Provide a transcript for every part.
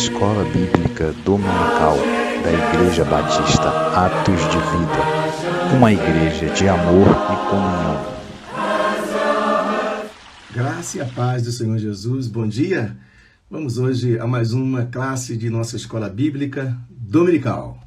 Escola Bíblica Dominical da Igreja Batista Atos de Vida, uma igreja de amor e comunhão. Graça e a paz do Senhor Jesus, bom dia! Vamos hoje a mais uma classe de nossa Escola Bíblica Dominical.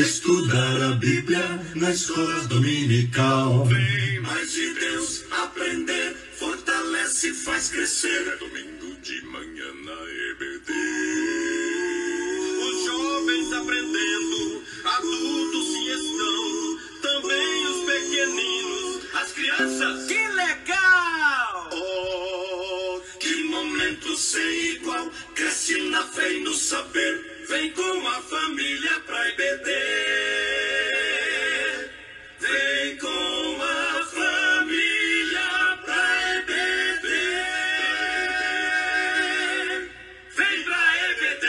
Estudar a Bíblia na escola dominical. Vem mais de Deus aprender, fortalece e faz crescer. Domingo de manhã na EBD. Os jovens aprendendo, adultos se estão, também os pequeninos, as crianças. Que legal! Oh, que momento sem igual, cresce na fé e no saber, vem com a família pra EBD. Vem com a família pra EBD. Vem pra EBD.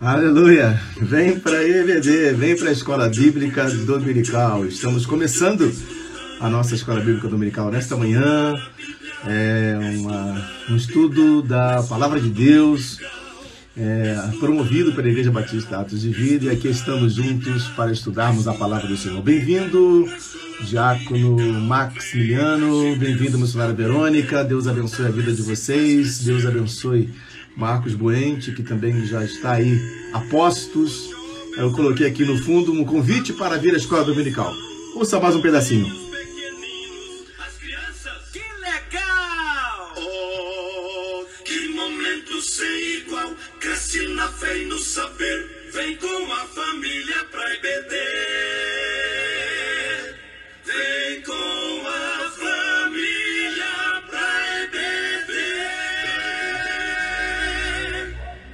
Aleluia! Vem para EVD, vem para a Escola Bíblica Dominical. Estamos começando a nossa Escola Bíblica Dominical nesta manhã. É uma, um estudo da Palavra de Deus, é, promovido pela Igreja Batista Atos de Vida, e aqui estamos juntos para estudarmos a Palavra do Senhor. Bem-vindo, Diácono Maximiliano, bem-vindo, missionária Verônica, Deus abençoe a vida de vocês, Deus abençoe Marcos Buente, que também já está aí a postos. Eu coloquei aqui no fundo um convite para vir à Escola Dominical. Ouça mais um pedacinho. Cresce na fé e no saber, vem com a família pra EBD. Vem com a família pra EBD.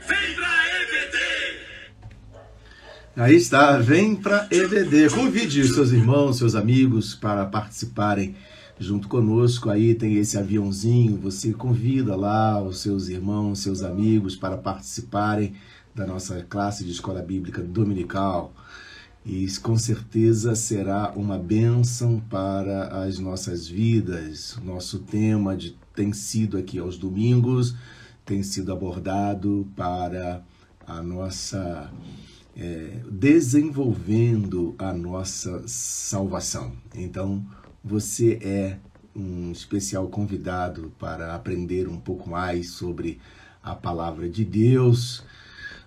Vem pra EBD. Aí está, vem para EVD. Convide seus irmãos, seus amigos para participarem junto conosco. Aí tem esse aviãozinho, você convida lá os seus irmãos, seus amigos para participarem da nossa classe de escola bíblica dominical. E com certeza será uma bênção para as nossas vidas. Nosso tema de, tem sido aqui aos domingos, tem sido abordado para a nossa é, desenvolvendo a nossa salvação. Então, você é um especial convidado para aprender um pouco mais sobre a palavra de Deus.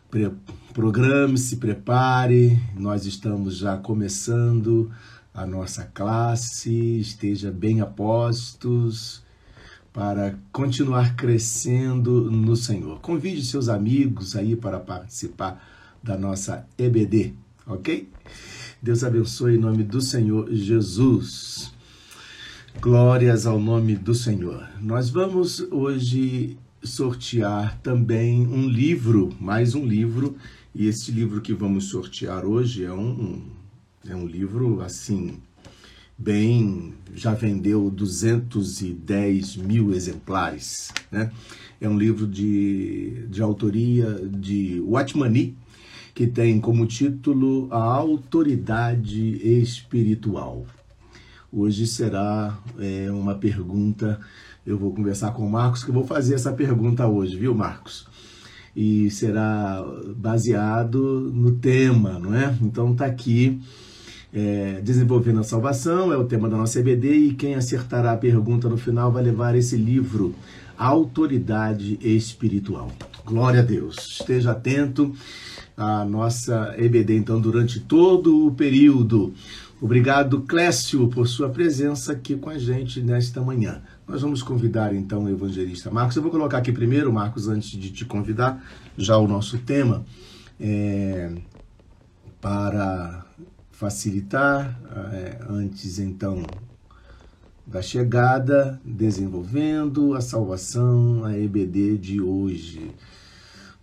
Pre Programe-se, prepare. Nós estamos já começando a nossa classe. Esteja bem a postos para continuar crescendo no Senhor. Convide seus amigos aí para participar da nossa EBD, ok? Deus abençoe em nome do Senhor Jesus. Glórias ao nome do Senhor. Nós vamos hoje sortear também um livro, mais um livro, e esse livro que vamos sortear hoje é um, é um livro assim, bem, já vendeu 210 mil exemplares, né? É um livro de, de autoria de Watmani, que tem como título A Autoridade Espiritual. Hoje será é, uma pergunta, eu vou conversar com o Marcos, que eu vou fazer essa pergunta hoje, viu, Marcos? E será baseado no tema, não é? Então tá aqui, é, Desenvolvendo a Salvação, é o tema da nossa EBD, e quem acertará a pergunta no final vai levar esse livro, Autoridade Espiritual. Glória a Deus. Esteja atento à nossa EBD, então, durante todo o período. Obrigado, Clécio, por sua presença aqui com a gente nesta manhã. Nós vamos convidar então o evangelista Marcos. Eu vou colocar aqui primeiro, Marcos, antes de te convidar, já o nosso tema, é, para facilitar, é, antes então da chegada, desenvolvendo a salvação, a EBD de hoje.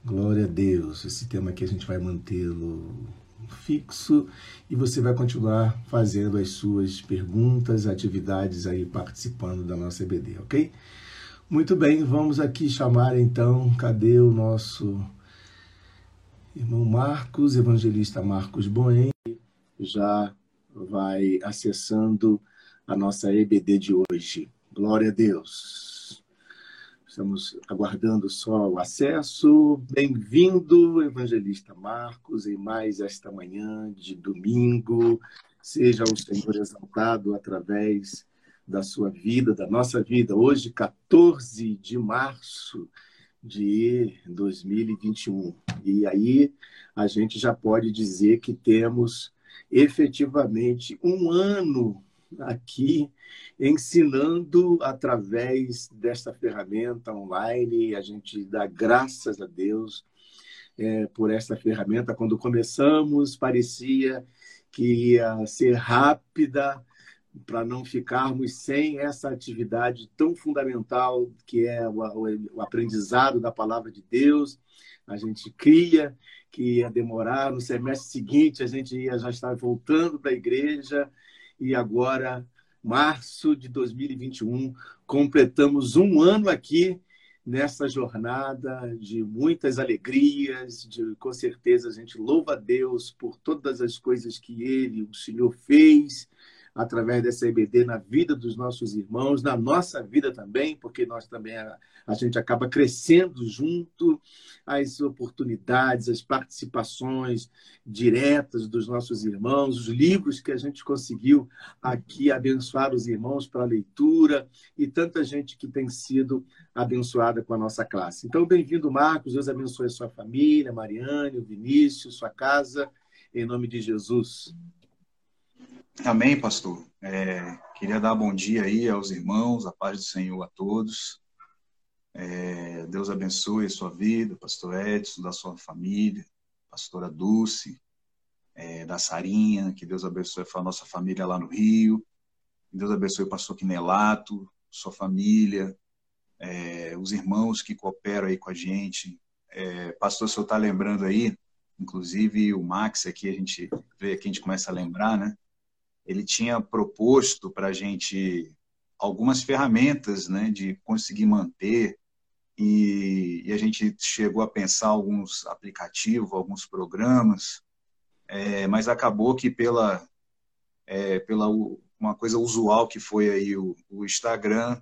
Glória a Deus. Esse tema aqui a gente vai mantê-lo fixo e você vai continuar fazendo as suas perguntas, atividades aí participando da nossa EBD, ok? Muito bem, vamos aqui chamar então, cadê o nosso irmão Marcos, evangelista Marcos Boen, já vai acessando a nossa EBD de hoje. Glória a Deus. Estamos aguardando só o acesso. Bem-vindo, evangelista Marcos, em mais esta manhã de domingo. Seja o Senhor exaltado através da sua vida, da nossa vida. Hoje, 14 de março de 2021. E aí a gente já pode dizer que temos efetivamente um ano aqui ensinando através desta ferramenta online. A gente dá graças a Deus é, por esta ferramenta. Quando começamos, parecia que ia ser rápida, para não ficarmos sem essa atividade tão fundamental que é o, aprendizado da palavra de Deus. A gente cria que ia demorar, no semestre seguinte a gente ia já estar voltando para a igreja e agora, março de 2021, completamos um ano aqui nessa jornada de muitas alegrias, de com certeza a gente louva a Deus por todas as coisas que ele, o Senhor fez através dessa EBD na vida dos nossos irmãos, na nossa vida também, porque nós também a, a gente acaba crescendo junto as oportunidades, as participações diretas dos nossos irmãos, os livros que a gente conseguiu aqui abençoar os irmãos para leitura e tanta gente que tem sido abençoada com a nossa classe. Então, bem-vindo, Marcos. Deus abençoe a sua família, Mariane, o Vinícius, sua casa, em nome de Jesus. Amém, pastor. É, queria dar bom dia aí aos irmãos, a paz do Senhor a todos. É, Deus abençoe a sua vida, pastor Edson, da sua família, pastora Dulce, é, da Sarinha, que Deus abençoe a nossa família lá no Rio. Que Deus abençoe o pastor Quinelato, sua família, é, os irmãos que cooperam aí com a gente. É, pastor, o senhor está lembrando aí, inclusive o Max aqui, a gente vê aqui, a gente começa a lembrar, né? Ele tinha proposto para a gente algumas ferramentas né, de conseguir manter, e, e, a gente chegou a pensar alguns aplicativos, alguns programas, é, mas acabou que pela, é, pela uma coisa usual que foi aí o, o Instagram,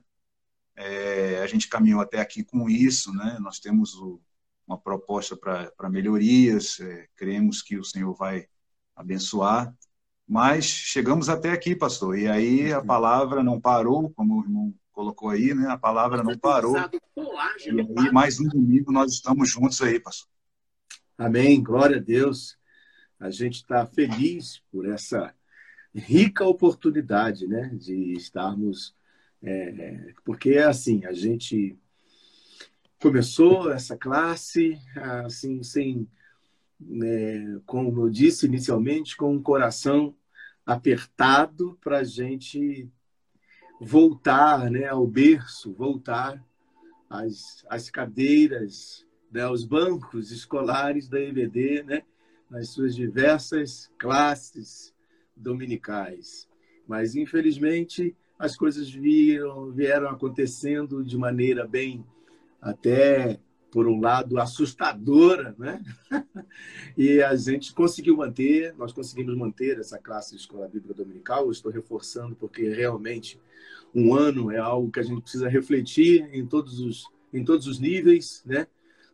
é, a gente caminhou até aqui com isso, né? Nós temos o, uma proposta para melhorias, é, cremos que o Senhor vai abençoar. Mas chegamos até aqui, pastor. E aí a uhum. palavra não parou, como o irmão colocou aí, né? A palavra não parou. E aí, mais um domingo, nós estamos juntos aí, pastor. Amém. Glória a Deus. A gente está feliz por essa rica oportunidade, né? De estarmos. É, porque é assim, a gente começou essa classe assim sem né, como eu disse inicialmente com um coração apertado para a gente voltar né, ao berço, voltar às, às cadeiras, né, aos bancos escolares da EBD, né, nas suas diversas classes dominicais. Mas, infelizmente, as coisas vieram, vieram acontecendo de maneira bem até por um lado, assustadora, né? e a gente conseguiu manter, nós conseguimos manter essa classe de escola bíblica dominical. Eu estou reforçando porque realmente um ano é algo que a gente precisa refletir em todos os, em todos os níveis, né?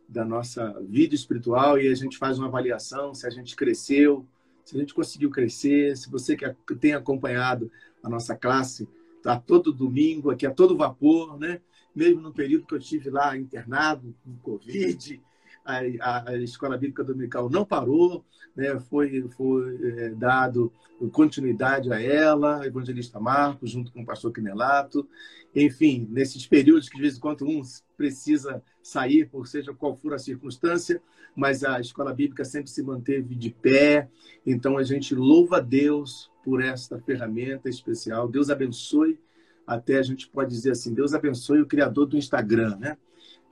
Da nossa vida espiritual e a gente faz uma avaliação se a gente cresceu, se a gente conseguiu crescer, se você que tem acompanhado a nossa classe, tá todo domingo aqui a todo vapor, né? Mesmo no período que eu estive lá internado, com Covid, a, a, a, escola bíblica dominical não parou, né? foi, foi é, dado continuidade a ela, evangelista Marcos, junto com o pastor Quinelato. Enfim, nesses períodos que de vez em quando um precisa sair, por seja qual for a circunstância, mas a escola bíblica sempre se manteve de pé. Então a gente louva a Deus por esta ferramenta especial. Deus abençoe até a gente pode dizer assim, Deus abençoe o criador do Instagram, né?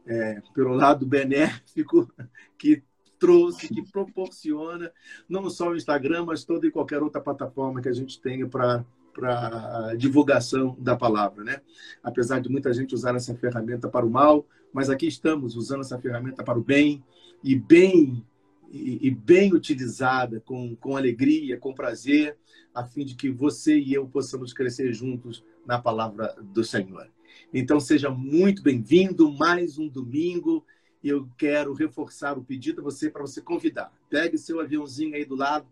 É, pelo lado benéfico que trouxe, que proporciona não só o Instagram, mas toda e qualquer outra plataforma que a gente tenha para para divulgação da palavra, né? Apesar de muita gente usar essa ferramenta para o mal, mas aqui estamos usando essa ferramenta para o bem e bem e, e bem utilizada, com, com alegria, com prazer, a fim de que você e eu possamos crescer juntos na palavra do Senhor. Então, seja muito bem-vindo, mais um domingo. Eu quero reforçar o pedido a você para você convidar. Pegue seu aviãozinho aí do lado,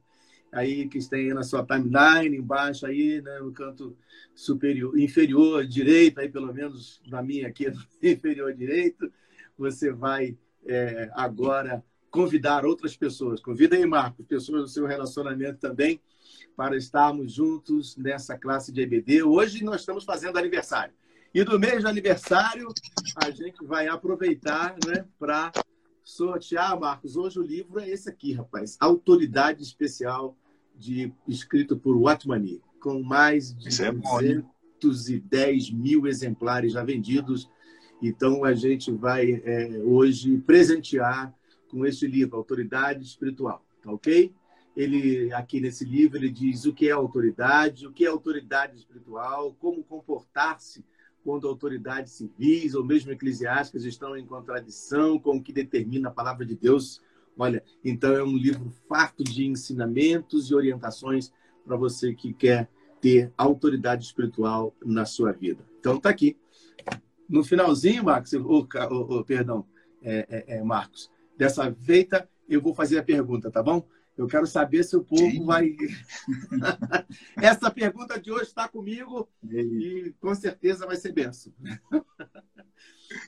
aí que está aí na sua timeline, embaixo aí, né, no canto superior, inferior direito, aí pelo menos na minha aqui, inferior direito, você vai é, agora convidar outras pessoas. Convida aí, Marcos, pessoas do seu relacionamento também, para estarmos juntos nessa classe de EBD. Hoje nós estamos fazendo aniversário. E do mês de aniversário, a gente vai aproveitar né, para sortear, Marcos. Hoje o livro é esse aqui, rapaz. Autoridade Especial, de, escrito por Watmani, com mais de é 210 mil exemplares já vendidos. Então, a gente vai é, hoje presentear com este livro, Autoridade Espiritual, tá ok? Ele, aqui nesse livro, ele diz o que é autoridade, o que é autoridade espiritual, como comportar-se quando autoridades civis ou mesmo eclesiásticas estão em contradição com o que determina a palavra de Deus. Olha, então é um livro farto de ensinamentos e orientações para você que quer ter autoridade espiritual na sua vida. Então tá aqui. No finalzinho, Marcos, oh, perdão, é, é, é, Marcos, dessa feita, eu vou fazer a pergunta, tá bom? Eu quero saber se o povo Sim. vai. Essa pergunta de hoje está comigo e com certeza vai ser benção.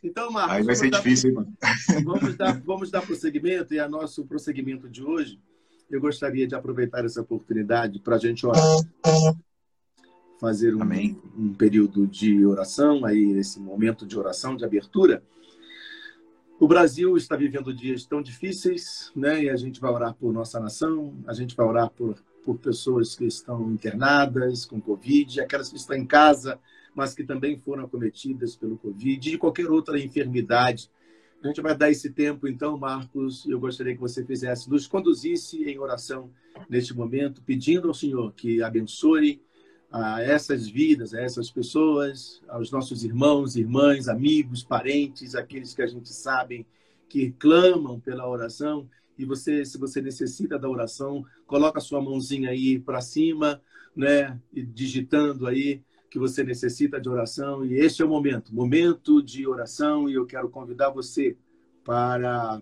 Então, Marcos. Aí vai ser difícil, hein, mano? Vamos dar, vamos dar prosseguimento e a nosso prosseguimento de hoje. Eu gostaria de aproveitar essa oportunidade para a gente orar. Fazer um, um período de oração, aí, esse momento de oração, de abertura o Brasil está vivendo dias tão difíceis, né? E a gente vai orar por nossa nação, a gente vai orar por, por pessoas que estão internadas com Covid, aquelas que estão em casa, mas que também foram acometidas pelo Covid, e qualquer outra enfermidade. A gente vai dar esse tempo, então, Marcos, eu gostaria que você fizesse, nos conduzisse em oração neste momento, pedindo ao Senhor que abençoe a essas vidas, a essas pessoas, aos nossos irmãos, irmãs, amigos, parentes, aqueles que a gente sabe que clamam pela oração. E você, se você necessita da oração, coloca sua mãozinha aí para cima, né, digitando aí que você necessita de oração. E este é o momento, momento de oração. E eu quero convidar você para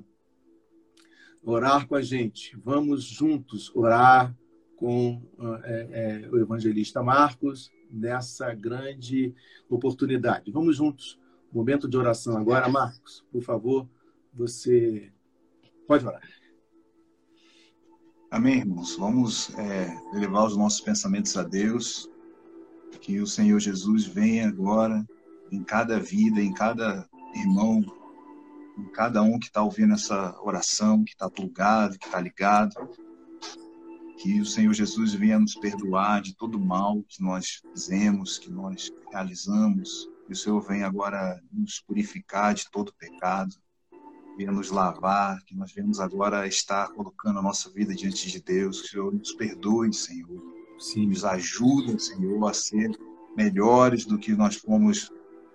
orar com a gente. Vamos juntos orar com é, é, o evangelista Marcos nessa grande oportunidade. Vamos juntos, momento de oração agora. Marcos, por favor, você pode orar. Amém, irmãos. Vamos é, levar os nossos pensamentos a Deus, que o Senhor Jesus venha agora em cada vida, em cada irmão, em cada um que está ouvindo essa oração, que está plugado, que está ligado que o Senhor Jesus venha nos perdoar de todo o mal que nós fizemos, que nós realizamos. Que o Senhor venha agora nos purificar de todo pecado, venha nos lavar, que nós venhamos agora estar colocando a nossa vida diante de Deus. Que o Senhor nos perdoe, Senhor. Sim. Nos ajude, Senhor, a ser melhores do que nós fomos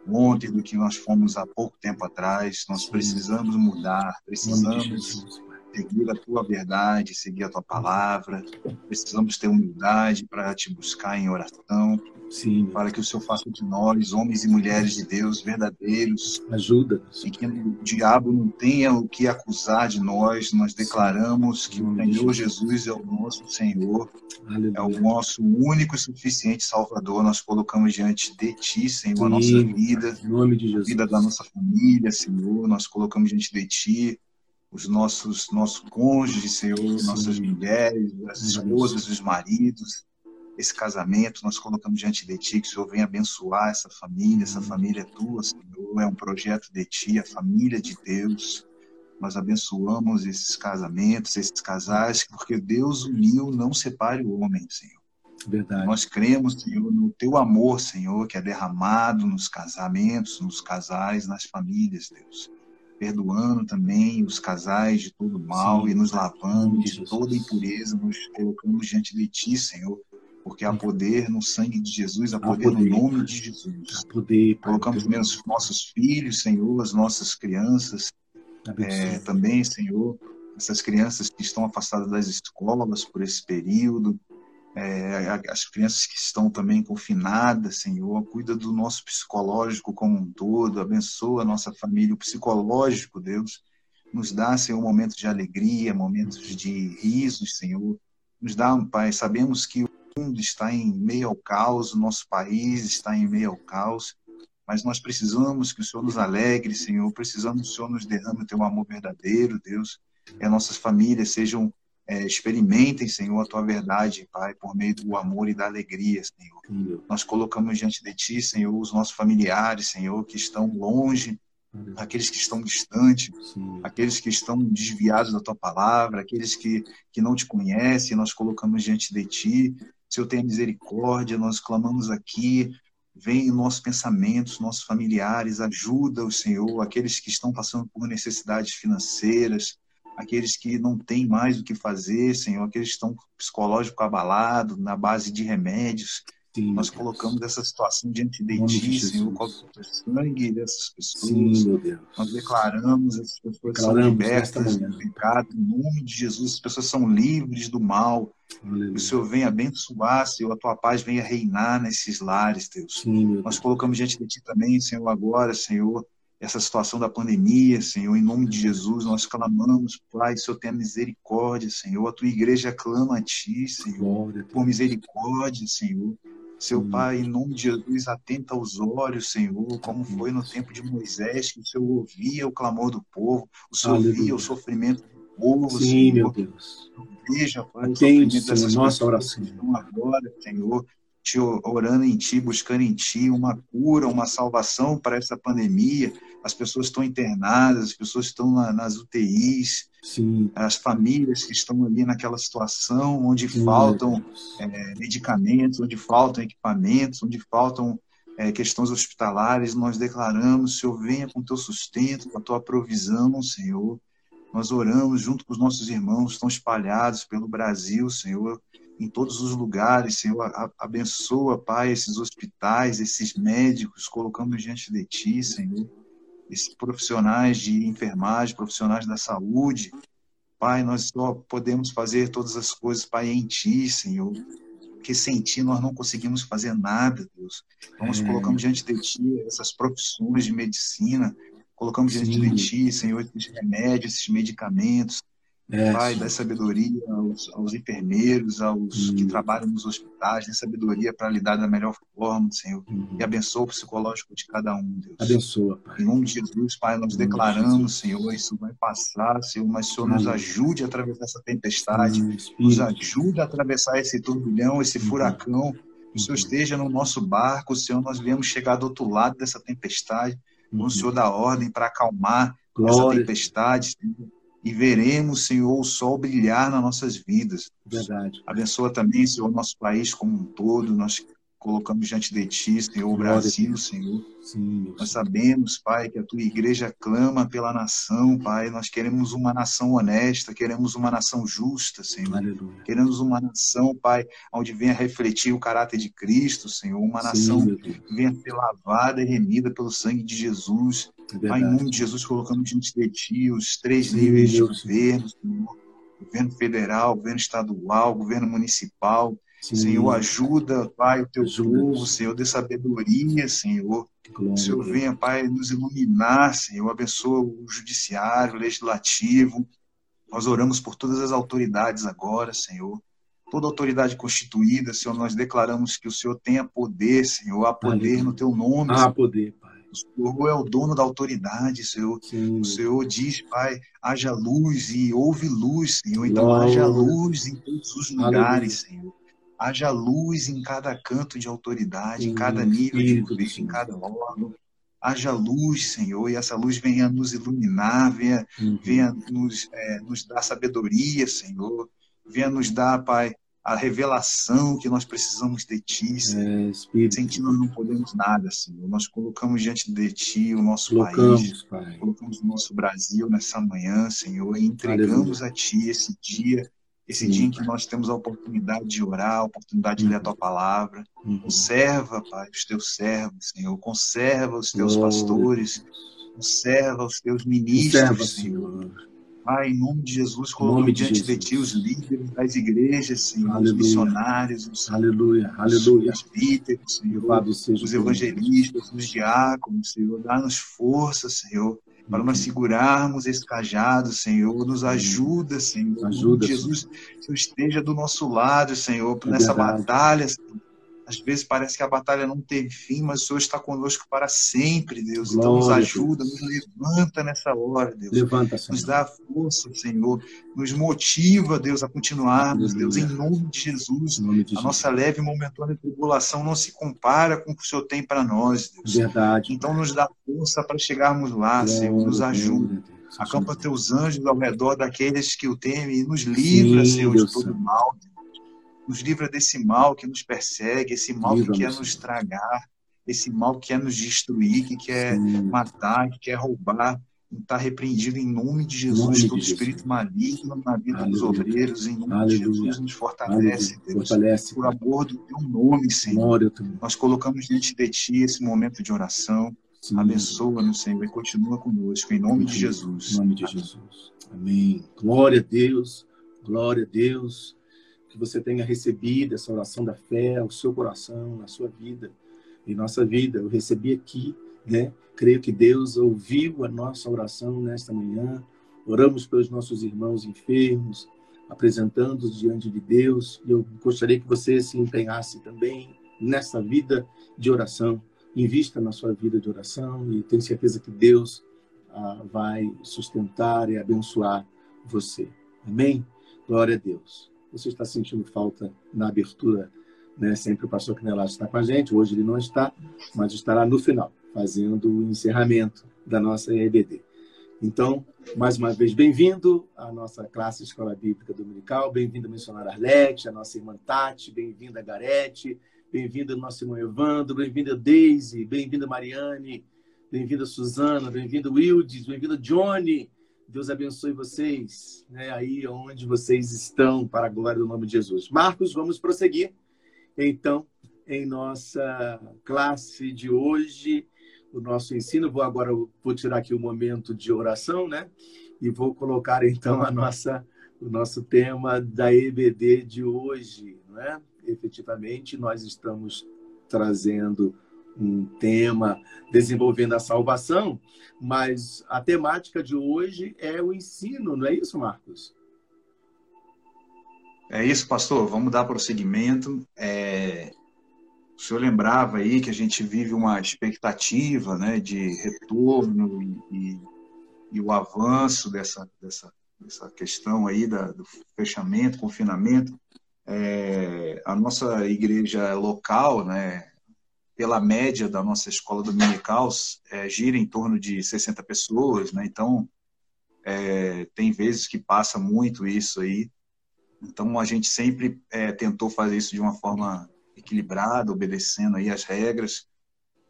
ontem, do que nós fomos há pouco tempo atrás. Nós Sim. precisamos mudar, precisamos seguir a tua verdade, seguir a tua palavra. Precisamos ter humildade para te buscar em oração. Sim. Para que o Senhor faça de nós, homens e mulheres de Deus, verdadeiros. Ajuda. E que o diabo não tenha o que acusar de nós. Nós declaramos que o Senhor Jesus é o nosso Senhor. Aleluia. É o nosso único e suficiente Salvador. Nós colocamos diante de Ti, Senhor, Sim. a nossa vida. Em nome de Jesus. A vida da nossa família, Senhor. Nós colocamos diante de Ti os nossos nossos cônjuges, Senhor, Sim. nossas mulheres, as esposas, os maridos, esse casamento, nós colocamos diante de Ti, que o Senhor venha abençoar essa família, essa família é tua, Senhor, é um projeto de Ti, a família de Deus. Nós abençoamos esses casamentos, esses casais, porque Deus uniu, não separe o homem, Senhor. Verdade. Nós cremos, Senhor, no Teu amor, Senhor, que é derramado nos casamentos, nos casais, nas famílias, Deus perdoando também os casais de todo mal Sim. e nos lavando de toda impureza, nos colocamos diante de Ti, Senhor, porque há poder no sangue de Jesus, há poder, há poder no nome de Jesus. Há poder, Pai, Colocamos também os nossos filhos, Senhor, as nossas crianças, é, também, Senhor, essas crianças que estão afastadas das escolas por esse período, é, as crianças que estão também confinadas, Senhor, cuida do nosso psicológico como um todo, abençoa a nossa família, o psicológico, Deus, nos dá, Senhor, momentos de alegria, momentos de risos, Senhor, nos dá, Pai, sabemos que o mundo está em meio ao caos, o nosso país está em meio ao caos, mas nós precisamos que o Senhor nos alegre, Senhor, precisamos que o Senhor nos derrame o teu amor verdadeiro, Deus, e as nossas famílias sejam é, experimentem, Senhor, a tua verdade, Pai, por meio do amor e da alegria, Senhor. Sim. Nós colocamos diante de ti, Senhor, os nossos familiares, Senhor, que estão longe, aqueles que estão distantes, Sim. aqueles que estão desviados da tua palavra, aqueles que, que não te conhecem, nós colocamos diante de ti. Senhor, tenha misericórdia, nós clamamos aqui, vem em nossos pensamentos, nossos familiares, ajuda o Senhor, aqueles que estão passando por necessidades financeiras, aqueles que não têm mais o que fazer, Senhor, aqueles que estão psicológico abalado, na base de remédios. Sim, Nós colocamos essa situação diante de Ti, Senhor, com o sangue dessas pessoas. Sim. Nós declaramos essas pessoas declaramos são libertas do pecado, em nome de Jesus, as pessoas são livres do mal. Aleluia. O Senhor venha abençoar, Senhor, a tua paz venha reinar nesses lares, Deus. Sim, Nós colocamos diante de Ti também, Senhor, agora, Senhor, essa situação da pandemia, Senhor, em nome de Jesus, nós clamamos, Pai, Senhor, tenha misericórdia, Senhor, a tua igreja clama a Ti, Senhor, por misericórdia, Senhor. Seu Pai, em nome de Jesus, atenta aos olhos, Senhor, como foi no tempo de Moisés, que o Senhor ouvia o clamor do povo, o Senhor Aleluia. via o sofrimento do povo, Sim, Senhor. meu Deus. Veja, Pai, Atende, o sofrimento dessas nossa oração. agora, Senhor, te orando em Ti, buscando em Ti uma cura, uma salvação para essa pandemia, as pessoas estão internadas, as pessoas estão na, nas UTIs, Sim. as famílias que estão ali naquela situação onde Sim, faltam é, medicamentos, onde faltam equipamentos, onde faltam é, questões hospitalares, nós declaramos, Senhor, venha com teu sustento, com a tua provisão, Senhor. Nós oramos junto com os nossos irmãos que estão espalhados pelo Brasil, Senhor, em todos os lugares, Senhor. Abençoa, Pai, esses hospitais, esses médicos, colocamos diante de Ti, Senhor esses profissionais de enfermagem, profissionais da saúde. Pai, nós só podemos fazer todas as coisas, Pai, em Ti, Senhor. Porque sem Ti nós não conseguimos fazer nada, Deus. Então, nós é. colocamos diante de Ti essas profissões de medicina, colocamos Sim. diante de Ti, Senhor, esses remédios, esses medicamentos, é, Pai, dá sabedoria aos, aos enfermeiros, aos hum. que trabalham nos hospitais, dá sabedoria para lidar da melhor forma, Senhor. Hum. E abençoa o psicológico de cada um, Deus. Abençoa, Pai. Em nome de Jesus, Pai, nós declaramos, Senhor, isso vai passar, Senhor, mas o Senhor nos ajude a atravessar essa tempestade, nos ajude a atravessar esse turbilhão, esse furacão. Que o Senhor esteja no nosso barco, Senhor, nós viemos chegar do outro lado dessa tempestade, com o Senhor da ordem para acalmar Glória. essa tempestade, Senhor e veremos, Senhor, o sol brilhar nas nossas vidas. Verdade. Abençoa também, Senhor, nosso país como um todo. Nós colocamos diante de Ti, Senhor, o Brasil, Senhor. Sim, Nós sabemos, Pai, que a Tua igreja clama pela nação, Pai. Nós queremos uma nação honesta, queremos uma nação justa, Senhor. Aleluia. Queremos uma nação, Pai, onde venha refletir o caráter de Cristo, Senhor. Uma nação Sim, que venha ser lavada e remida pelo sangue de Jesus. É Pai, em nome de Jesus, colocamos diante de Ti os três níveis de governo, Senhor. Governo federal, governo estadual, governo municipal. Sim. Senhor, ajuda, Pai, o teu ajuda. povo, Senhor, dê sabedoria, Senhor. Glória, Senhor, venha, Pai, nos iluminar, Senhor. Abençoa o judiciário, o legislativo. Nós oramos por todas as autoridades agora, Senhor. Toda autoridade constituída, Senhor, nós declaramos que o Senhor tenha poder, Senhor. Há poder no teu nome. Há poder, Pai. O Senhor é o dono da autoridade, Senhor. Sim. O Senhor diz, Pai, haja luz e houve luz, Senhor. Então Glória. haja luz em todos os lugares, Aleluia. Senhor haja luz em cada canto de autoridade, Sim, em cada nível de governo, em cada órgão. Haja luz, Senhor, e essa luz venha nos iluminar, venha, uhum. venha nos, é, nos dar sabedoria, Senhor. Venha nos dar, Pai, a revelação que nós precisamos de Ti, Senhor. É, Sem Ti nós não podemos nada, Senhor. Nós colocamos diante de Ti o nosso colocamos, país, pai. colocamos o nosso Brasil nessa manhã, Senhor, e entregamos Aleluia. a Ti esse dia esse dia em que nós temos a oportunidade de orar, a oportunidade de ler a tua palavra. Uhum. Conserva, Pai, os teus servos, Senhor. Conserva os teus oh. pastores. Conserva os teus ministros, Conserva, Senhor. Senhor. Pai, em nome de Jesus, colocamos diante de, de, Ti os líderes das igrejas, Senhor, Aleluia. os missionários, os, Aleluia. Aleluia. os presbíteros, Senhor, os evangelistas, os diáconos, Senhor. Dá-nos força, Senhor, para nós segurarmos esse cajado, Senhor. Nos ajuda, Senhor. Ajuda, Jesus, Senhor, esteja do nosso lado, Senhor, é nessa verdade. batalha, Senhor às vezes parece que a batalha não teve fim, mas o Senhor está conosco para sempre, Deus. Glória então nos ajuda, nos levanta nessa hora, Deus. Levanta, Senhor. Nos dá força, Senhor. Nos motiva, Deus, a continuarmos, Deus, em nome de Jesus. Nome de a nossa leve e momentânea tribulação não se compara com o que o Senhor tem para nós, Deus. Verdade. Então nos dá força para chegarmos lá, Glória, Senhor. Nos ajuda. Acampa teus anjos ao redor daqueles que o temem e nos livra, Sim, Senhor, Deus de todo mal. Deus nos livra desse mal que nos persegue, esse mal que quer nos tragar, esse mal que quer nos destruir, que quer Sim. matar, que quer roubar. Está repreendido em nome de Jesus, nome todo de espírito Jesus. maligno na vida Aleluia. dos obreiros, em nome Aleluia. de Jesus, nos fortalece, Aleluia. Deus, fortalece. por amor do teu nome, Senhor. Nós colocamos diante de Ti esse momento de oração. Abençoa-nos, Senhor, e continua conosco, em nome de Jesus. Em nome de Jesus. Amém. Glória a Deus, glória a Deus que você tenha recebido essa oração da fé ao seu coração, na sua vida, em nossa vida. Eu recebi aqui, né? Creio que Deus ouviu a nossa oração nesta manhã. Oramos pelos nossos irmãos enfermos, apresentando-os diante de Deus. E eu gostaria que você se empenhasse também nessa vida de oração. Invista na sua vida de oração e tenho certeza que Deus ah, vai sustentar e abençoar você. Amém? Glória a Deus você está sentindo falta na abertura, né? Sempre o pastor Canelato está com a gente, hoje ele não está, mas estará no final, fazendo o encerramento da nossa EBD. Então, mais uma vez, bem-vindo à nossa classe Escola Bíblica Dominical, bem-vindo a missionária Arlete, a nossa irmã Tati, bem-vinda Garete, bem-vindo nosso irmão Evandro, bem-vinda Daisy, bem-vinda Mariane, bem-vinda Suzana, bem-vindo Wildes, bem-vindo Johnny, Deus abençoe vocês, né, aí onde vocês estão, para a glória do nome de Jesus. Marcos, vamos prosseguir, então, em nossa classe de hoje, o nosso ensino. Vou agora vou tirar aqui o momento de oração, né? E vou colocar então a nossa o nosso tema da EBD de hoje, né? Efetivamente, nós estamos trazendo um tema desenvolvendo a salvação, mas a temática de hoje é o ensino, não é isso, Marcos? É isso, pastor. Vamos dar prosseguimento. É... O senhor lembrava aí que a gente vive uma expectativa né, de retorno e, e, e o avanço dessa, dessa, dessa questão aí da, do fechamento, confinamento. É... a nossa igreja local, né, pela média da nossa escola dominical, é, gira em torno de 60 pessoas, né? Então, é, tem vezes que passa muito isso aí. Então, a gente sempre é, tentou fazer isso de uma forma equilibrada, obedecendo aí as regras,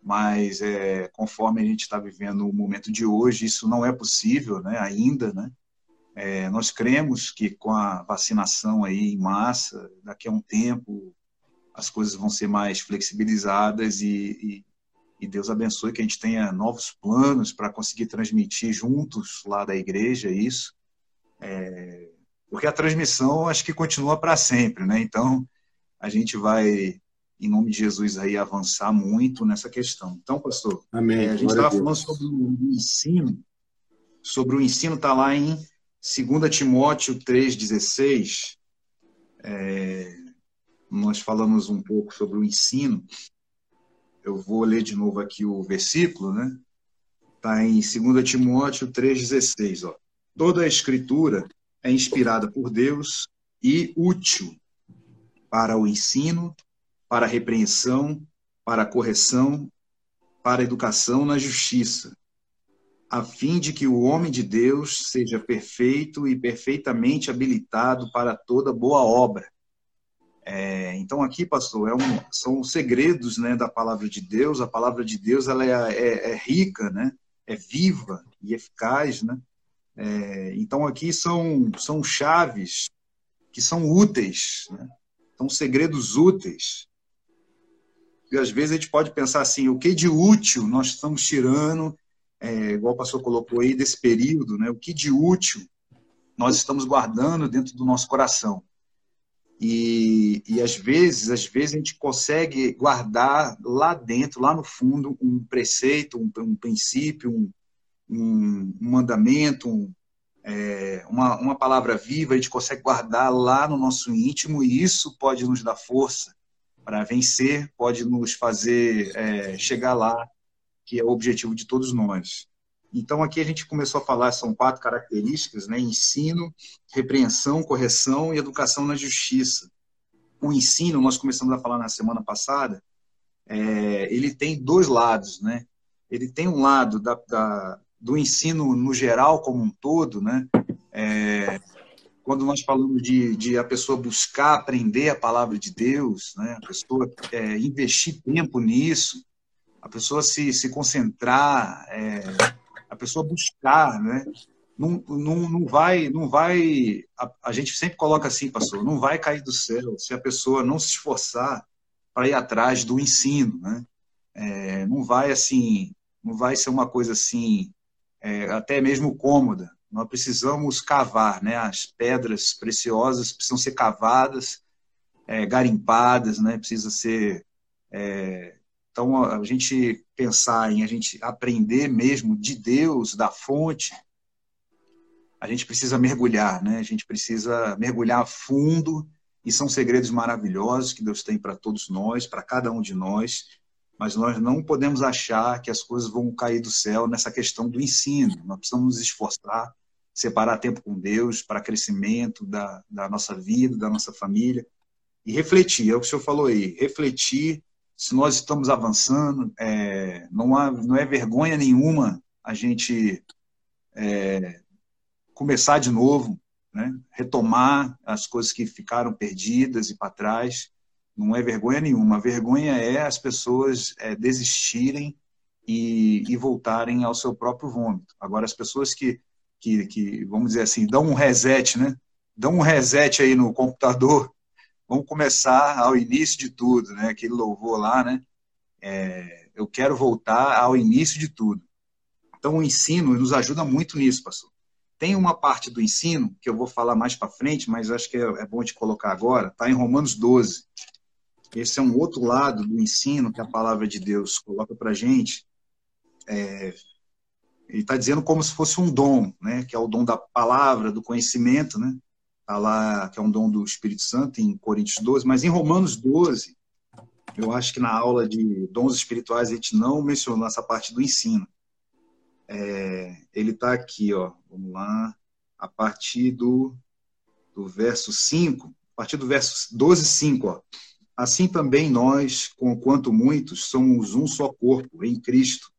mas é, conforme a gente está vivendo o momento de hoje, isso não é possível, né? Ainda, né? É, nós cremos que com a vacinação aí em massa, daqui a um tempo as coisas vão ser mais flexibilizadas e, e, e Deus abençoe que a gente tenha novos planos para conseguir transmitir juntos lá da igreja isso. É, porque a transmissão acho que continua para sempre, né? Então a gente vai, em nome de Jesus, aí avançar muito nessa questão. Então, pastor, Amém. É, a gente estava falando sobre o ensino, sobre o ensino está lá em 2 Timóteo 3,16. É, nós falamos um pouco sobre o ensino. Eu vou ler de novo aqui o versículo, né? Está em 2 Timóteo 3,16. Ó. Toda a escritura é inspirada por Deus e útil para o ensino, para a repreensão, para a correção, para a educação na justiça, a fim de que o homem de Deus seja perfeito e perfeitamente habilitado para toda boa obra. É, então aqui, pastor, é um, são segredos né, da palavra de Deus. A palavra de Deus ela é, é, é rica, né? é viva e eficaz. Né? É, então aqui são, são chaves que são úteis, né? são segredos úteis. E às vezes a gente pode pensar assim, o que de útil nós estamos tirando, é, igual o pastor colocou aí, desse período, né? o que de útil nós estamos guardando dentro do nosso coração. E, e às vezes, às vezes a gente consegue guardar lá dentro, lá no fundo, um preceito, um, um princípio, um, um, um mandamento, um, é, uma, uma palavra viva, a gente consegue guardar lá no nosso íntimo e isso pode nos dar força para vencer, pode nos fazer é, chegar lá, que é o objetivo de todos nós. Então, aqui a gente começou a falar, são quatro características, né? Ensino, repreensão, correção e educação na justiça. O ensino, nós começamos a falar na semana passada, é, ele tem dois lados, né? Ele tem um lado da, da, do ensino no geral como um todo, né? É, quando nós falamos de, de, a pessoa buscar aprender a palavra de Deus, né? A pessoa é, investir tempo nisso, a pessoa se, se concentrar, é, a pessoa buscar, né? Não, não, não vai, não vai. A, a, gente sempre coloca assim, pastor, não vai cair do céu se a pessoa não se esforçar para ir atrás do ensino, né? É, não vai assim, não vai ser uma coisa assim, é, até mesmo cômoda. Nós precisamos cavar, né? As pedras preciosas precisam ser cavadas, é, garimpadas, né? Precisa ser é, então, a gente pensar em a gente aprender mesmo de Deus, da fonte, a gente precisa mergulhar, né? A gente precisa mergulhar a fundo e são segredos maravilhosos que Deus tem para todos nós, para cada um de nós, mas nós não podemos achar que as coisas vão cair do céu nessa questão do ensino. Nós precisamos nos esforçar, separar tempo com Deus para crescimento da, da nossa vida, da nossa família e refletir. É o que o senhor falou aí, refletir se nós estamos avançando, é, não, há, não é vergonha nenhuma a gente é, começar de novo, né? retomar as coisas que ficaram perdidas e para trás. Não é vergonha nenhuma. A vergonha é as pessoas é, desistirem e, e, voltarem ao seu próprio vômito. Agora, as pessoas que, que, que, vamos dizer assim, dão um reset, né? Dão um reset aí no computador vamos começar ao início de tudo, né? Aquele louvor lá, né? É, eu quero voltar ao início de tudo. Então, o ensino nos ajuda muito nisso, pastor. Tem uma parte do ensino que eu vou falar mais para frente, mas acho que é, é bom de colocar agora. Está em Romanos 12. Esse é um outro lado do ensino que a palavra de Deus coloca para gente. É, ele está dizendo como se fosse um dom, né? Que é o dom da palavra, do conhecimento, né? Está lá, que é um dom do Espírito Santo, em Coríntios 12, mas em Romanos 12, eu acho que na aula de dons espirituais a gente não mencionou essa parte do ensino. É, ele está aqui, ó, vamos lá, a partir do, do verso 5, a partir do verso 12, 5, ó. Assim também nós, quanto muitos, somos um só corpo em Cristo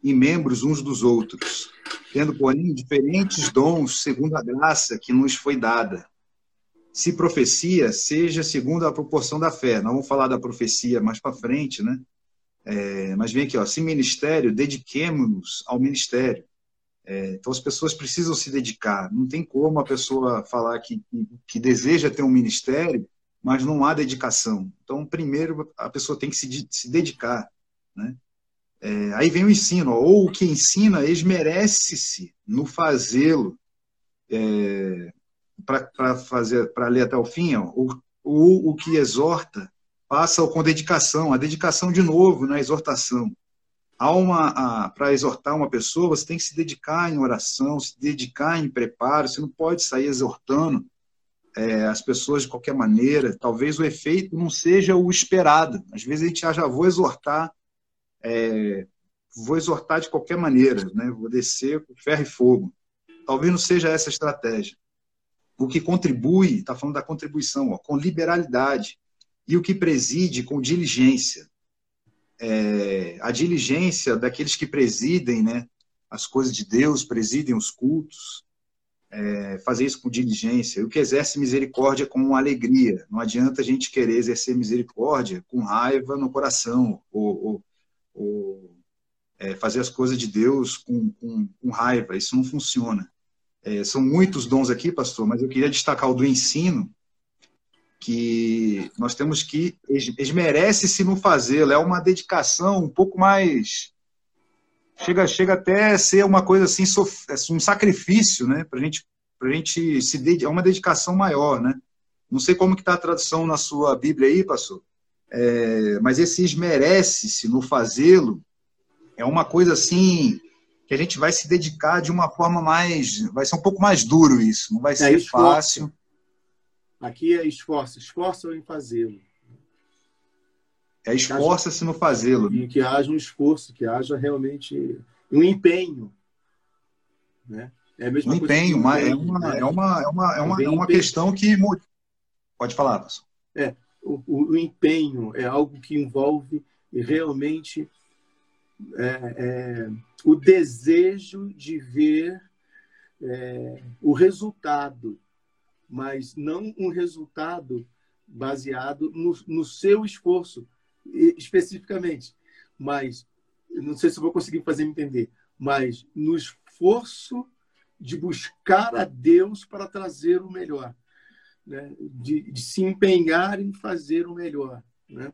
e membros uns dos outros, tendo, porém, diferentes dons segundo a graça que nos foi dada se profecia, seja segundo a proporção da fé. Não vamos falar da profecia mais para frente, né? É, mas vem aqui, ó, se ministério, dediquemos-nos ao ministério. É, então as pessoas precisam se dedicar. Não tem como a pessoa falar que, que deseja ter um ministério, mas não há dedicação. Então, primeiro, a pessoa tem que se, se dedicar. Né? É, aí vem o ensino, ó, ou o que ensina esmerece-se no fazê-lo. É, para fazer para ler até o fim, ó, o, o, que exorta passa com dedicação, a dedicação de novo na exortação. Para exortar uma pessoa, você tem que se dedicar em oração, se dedicar em preparo, você não pode sair exortando é, as pessoas de qualquer maneira. Talvez o efeito não seja o esperado. Às vezes a gente já, já vou exortar, é, vou exortar de qualquer maneira, né? vou descer com ferro e fogo. Talvez não seja essa a estratégia o que contribui, está falando da contribuição, ó, com liberalidade, e o que preside com diligência. É, a diligência daqueles que presidem né, as coisas de Deus, presidem os cultos, é, fazer isso com diligência. O que exerce misericórdia com alegria. Não adianta a gente querer exercer misericórdia com raiva no coração, ou, ou, ou é, fazer as coisas de Deus com, com, com raiva. Isso não funciona. É, são muitos dons aqui, pastor, mas eu queria destacar o do ensino, que nós temos que esmerece-se no fazê-lo. É uma dedicação um pouco mais chega chega até a ser uma coisa assim um sacrifício, né? Para gente para gente se é uma dedicação maior, né? Não sei como que está a tradução na sua Bíblia aí, pastor. É, mas esse esmerece-se no fazê-lo é uma coisa assim que a gente vai se dedicar de uma forma mais. Vai ser um pouco mais duro isso, não vai é ser é fácil. Aqui é esforço, esforço em fazê-lo. É esforça-se no fazê-lo. E que haja um esforço, que haja realmente um empenho. Né? É a mesma um empenho, uma, é, uma, né? é, uma, é uma, é uma, é uma questão que. Pode falar, professor. É, o, o, empenho é algo que envolve realmente é, é, o desejo de ver é, o resultado, mas não um resultado baseado no, no seu esforço, especificamente. Mas, não sei se vou conseguir fazer me entender, mas no esforço de buscar a Deus para trazer o melhor, né? de, de se empenhar em fazer o melhor. Né?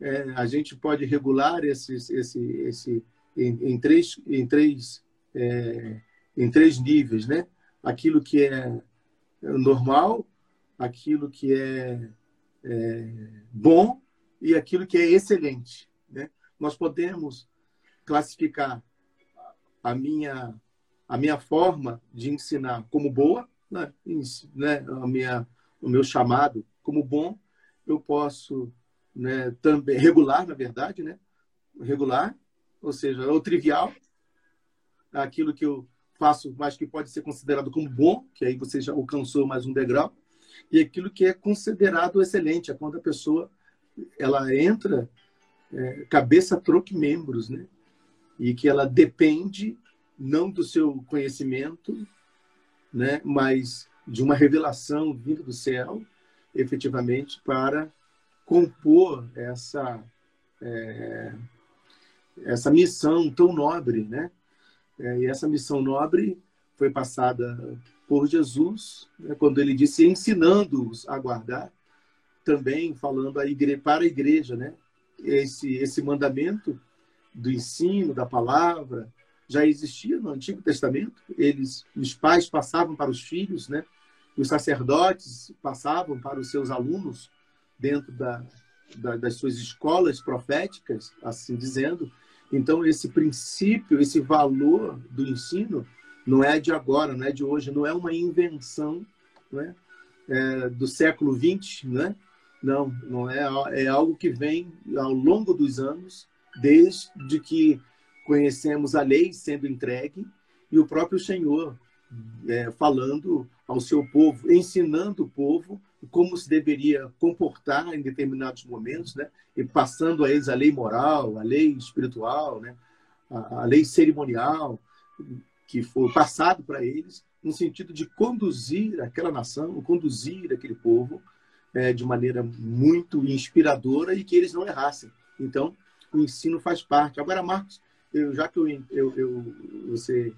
É, a gente pode regular esse, esse, esse em, em três, em, três, é, em três níveis, né? Aquilo que é normal, aquilo que é, é bom e aquilo que é excelente. Né? Nós podemos classificar a minha a minha forma de ensinar como boa, né? né? A minha o meu chamado como bom, eu posso né, também regular, na verdade, né? Regular, ou seja, o trivial, aquilo que eu faço, mas que pode ser considerado como bom, que aí você já alcançou mais um degrau, e aquilo que é considerado excelente, é quando a pessoa ela entra é, cabeça troque membros, né? E que ela depende não do seu conhecimento, né, mas de uma revelação vinda do céu, efetivamente, para compor essa, é, essa missão tão nobre, né? É, e essa missão nobre foi passada por Jesus, né, quando ele disse ensinando-os a guardar, também falando a para a igreja, né? Esse, esse mandamento do ensino, da palavra, já existia no Antigo Testamento. Eles, os pais passavam para os filhos, né? Os sacerdotes passavam para os seus alunos dentro da, da, das suas escolas proféticas, assim dizendo. Então, esse princípio, esse valor do ensino, não é de agora, não é de hoje, não é uma invenção não é? é do século XX, né? não, não é, é algo que vem ao longo dos anos, desde que conhecemos a lei sendo entregue e o próprio Senhor é, falando ao seu povo, ensinando o povo como se deveria comportar em determinados momentos, né? E passando a eles a lei moral, a lei espiritual, né? A, a lei cerimonial que foi passado para eles no sentido de conduzir aquela nação, conduzir aquele povo é, de maneira muito inspiradora e que eles não errassem. Então, o ensino faz parte. Agora, Marcos, eu, já que eu, eu, eu você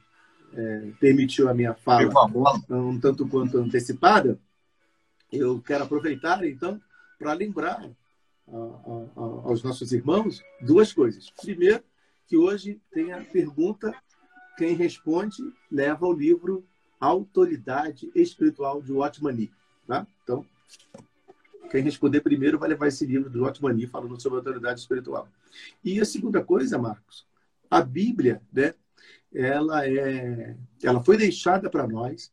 é, permitiu a minha fala um tanto quanto antecipada, eu quero aproveitar, então, para lembrar a, a, aos nossos irmãos duas coisas. Primeiro, que hoje tem a pergunta, quem responde leva o livro Autoridade Espiritual de Watmani. Tá? Então, quem responder primeiro vai levar esse livro do Watmani falando sobre autoridade espiritual. E a segunda coisa, Marcos, a Bíblia, né, ela é, ela foi deixada para nós.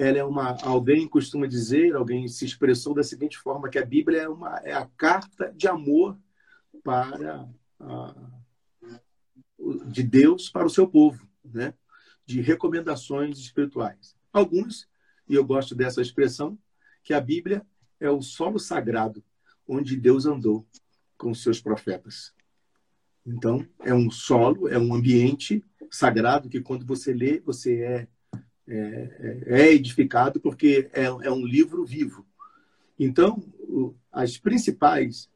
Ela é uma, alguém costuma dizer, alguém se expressou da seguinte forma que a Bíblia é uma é a carta de amor para a, de Deus para o seu povo, né? De recomendações espirituais. Alguns, e eu gosto dessa expressão, que a Bíblia é o solo sagrado onde Deus andou com os seus profetas. Então, é um solo, é um ambiente sagrado que quando você lê, você é, é, é edificado porque é, é, um livro vivo. Então, as principais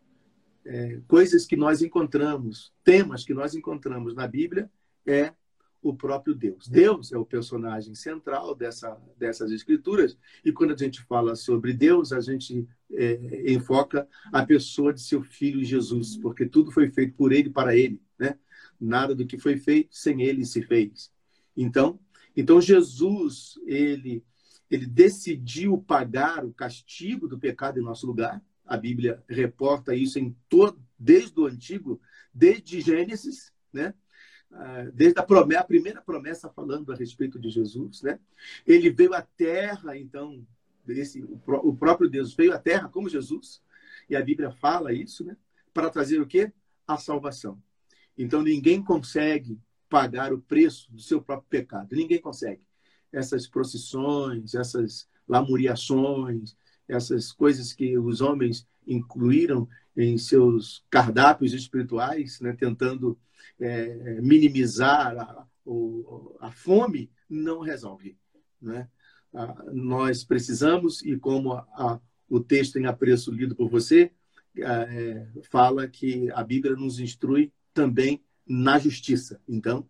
é, coisas que nós encontramos, temas que nós encontramos na Bíblia é o próprio Deus. Deus é o personagem central dessa, dessas escrituras, e quando a gente fala sobre Deus, a gente é, enfoca a pessoa de seu filho Jesus, porque tudo foi feito por ele para ele. Né? Nada do que foi feito sem ele se fez. Então, então Jesus, ele, ele decidiu pagar o castigo do pecado em nosso lugar. A Bíblia reporta isso em todo, desde o Antigo, desde Gênesis, né? Ah, desde a, promessa, a primeira promessa falando a respeito de Jesus, né? Ele veio à Terra, então, esse, o próprio Deus veio à Terra como Jesus, e a Bíblia fala isso, né? Para trazer o quê? A salvação. Então ninguém consegue pagar o preço do seu próprio pecado. Ninguém consegue. Essas procissões, essas lamuriações, essas coisas que os homens incluíram em seus cardápios espirituais, né, tentando é, minimizar a, a fome, não resolve. Né? Ah, nós precisamos, e como a, o texto em apreço lido por você, é, fala que a Bíblia nos instrui também na justiça. Então,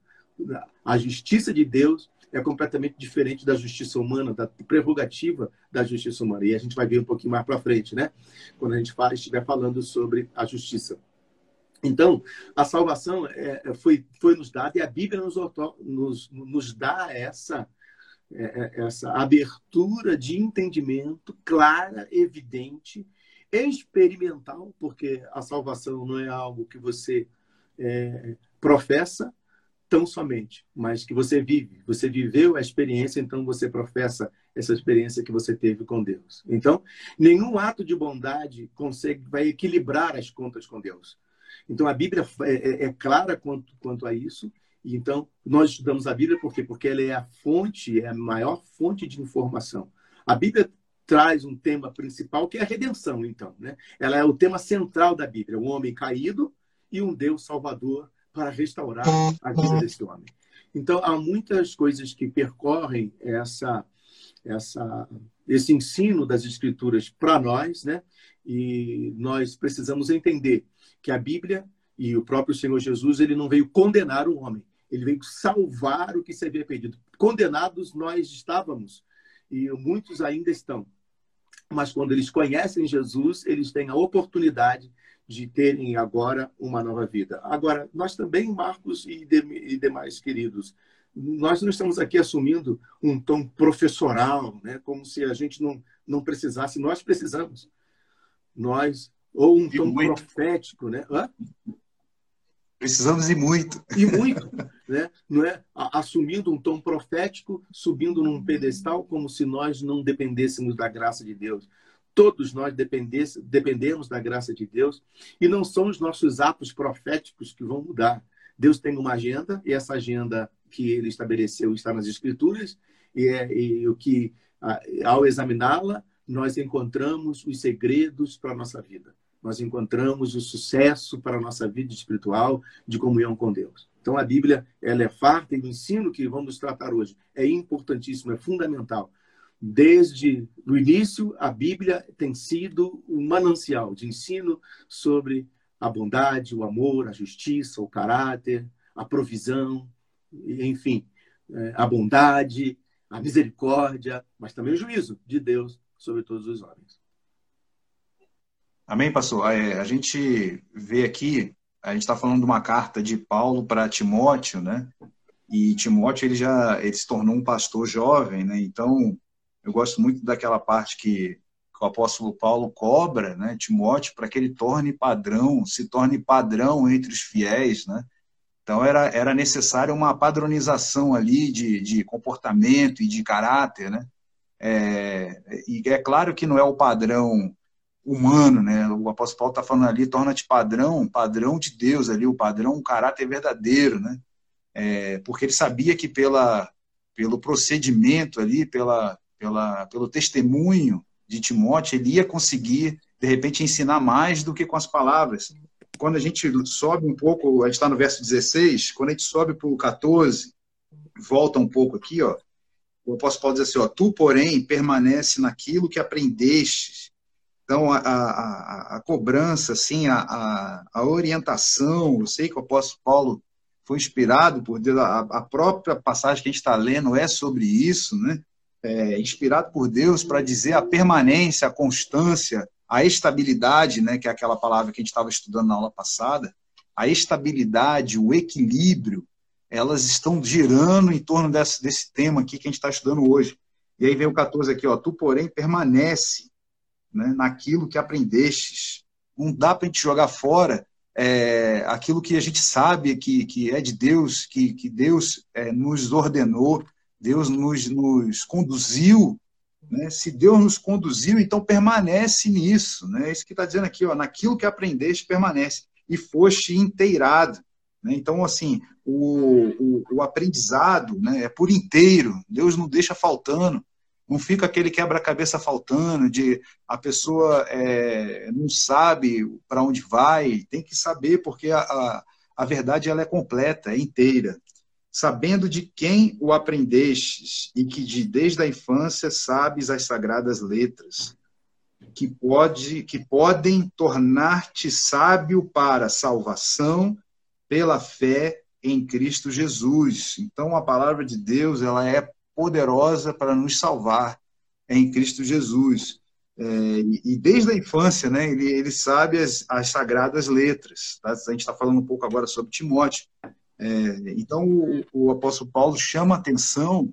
a justiça de Deus é completamente diferente da justiça humana, da prerrogativa da justiça humana. E a gente vai ver um pouquinho mais para frente, né? Quando a gente fala, estiver falando sobre a justiça. Então, a salvação é, é foi, foi nos dada e a Bíblia nos, nos, nos dá essa, é, é, essa abertura de entendimento clara, evidente, experimental, porque a salvação não é algo que você é, professa, tão somente, mas que você vive. Você viveu a experiência, então você professa essa experiência que você teve com Deus. Então, nenhum ato de bondade consegue vai equilibrar as contas com Deus. Então, a Bíblia é, é, é clara quanto, quanto a isso. E, então, nós estudamos a Bíblia por quê? Porque ela é a fonte, é a maior fonte de informação. A Bíblia traz um tema principal que é a redenção, então. Né? Ela é o tema central da Bíblia, o homem caído e um Deus salvador para restaurar a vida desse homem. Então, há muitas coisas que percorrem essa, essa, esse ensino das Escrituras para nós, né? E nós precisamos entender que a Bíblia e o próprio Senhor Jesus, ele não veio condenar o homem, ele veio salvar o que se havia perdido. Condenados nós estávamos, e muitos ainda estão. Mas quando eles conhecem Jesus, eles têm a oportunidade de terem agora uma nova vida. Agora, nós também, Marcos e, de, e demais queridos, nós não estamos aqui assumindo um tom professoral, né? como se a gente não, não precisasse. Nós precisamos. Nós, ou um e tom muito. profético, né? Hã? Precisamos e muito. E muito, né? Não é assumindo um tom profético, subindo num pedestal como se nós não dependêssemos da graça de Deus. Todos nós dependemos da graça de Deus e não são os nossos atos proféticos que vão mudar. Deus tem uma agenda e essa agenda que ele estabeleceu está nas Escrituras e, é, e o que, ao examiná-la, nós encontramos os segredos para a nossa vida. Nós encontramos o sucesso para a nossa vida espiritual de comunhão com Deus. Então, a Bíblia ela é farta e o ensino que vamos tratar hoje é importantíssimo, é fundamental Desde o início, a Bíblia tem sido um manancial de ensino sobre a bondade, o amor, a justiça, o caráter, a provisão, enfim, é, a bondade, a misericórdia, mas também o juízo de Deus sobre todos os homens. Amém, pastor? É, a gente vê aqui, a gente está falando de uma carta de Paulo para Timóteo, né? E Timóteo ele já ele se tornou um pastor jovem, né? Então eu gosto muito daquela parte que, que o apóstolo Paulo cobra, né, Timóteo, para que ele torne padrão, se torne padrão entre os fiéis, né? Então era, era necessário uma padronização ali de, de comportamento e de caráter, né? É, e é claro que não é o padrão humano, né? O apóstolo Paulo está falando ali, torna-te padrão, padrão de Deus ali, o padrão, um caráter verdadeiro, né? É, porque ele sabia que pela, pelo procedimento ali, pela, pela, pelo testemunho de Timóteo, ele ia conseguir, de repente, ensinar mais do que com as palavras. Quando a gente sobe um pouco, a gente está no verso 16, quando a gente sobe para o 14, volta um pouco aqui, ó, o apóstolo Paulo diz assim, ó, tu, porém, permanece naquilo que aprendeste. Então, a, a, a cobrança, assim, a, a, orientação, eu sei que o apóstolo Paulo foi inspirado por Deus, a própria passagem que a gente está lendo é sobre isso, né? É, inspirado por Deus para dizer a permanência, a constância, a estabilidade, né, que é aquela palavra que a gente estava estudando na aula passada, a estabilidade, o equilíbrio, elas estão girando em torno desse, desse tema aqui que a gente está estudando hoje. E aí vem o 14 aqui, ó, tu, porém, permanece né, naquilo que aprendestes. Não dá para a gente jogar fora é, aquilo que a gente sabe que, que é de Deus, que, que Deus é, nos ordenou, Deus nos, nos conduziu. Né? Se Deus nos conduziu, então permanece nisso. Né? É isso que está dizendo aqui, ó, naquilo que aprendeste, permanece. E foste inteirado. Né? Então, assim, o, o, o aprendizado né, é por inteiro. Deus não deixa faltando. Não fica aquele quebra-cabeça faltando, de a pessoa é, não sabe para onde vai, tem que saber, porque a, a, a verdade ela é completa, é inteira. Sabendo de quem o aprendestes e que de, desde a infância sabes as sagradas letras, que, pode, que podem tornar-te sábio para salvação pela fé em Cristo Jesus. Então, a palavra de Deus ela é poderosa para nos salvar em Cristo Jesus. É, e, desde a infância, né, ele, ele sabe as, as sagradas letras. Tá? A gente está falando um pouco agora sobre Timóteo. É, então, o, o, apóstolo Paulo chama a atenção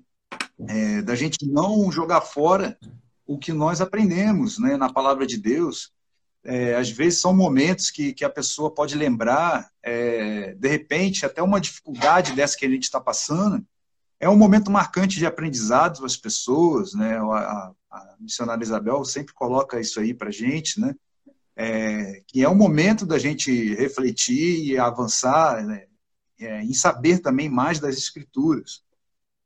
é, da gente não jogar fora o que nós aprendemos né, na palavra de Deus. É, às vezes são momentos que, que a pessoa pode lembrar, é, de repente, até uma dificuldade dessa que a gente está passando, é um momento marcante de aprendizado das pessoas, né? A, a missionária Isabel sempre coloca isso aí para gente, né? É, que é um momento da gente refletir e avançar né? É, em saber também mais das escrituras.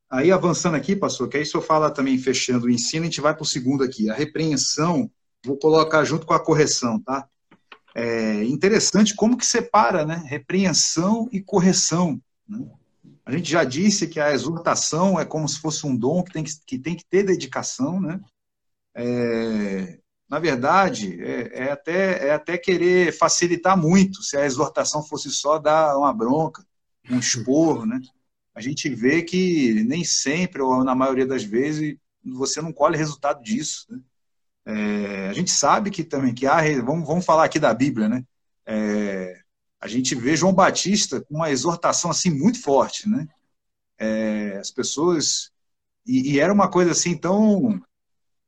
Aí avançando aqui, pastor, que aí o senhor fala também fechando o ensino, a gente vai para o segundo aqui, a repreensão, vou colocar junto com a correção, tá? É interessante como que separa, né? Repreensão e correção. Né? A gente já disse que a exortação é como se fosse um dom que tem que, que, tem que ter dedicação, né? É, na verdade, é, é, até, é até querer facilitar muito se a exortação fosse só dar uma bronca, um esporro, né? A gente vê que nem sempre, ou na maioria das vezes, você não colhe resultado disso. Né? É, a gente sabe que também que há, vamos, vamos falar aqui da Bíblia, né? É, a gente vê João Batista com uma exortação assim muito forte, né? É, as pessoas e, e, era uma coisa assim tão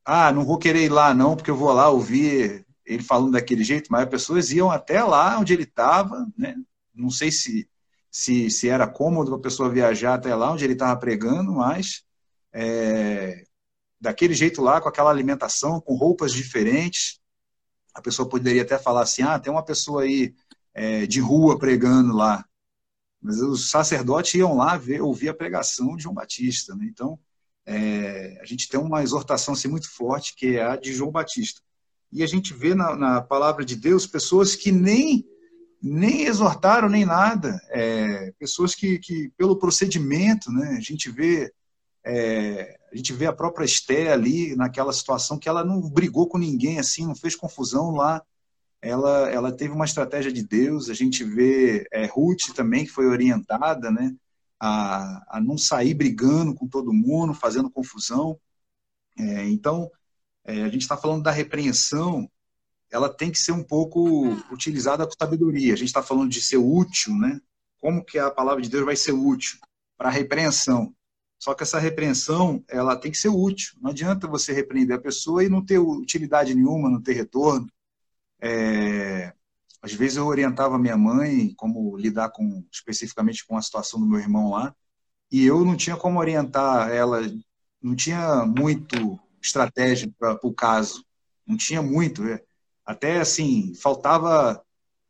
ah, não vou querer ir lá não, porque eu vou lá ouvir ele falando daquele jeito, mas as pessoas iam até lá onde ele estava, né? Não sei se, se, se era cômodo a pessoa viajar até lá onde ele estava pregando, mas é, daquele jeito lá, com aquela alimentação, com roupas diferentes, a pessoa poderia até falar assim, ah, tem uma pessoa aí é, de rua pregando lá. Mas os sacerdotes iam lá ver, ouvir a pregação de João Batista. Né? Então, é, a gente tem uma exortação assim, muito forte, que é a de João Batista. E a gente vê na, na palavra de Deus pessoas que nem, nem exortaram nem nada, é, pessoas que, que, pelo procedimento, né, a gente vê é, a gente vê a própria Esté ali naquela situação que ela não brigou com ninguém assim, não fez confusão lá ela, ela teve uma estratégia de Deus. A gente vê é, Ruth também, que foi orientada né, a, a não sair brigando com todo mundo, fazendo confusão. É, então, é, a gente está falando da repreensão, ela tem que ser um pouco utilizada com sabedoria. A gente está falando de ser útil, né? Como que a palavra de Deus vai ser útil para a repreensão? Só que essa repreensão, ela tem que ser útil. Não adianta você repreender a pessoa e não ter utilidade nenhuma, não ter retorno. É, às vezes eu orientava minha mãe como lidar com especificamente com a situação do meu irmão lá, e eu não tinha como orientar ela, não tinha muito estratégia para o caso, não tinha muito, é. Até assim faltava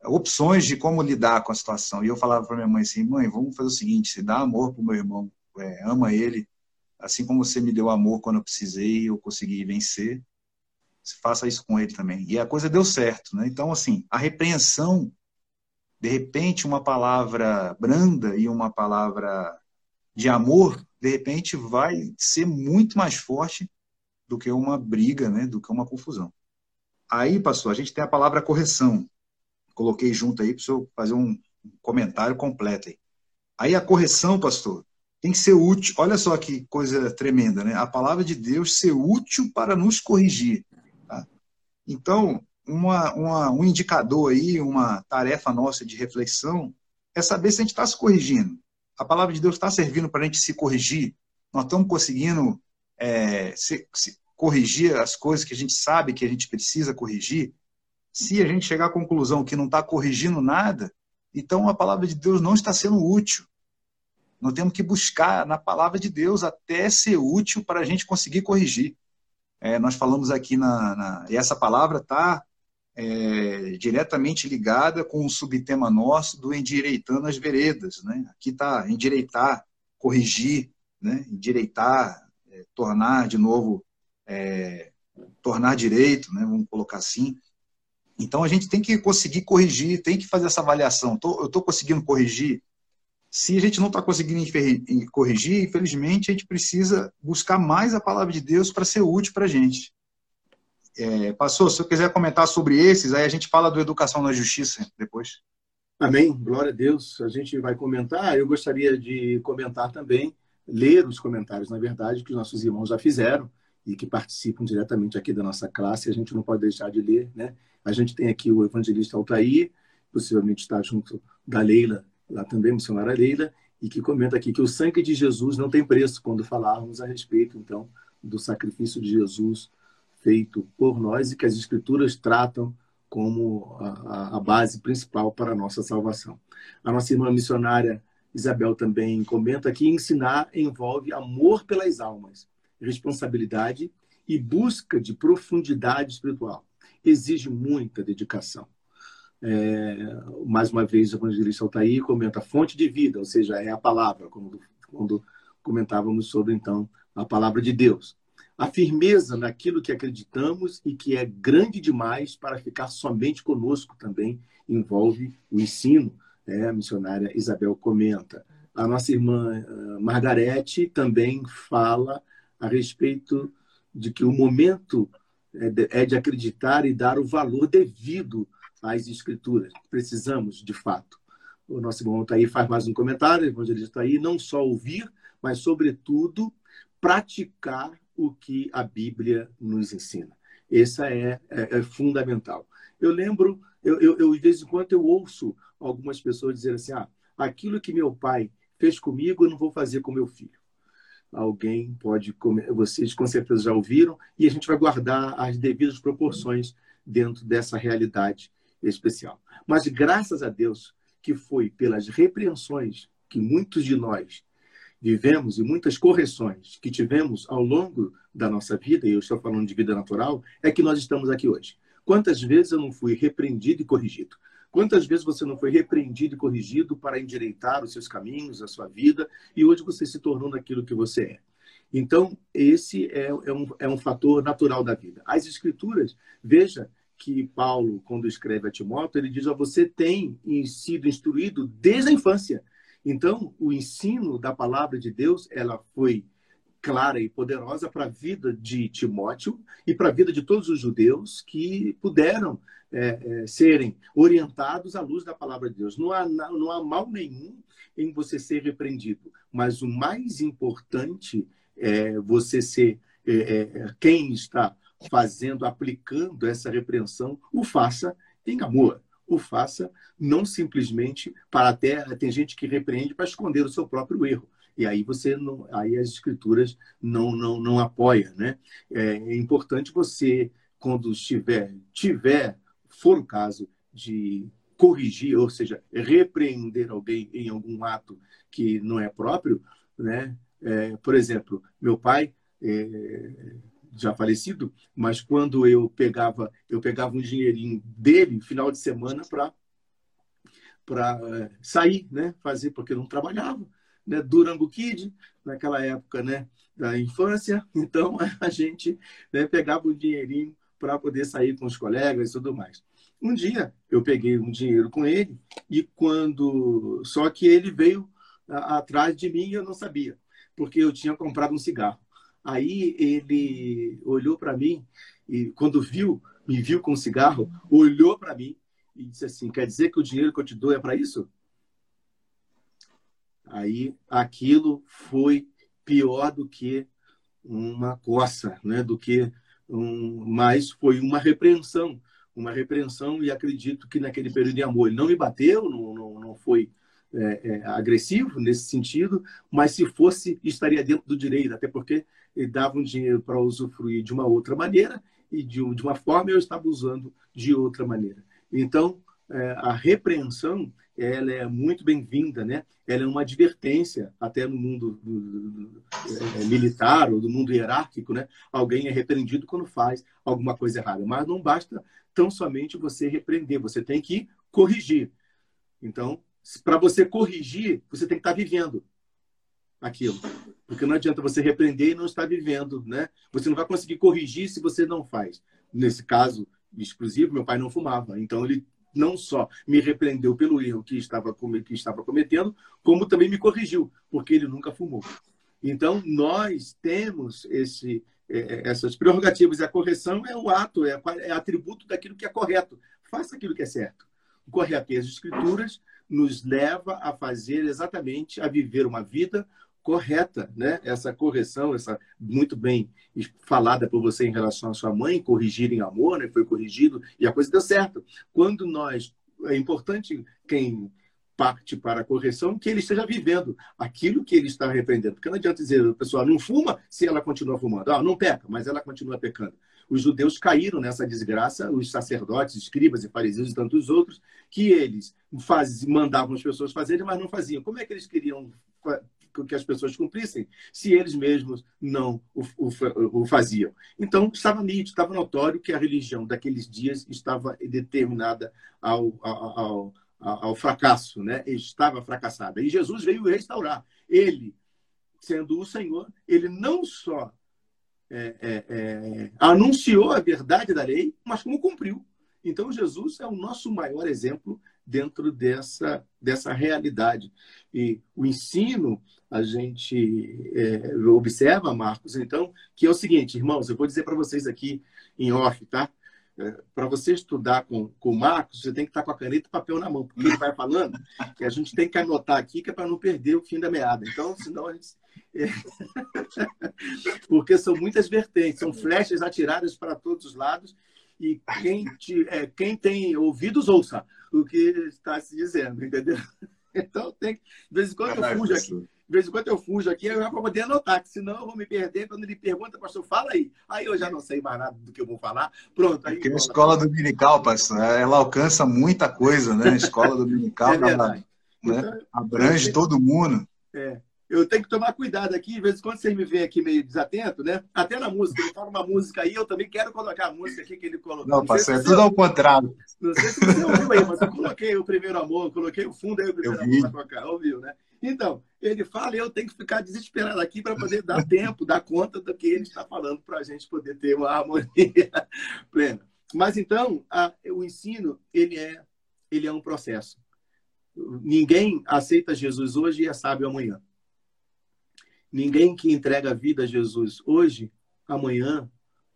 opções de como lidar com a situação. E eu falava para minha mãe assim, mãe, vamos fazer o seguinte, se dá amor para o meu irmão, é, ama ele, assim como você me deu amor quando eu precisei, eu consegui vencer faça isso com ele também. E a coisa deu certo, né? Então, assim, a repreensão, de repente, uma palavra branda e uma palavra de amor, de repente, vai ser muito mais forte do que uma briga, né? Do que uma confusão. Aí, pastor, a gente tem a palavra correção. Coloquei junto aí para o senhor fazer um comentário completo aí. Aí a correção, pastor, tem que ser útil. Olha só que coisa tremenda, né? A palavra de Deus ser útil para nos corrigir. Tá? Então, uma, uma, um indicador aí, uma tarefa nossa de reflexão, é saber se a gente está se corrigindo. A palavra de Deus está servindo para a gente se corrigir. Nós estamos conseguindo é, se, se corrigir as coisas que a gente sabe que a gente precisa corrigir. Se a gente chegar à conclusão que não está corrigindo nada, então a palavra de Deus não está sendo útil. Nós temos que buscar na palavra de Deus até ser útil para a gente conseguir corrigir. É, nós falamos aqui na, na, E essa palavra está é, diretamente ligada com o subtema nosso do endireitando as veredas. Né? Aqui está endireitar, corrigir, né? endireitar, é, tornar de novo, é, tornar direito, né? vamos colocar assim. Então a gente tem que conseguir corrigir, tem que fazer essa avaliação. Tô, eu estou conseguindo corrigir se a gente não está conseguindo corrigir, infelizmente, a gente precisa buscar mais a palavra de Deus para ser útil para a gente. É, pastor, se eu quiser comentar sobre esses, aí a gente fala do Educação na Justiça depois. Amém, glória a Deus. A gente vai comentar. Eu gostaria de comentar também, ler os comentários, na verdade, que os nossos irmãos já fizeram e que participam diretamente aqui da nossa classe. A gente não pode deixar de ler, né? A gente tem aqui o evangelista Altair, possivelmente está junto da Leila lá também, missionária Leila, e que comenta aqui que o sangue de Jesus não tem preço, quando falarmos a respeito, então, do sacrifício de Jesus feito por nós e que as Escrituras tratam como a, a base principal para a nossa salvação. A nossa irmã missionária Isabel também comenta que ensinar envolve amor pelas almas, responsabilidade e busca de profundidade espiritual. Exige muita dedicação. É, mais uma vez, o evangelista Altair comenta fonte de vida, ou seja, é a palavra, como quando comentávamos sobre, então, a palavra de Deus. A firmeza naquilo que acreditamos e que é grande demais para ficar somente conosco também envolve o ensino. Né? A missionária Isabel comenta. A nossa irmã uh, Margarete também fala a respeito de que o momento é de, é de acreditar e dar o valor devido às escrituras. Precisamos, de fato. O nosso irmão Taí faz mais um comentário, o evangelista Taí, não só ouvir, mas, sobretudo, praticar o que a Bíblia nos ensina. Essa é, é, é fundamental. Eu lembro, eu, eu, eu, de vez em quando eu ouço algumas pessoas dizer assim, ah, aquilo que meu pai fez comigo, eu não vou fazer com meu filho. Alguém pode, vocês com certeza já ouviram, e a gente vai guardar as devidas proporções dentro dessa realidade especial. Mas graças a Deus que foi pelas repreensões que muitos de nós vivemos e muitas correções que tivemos ao longo da nossa vida, e eu estou falando de vida natural, é que nós estamos aqui hoje. Quantas vezes eu não fui repreendido e corrigido? Quantas vezes você não foi repreendido e corrigido para endireitar os seus caminhos, a sua vida, e hoje você se tornou naquilo que você é? Então, esse é, é, um, é um fator natural da vida. As Escrituras, veja que Paulo, quando escreve a Timóteo, ele diz: ó, você tem sido instruído desde a infância. Então, o ensino da palavra de Deus, ela foi clara e poderosa para a vida de Timóteo e para a vida de todos os judeus que puderam é, é, serem orientados à luz da palavra de Deus. Não há, não há mal nenhum em você ser repreendido, mas o mais importante é você ser é, é quem está fazendo, aplicando essa repreensão, o faça em amor. O faça não simplesmente para até tem gente que repreende para esconder o seu próprio erro. E aí você não, aí as escrituras não não não apoia, né? É, é importante você quando estiver tiver for o caso de corrigir, ou seja, repreender alguém em algum ato que não é próprio, né? É, por exemplo, meu pai é, já falecido, mas quando eu pegava, eu pegava um dinheirinho dele final de semana para para é, sair, né, fazer porque não trabalhava, né, Durango Kid, naquela época, né, da infância, então a gente né, pegava o dinheirinho para poder sair com os colegas e tudo mais. Um dia eu peguei um dinheiro com ele e quando só que ele veio atrás de mim e eu não sabia, porque eu tinha comprado um cigarro. Aí ele olhou para mim e quando viu, me viu com um cigarro, olhou para mim e disse assim: "Quer dizer que o dinheiro que eu te dou é para isso?" Aí aquilo foi pior do que uma coça, né? do que um, mas foi uma repreensão, uma repreensão e acredito que naquele período de amor ele não me bateu, não, não, não foi é, é, agressivo nesse sentido, mas se fosse estaria dentro do direito, até porque ele dava um dinheiro para usufruir de uma outra maneira e de, de uma forma eu estava usando de outra maneira. Então é, a repreensão ela é muito bem-vinda, né? Ela é uma advertência até no mundo do, do, do, é, militar ou do mundo hierárquico, né? Alguém é repreendido quando faz alguma coisa errada, mas não basta tão somente você repreender, você tem que corrigir. Então, para você corrigir, você tem que estar tá vivendo aquilo, porque não adianta você repreender e não estar vivendo, né? Você não vai conseguir corrigir se você não faz. Nesse caso exclusivo, meu pai não fumava, então ele não só me repreendeu pelo erro que estava, que estava cometendo, como também me corrigiu, porque ele nunca fumou. Então, nós temos esse, é, é, essas prerrogativas. A correção é o ato, é, é atributo daquilo que é correto. Faça aquilo que é certo. O correto. E as escrituras nos leva a fazer exatamente, a viver uma vida correta, né? Essa correção, essa muito bem falada por você em relação à sua mãe, corrigir em amor, né? Foi corrigido e a coisa deu certo. Quando nós é importante quem parte para a correção que ele esteja vivendo aquilo que ele está repreendendo. Porque não adianta dizer, o pessoal não fuma se ela continua fumando. Ah, não peca, mas ela continua pecando. Os judeus caíram nessa desgraça, os sacerdotes, escribas e fariseus e tantos outros, que eles faz, mandavam as pessoas fazerem, mas não faziam. Como é que eles queriam que as pessoas cumprissem se eles mesmos não o, o, o faziam. Então, estava nítido, estava notório que a religião daqueles dias estava determinada ao, ao, ao, ao fracasso, né? estava fracassada. E Jesus veio restaurar. Ele, sendo o Senhor, ele não só é, é, é, anunciou a verdade da lei, mas como cumpriu. Então, Jesus é o nosso maior exemplo dentro dessa, dessa realidade. E o ensino, a gente é, observa, Marcos, então, que é o seguinte, irmãos, eu vou dizer para vocês aqui em off, tá? É, para você estudar com, com o Marcos, você tem que estar com a caneta e papel na mão, porque ele vai falando que a gente tem que anotar aqui, que é para não perder o fim da meada. Então, senão a gente. É... porque são muitas vertentes, são flechas atiradas para todos os lados, e quem, te, é, quem tem ouvidos, ouça o que está se dizendo, entendeu? Então, tem, de vez em quando eu fujo aqui. De vez em quando eu fujo aqui, eu já vou poder anotar, que senão eu vou me perder. Quando ele pergunta, pastor, fala aí. Aí eu já não sei mais nada do que eu vou falar. Pronto. Aí Porque a escola dominical, pastor, ela alcança muita coisa, né? A escola dominical, é ela, né? Então, abrange todo mundo. É eu tenho que tomar cuidado aqui, de vez em quando vocês me veem aqui meio desatento, né? Até na música, ele fala uma música aí, eu também quero colocar a música aqui que ele colocou. Não, parceiro, é tudo ao contrário. Não sei se você ouviu aí, mas eu coloquei o primeiro amor, coloquei o fundo aí, o primeiro amor para tocar, ouviu, né? Então, ele fala e eu tenho que ficar desesperado aqui para poder dar tempo, dar conta do que ele está falando para a gente poder ter uma harmonia plena. Mas então, a, o ensino, ele é, ele é um processo. Ninguém aceita Jesus hoje e é sábio amanhã. Ninguém que entrega a vida a Jesus hoje, amanhã,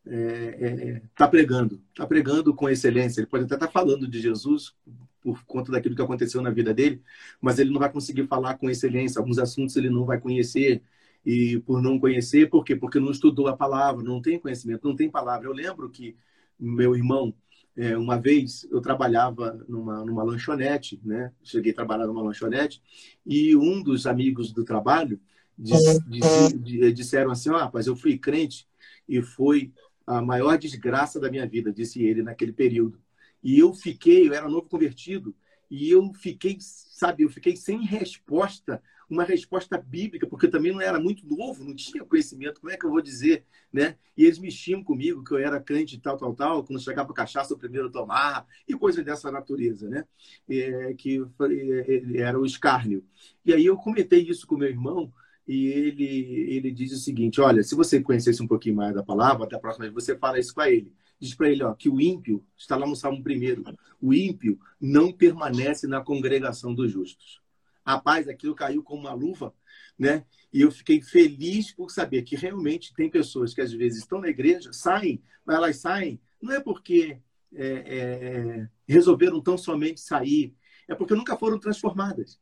está é, é, tá pregando. Está pregando com excelência. Ele pode até estar tá falando de Jesus por conta daquilo que aconteceu na vida dele, mas ele não vai conseguir falar com excelência. Alguns assuntos ele não vai conhecer. E por não conhecer, por quê? Porque não estudou a palavra, não tem conhecimento, não tem palavra. Eu lembro que meu irmão, é, uma vez eu trabalhava numa, numa lanchonete, né? Cheguei a trabalhar numa lanchonete, e um dos amigos do trabalho diz, diz, disseram assim: oh, rapaz, eu fui crente e foi a maior desgraça da minha vida, disse ele naquele período. E eu fiquei, eu era novo convertido, e eu fiquei, sabe, eu fiquei sem resposta, uma resposta bíblica, porque eu também não era muito novo, não tinha conhecimento, como é que eu vou dizer, né? E eles mexiam comigo, que eu era crente tal, tal, tal, quando chegava cachaça, o primeiro tomar, e coisas dessa natureza, né? É, que é, era o escárnio. E aí eu comentei isso com meu irmão, e ele, ele diz o seguinte: olha, se você conhecesse um pouquinho mais da palavra, até a próxima vez você fala isso para ele. Diz para ele ó, que o ímpio, está lá no Salmo primeiro, o ímpio não permanece na congregação dos justos. Rapaz, aquilo caiu como uma luva, né? E eu fiquei feliz por saber que realmente tem pessoas que às vezes estão na igreja, saem, mas elas saem, não é porque é, é, resolveram tão somente sair, é porque nunca foram transformadas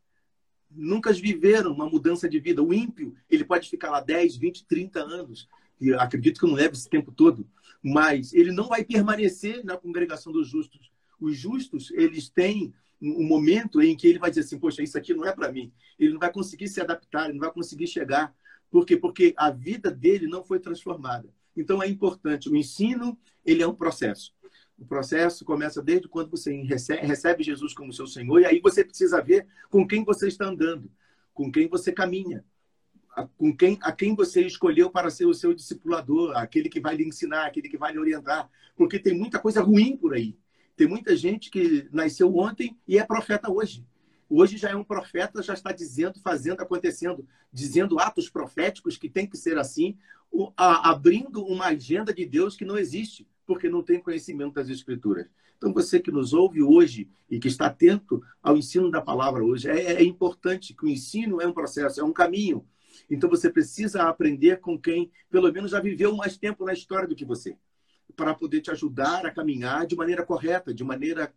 nunca viveram uma mudança de vida. O ímpio, ele pode ficar lá 10, 20, 30 anos, e acredito que não leve esse tempo todo, mas ele não vai permanecer na congregação dos justos. Os justos, eles têm um momento em que ele vai dizer assim, poxa, isso aqui não é para mim. Ele não vai conseguir se adaptar, ele não vai conseguir chegar. Por quê? Porque a vida dele não foi transformada. Então é importante. O ensino, ele é um processo. O processo começa desde quando você recebe Jesus como seu Senhor, e aí você precisa ver com quem você está andando, com quem você caminha, com quem, a quem você escolheu para ser o seu discipulador, aquele que vai lhe ensinar, aquele que vai lhe orientar, porque tem muita coisa ruim por aí. Tem muita gente que nasceu ontem e é profeta hoje. Hoje já é um profeta, já está dizendo, fazendo, acontecendo, dizendo atos proféticos que tem que ser assim, abrindo uma agenda de Deus que não existe porque não tem conhecimento das Escrituras. Então, você que nos ouve hoje e que está atento ao ensino da palavra hoje, é, é importante que o ensino é um processo, é um caminho. Então, você precisa aprender com quem, pelo menos, já viveu mais tempo na história do que você para poder te ajudar a caminhar de maneira correta, de maneira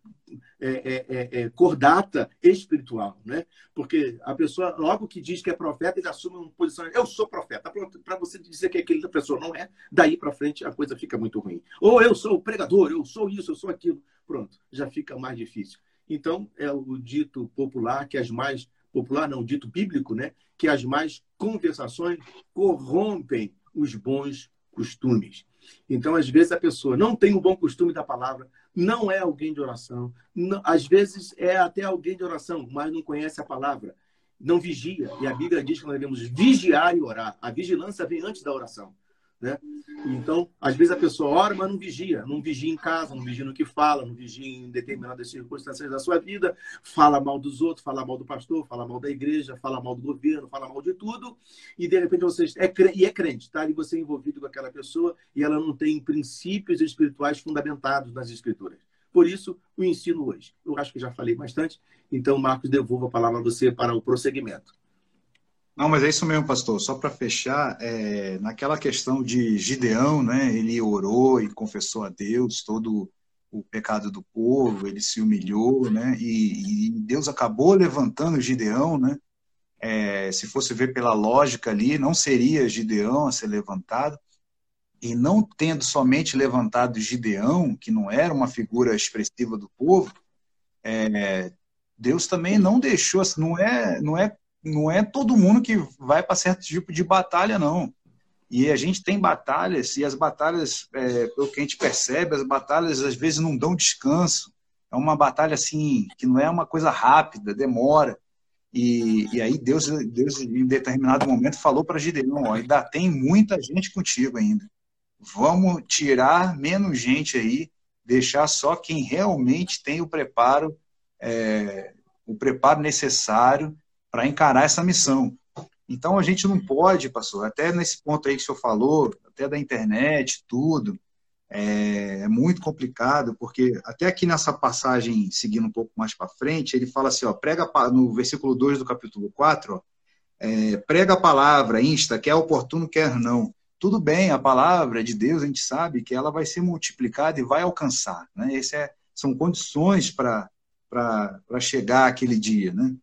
é, é, é, é, cordata espiritual, né? Porque a pessoa, logo que diz que é profeta, ele assume uma posição, eu sou profeta. Para você dizer que aquela pessoa não é, daí para frente a coisa fica muito ruim. Ou eu sou pregador, eu sou isso, eu sou aquilo. Pronto, já fica mais difícil. Então, é o dito popular que as mais popular não, dito bíblico, né, que as mais conversações corrompem os bons costumes. Então, às vezes, a pessoa não tem um bom costume da palavra, não é alguém de oração, não, às vezes é até alguém de oração, mas não conhece a palavra, não vigia. E a Bíblia diz que nós devemos vigiar e orar. A vigilância vem antes da oração. Né? Então, às vezes a pessoa ora, mas não vigia. Não vigia em casa, não vigia no que fala, não vigia em determinadas circunstâncias da sua vida. Fala mal dos outros, fala mal do pastor, fala mal da igreja, fala mal do governo, fala mal de tudo. E de repente você é, e é crente, tá? E você é envolvido com aquela pessoa e ela não tem princípios espirituais fundamentados nas escrituras. Por isso, o ensino hoje. Eu acho que já falei bastante. Então, Marcos, devolvo a palavra a você para o prosseguimento. Não, mas é isso mesmo, pastor. Só para fechar, é, naquela questão de Gideão, né? Ele orou e confessou a Deus todo o pecado do povo, ele se humilhou, né? E, e Deus acabou levantando Gideão, né? É, se fosse ver pela lógica ali, não seria Gideão a ser levantado. E não tendo somente levantado Gideão, que não era uma figura expressiva do povo, é, Deus também não deixou, não é, não é não é todo mundo que vai para certo tipo de batalha, não. E a gente tem batalhas, e as batalhas, é, pelo que a gente percebe, as batalhas às vezes não dão descanso. É uma batalha assim, que não é uma coisa rápida, demora. E, e aí Deus, Deus, em determinado momento, falou para Gideão: ó, ainda tem muita gente contigo ainda. Vamos tirar menos gente aí, deixar só quem realmente tem o preparo, é, o preparo necessário para encarar essa missão. Então a gente não pode, pastor, até nesse ponto aí que o senhor falou, até da internet, tudo, é, é muito complicado, porque até aqui nessa passagem, seguindo um pouco mais para frente, ele fala assim, ó, prega no versículo 2 do capítulo 4, ó, é, prega a palavra, insta, quer oportuno, quer não. Tudo bem, a palavra de Deus, a gente sabe que ela vai ser multiplicada e vai alcançar. Né? Essas é, são condições para chegar aquele dia. Né?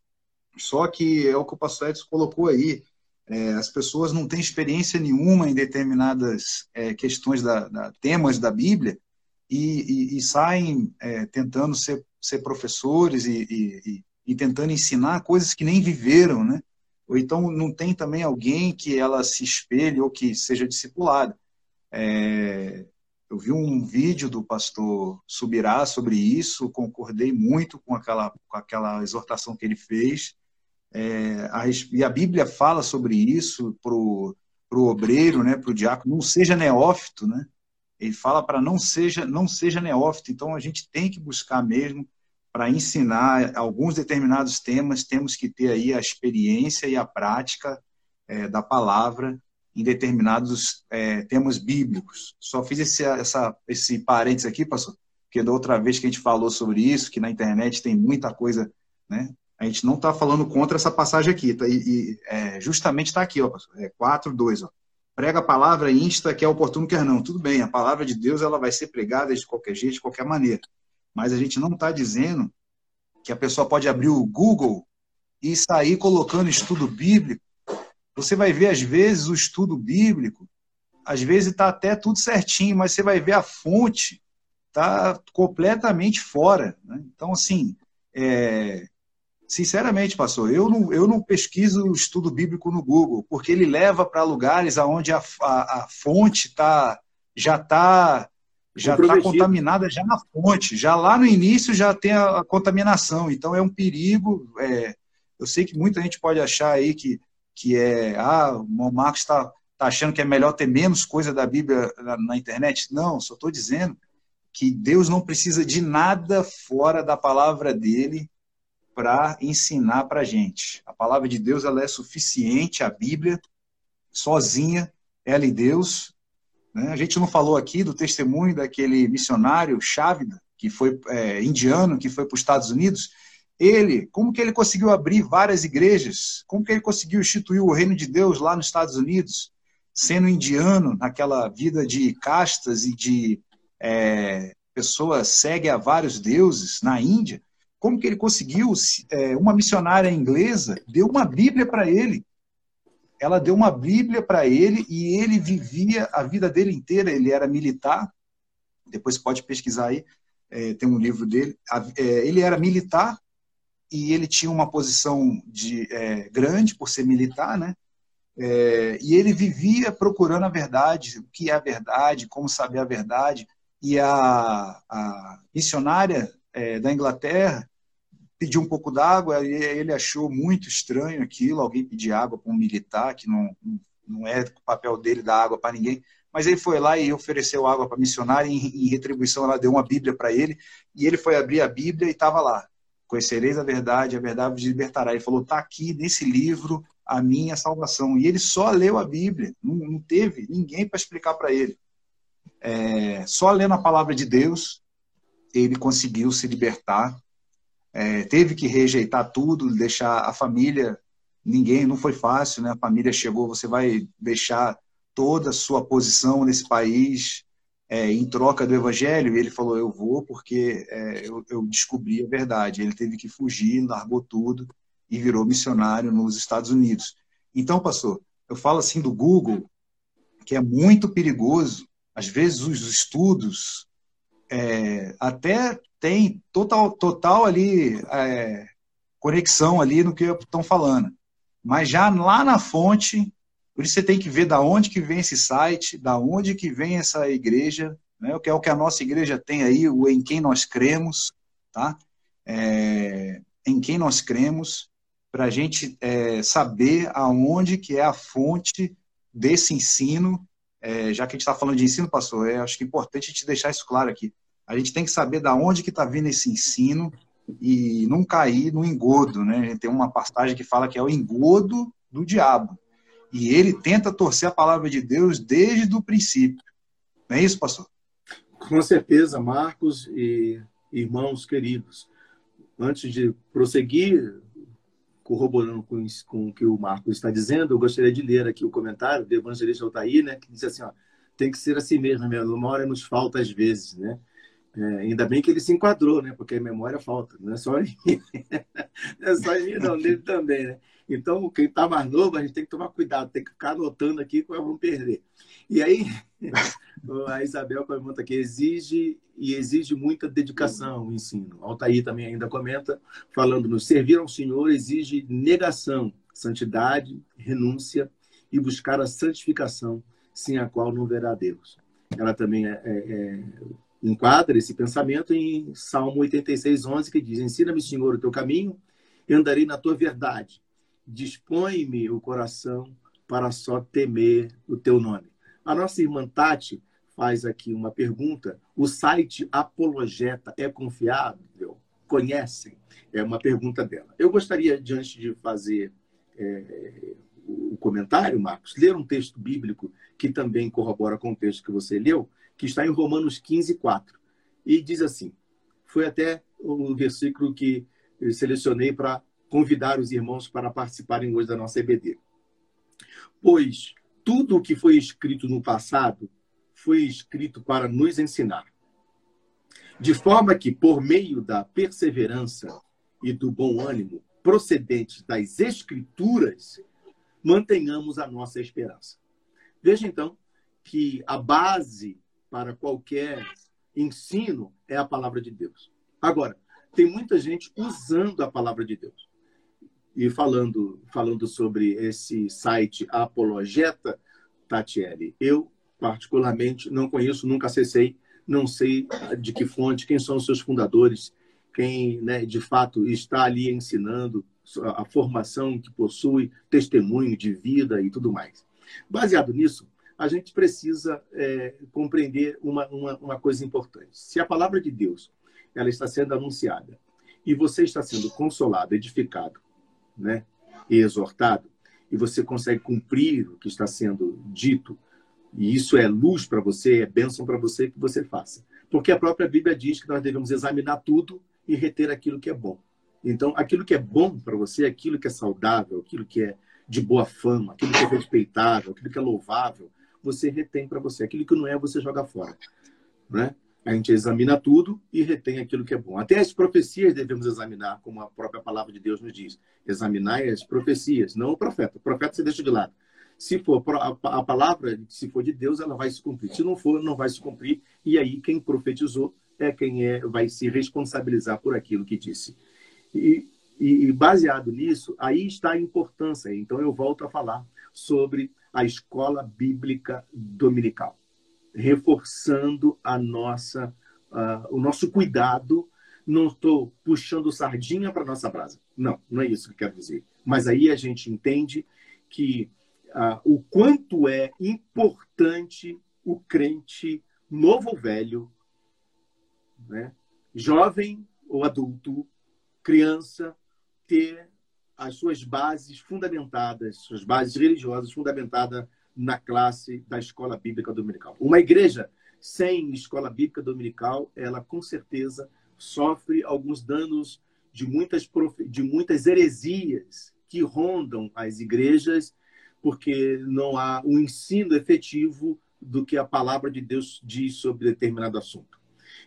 Só que é o que o pastor Edson colocou aí. É, as pessoas não têm experiência nenhuma em determinadas é, questões, da, da, temas da Bíblia, e, e, e saem é, tentando ser, ser professores e, e, tentando ensinar coisas que nem viveram, né? Ou então não tem também alguém que ela se espelhe ou que seja discipulada. É, eu vi um vídeo do pastor Subirá sobre isso, concordei muito com aquela, com aquela exortação que ele fez. É, a, e a Bíblia fala sobre isso para o obreiro, né, para o diácono, não seja neófito, né? Ele fala para não seja não seja neófito. Então a gente tem que buscar mesmo para ensinar alguns determinados temas, temos que ter aí a experiência e a prática é, da palavra em determinados é, temas bíblicos. Só fiz esse, essa, esse parênteses aqui, pastor, porque da outra vez que a gente falou sobre isso, que na internet tem muita coisa né, a gente não está falando contra essa passagem aqui, tá? E, e é, justamente está aqui, ó, é 4, 2, ó. Prega a palavra insta, quer oportuno, quer não. Tudo bem, a palavra de Deus ela vai ser pregada de qualquer jeito, de qualquer maneira. Mas a gente não está dizendo que a pessoa pode abrir o Google e sair colocando estudo bíblico, você vai ver, às vezes, o estudo bíblico, às vezes está até tudo certinho, mas você vai ver a fonte está completamente fora. Né? Então, assim, é, sinceramente, pastor, eu não, eu não pesquiso o estudo bíblico no Google, porque ele leva para lugares onde a, a, a fonte tá, já está já está contaminada já na fonte, já lá no início já tem a, a contaminação, então é um perigo. É, eu sei que muita gente pode achar aí que, que é, ah, o Marcos está tá achando que é melhor ter menos coisa da Bíblia na, na internet. Não, só estou dizendo que Deus não precisa de nada fora da palavra dele para ensinar para a gente. A palavra de Deus ela é suficiente, a Bíblia, sozinha, ela e Deus, né? A gente não falou aqui do testemunho daquele missionário Chávida, que foi é, indiano, que foi para os Estados Unidos. Ele, como que ele conseguiu abrir várias igrejas? Como que ele conseguiu instituir o reino de Deus lá nos Estados Unidos, sendo indiano, naquela vida de castas e de é, pessoa segue a vários deuses na Índia? Como que ele conseguiu? É, uma missionária inglesa deu uma Bíblia para ele ela deu uma Bíblia para ele e ele vivia a vida dele inteira. Ele era militar, depois pode pesquisar aí, é, tem um livro dele. É, ele era militar e ele tinha uma posição de, é, grande por ser militar, né? É, e ele vivia procurando a verdade, o que é a verdade, como saber a verdade. E a, a missionária é, da Inglaterra pediu um pouco d'água, e ele achou muito estranho aquilo, alguém pedir água para um militar, que não, não é o papel dele dar água para ninguém, mas ele foi lá e ofereceu água para missionária, e em retribuição ela deu uma Bíblia para ele, e ele foi abrir a Bíblia e estava lá, conhecereis a verdade, a verdade vos libertará. Ele falou, está aqui nesse livro a minha salvação. E ele só leu a Bíblia, não, não teve ninguém para explicar para ele. É, só lendo a palavra de Deus, ele conseguiu se libertar é, teve que rejeitar tudo, deixar a família. Ninguém, não foi fácil, né? A família chegou, você vai deixar toda a sua posição nesse país é, em troca do evangelho? E ele falou: Eu vou porque é, eu, eu descobri a verdade. Ele teve que fugir, largou tudo e virou missionário nos Estados Unidos. Então, pastor, eu falo assim do Google, que é muito perigoso. Às vezes os estudos é, até tem total, total ali é, conexão ali no que estão falando. Mas já lá na fonte, por isso você tem que ver da onde que vem esse site, da onde que vem essa igreja, né, o que é o que a nossa igreja tem aí, o em quem nós cremos, tá? É, em quem nós cremos, para a gente é, saber aonde que é a fonte desse ensino, é, já que a gente está falando de ensino, pastor, é, acho que é importante a gente deixar isso claro aqui. A gente tem que saber da onde que está vindo esse ensino e não cair no engodo, né? Tem uma passagem que fala que é o engodo do diabo. E ele tenta torcer a palavra de Deus desde o princípio. Não é isso, pastor? Com certeza, Marcos e irmãos queridos. Antes de prosseguir, corroborando com, com o que o Marcos está dizendo, eu gostaria de ler aqui o comentário do evangelista Altair, né, que diz assim, ó, tem que ser assim mesmo, a memória nos falta às vezes, né? É, ainda bem que ele se enquadrou, né? Porque a memória falta, não é só em mim. não é só em mim, não, dele também, né? Então, quem está mais novo, a gente tem que tomar cuidado, tem que ficar anotando aqui que vamos perder. E aí, a Isabel comenta que exige e exige muita dedicação o ensino. Altair também ainda comenta, falando no servir ao Senhor exige negação, santidade, renúncia e buscar a santificação, sem a qual não verá Deus. Ela também é, é, é enquadra esse pensamento em Salmo 86, 11, que diz: Ensina-me, Senhor, o teu caminho e andarei na tua verdade. Dispõe-me o coração para só temer o teu nome. A nossa irmã Tati faz aqui uma pergunta: o site Apologeta é confiável? Conhecem? É uma pergunta dela. Eu gostaria, diante de fazer é, o comentário, Marcos, ler um texto bíblico que também corrobora com o texto que você leu, que está em Romanos 15, 4. E diz assim: foi até o versículo que selecionei para convidar os irmãos para participarem hoje da nossa EBD. Pois tudo o que foi escrito no passado foi escrito para nos ensinar. De forma que, por meio da perseverança e do bom ânimo, procedentes das Escrituras, mantenhamos a nossa esperança. Veja então que a base para qualquer ensino é a palavra de Deus. Agora, tem muita gente usando a palavra de Deus. E falando, falando sobre esse site Apologeta, Tatiele, eu particularmente não conheço, nunca acessei, não sei de que fonte, quem são os seus fundadores, quem né, de fato está ali ensinando a formação que possui, testemunho de vida e tudo mais. Baseado nisso, a gente precisa é, compreender uma, uma, uma coisa importante. Se a palavra de Deus ela está sendo anunciada e você está sendo consolado, edificado, né, e exortado, e você consegue cumprir o que está sendo dito, e isso é luz para você, é bênção para você que você faça. Porque a própria Bíblia diz que nós devemos examinar tudo e reter aquilo que é bom. Então, aquilo que é bom para você, aquilo que é saudável, aquilo que é de boa fama, aquilo que é respeitável, aquilo que é louvável, você retém para você. Aquilo que não é, você joga fora. Né? A gente examina tudo e retém aquilo que é bom. Até as profecias devemos examinar, como a própria palavra de Deus nos diz. Examinar as profecias, não o profeta. O profeta você deixa de lado. Se for a palavra, se for de Deus, ela vai se cumprir. Se não for, não vai se cumprir. E aí quem profetizou é quem é, vai se responsabilizar por aquilo que disse. E, e baseado nisso, aí está a importância. Então eu volto a falar sobre a escola bíblica dominical, reforçando a nossa, uh, o nosso cuidado. Não estou puxando sardinha para nossa brasa. Não, não é isso que eu quero dizer. Mas aí a gente entende que uh, o quanto é importante o crente novo ou velho, né? jovem ou adulto, criança, ter as suas bases fundamentadas, suas bases religiosas fundamentadas na classe da escola bíblica dominical. Uma igreja sem escola bíblica dominical, ela com certeza sofre alguns danos de muitas, de muitas heresias que rondam as igrejas, porque não há um ensino efetivo do que a palavra de Deus diz sobre determinado assunto.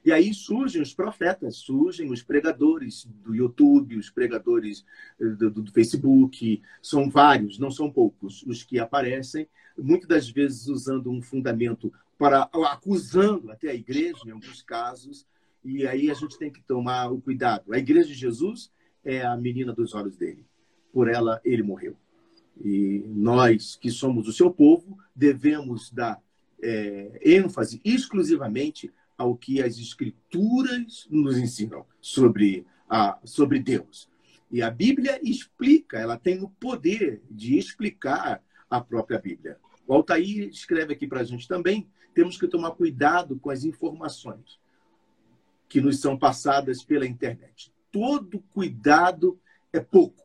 E aí surgem os profetas, surgem os pregadores do YouTube, os pregadores eh, do, do, Facebook, são vários, não são poucos, os que aparecem, muitas das vezes usando um fundamento para acusando até a igreja, em alguns casos, e aí a gente tem que tomar o cuidado. A igreja de Jesus é a menina dos olhos dele. Por ela ele morreu. E nós, que somos o seu povo, devemos dar é, ênfase exclusivamente ao que as escrituras nos ensinam sobre, a, sobre Deus. E a Bíblia explica, ela tem o poder de explicar a própria Bíblia. O Altair escreve aqui para a gente também, temos que tomar cuidado com as informações que nos são passadas pela internet. Todo cuidado é pouco.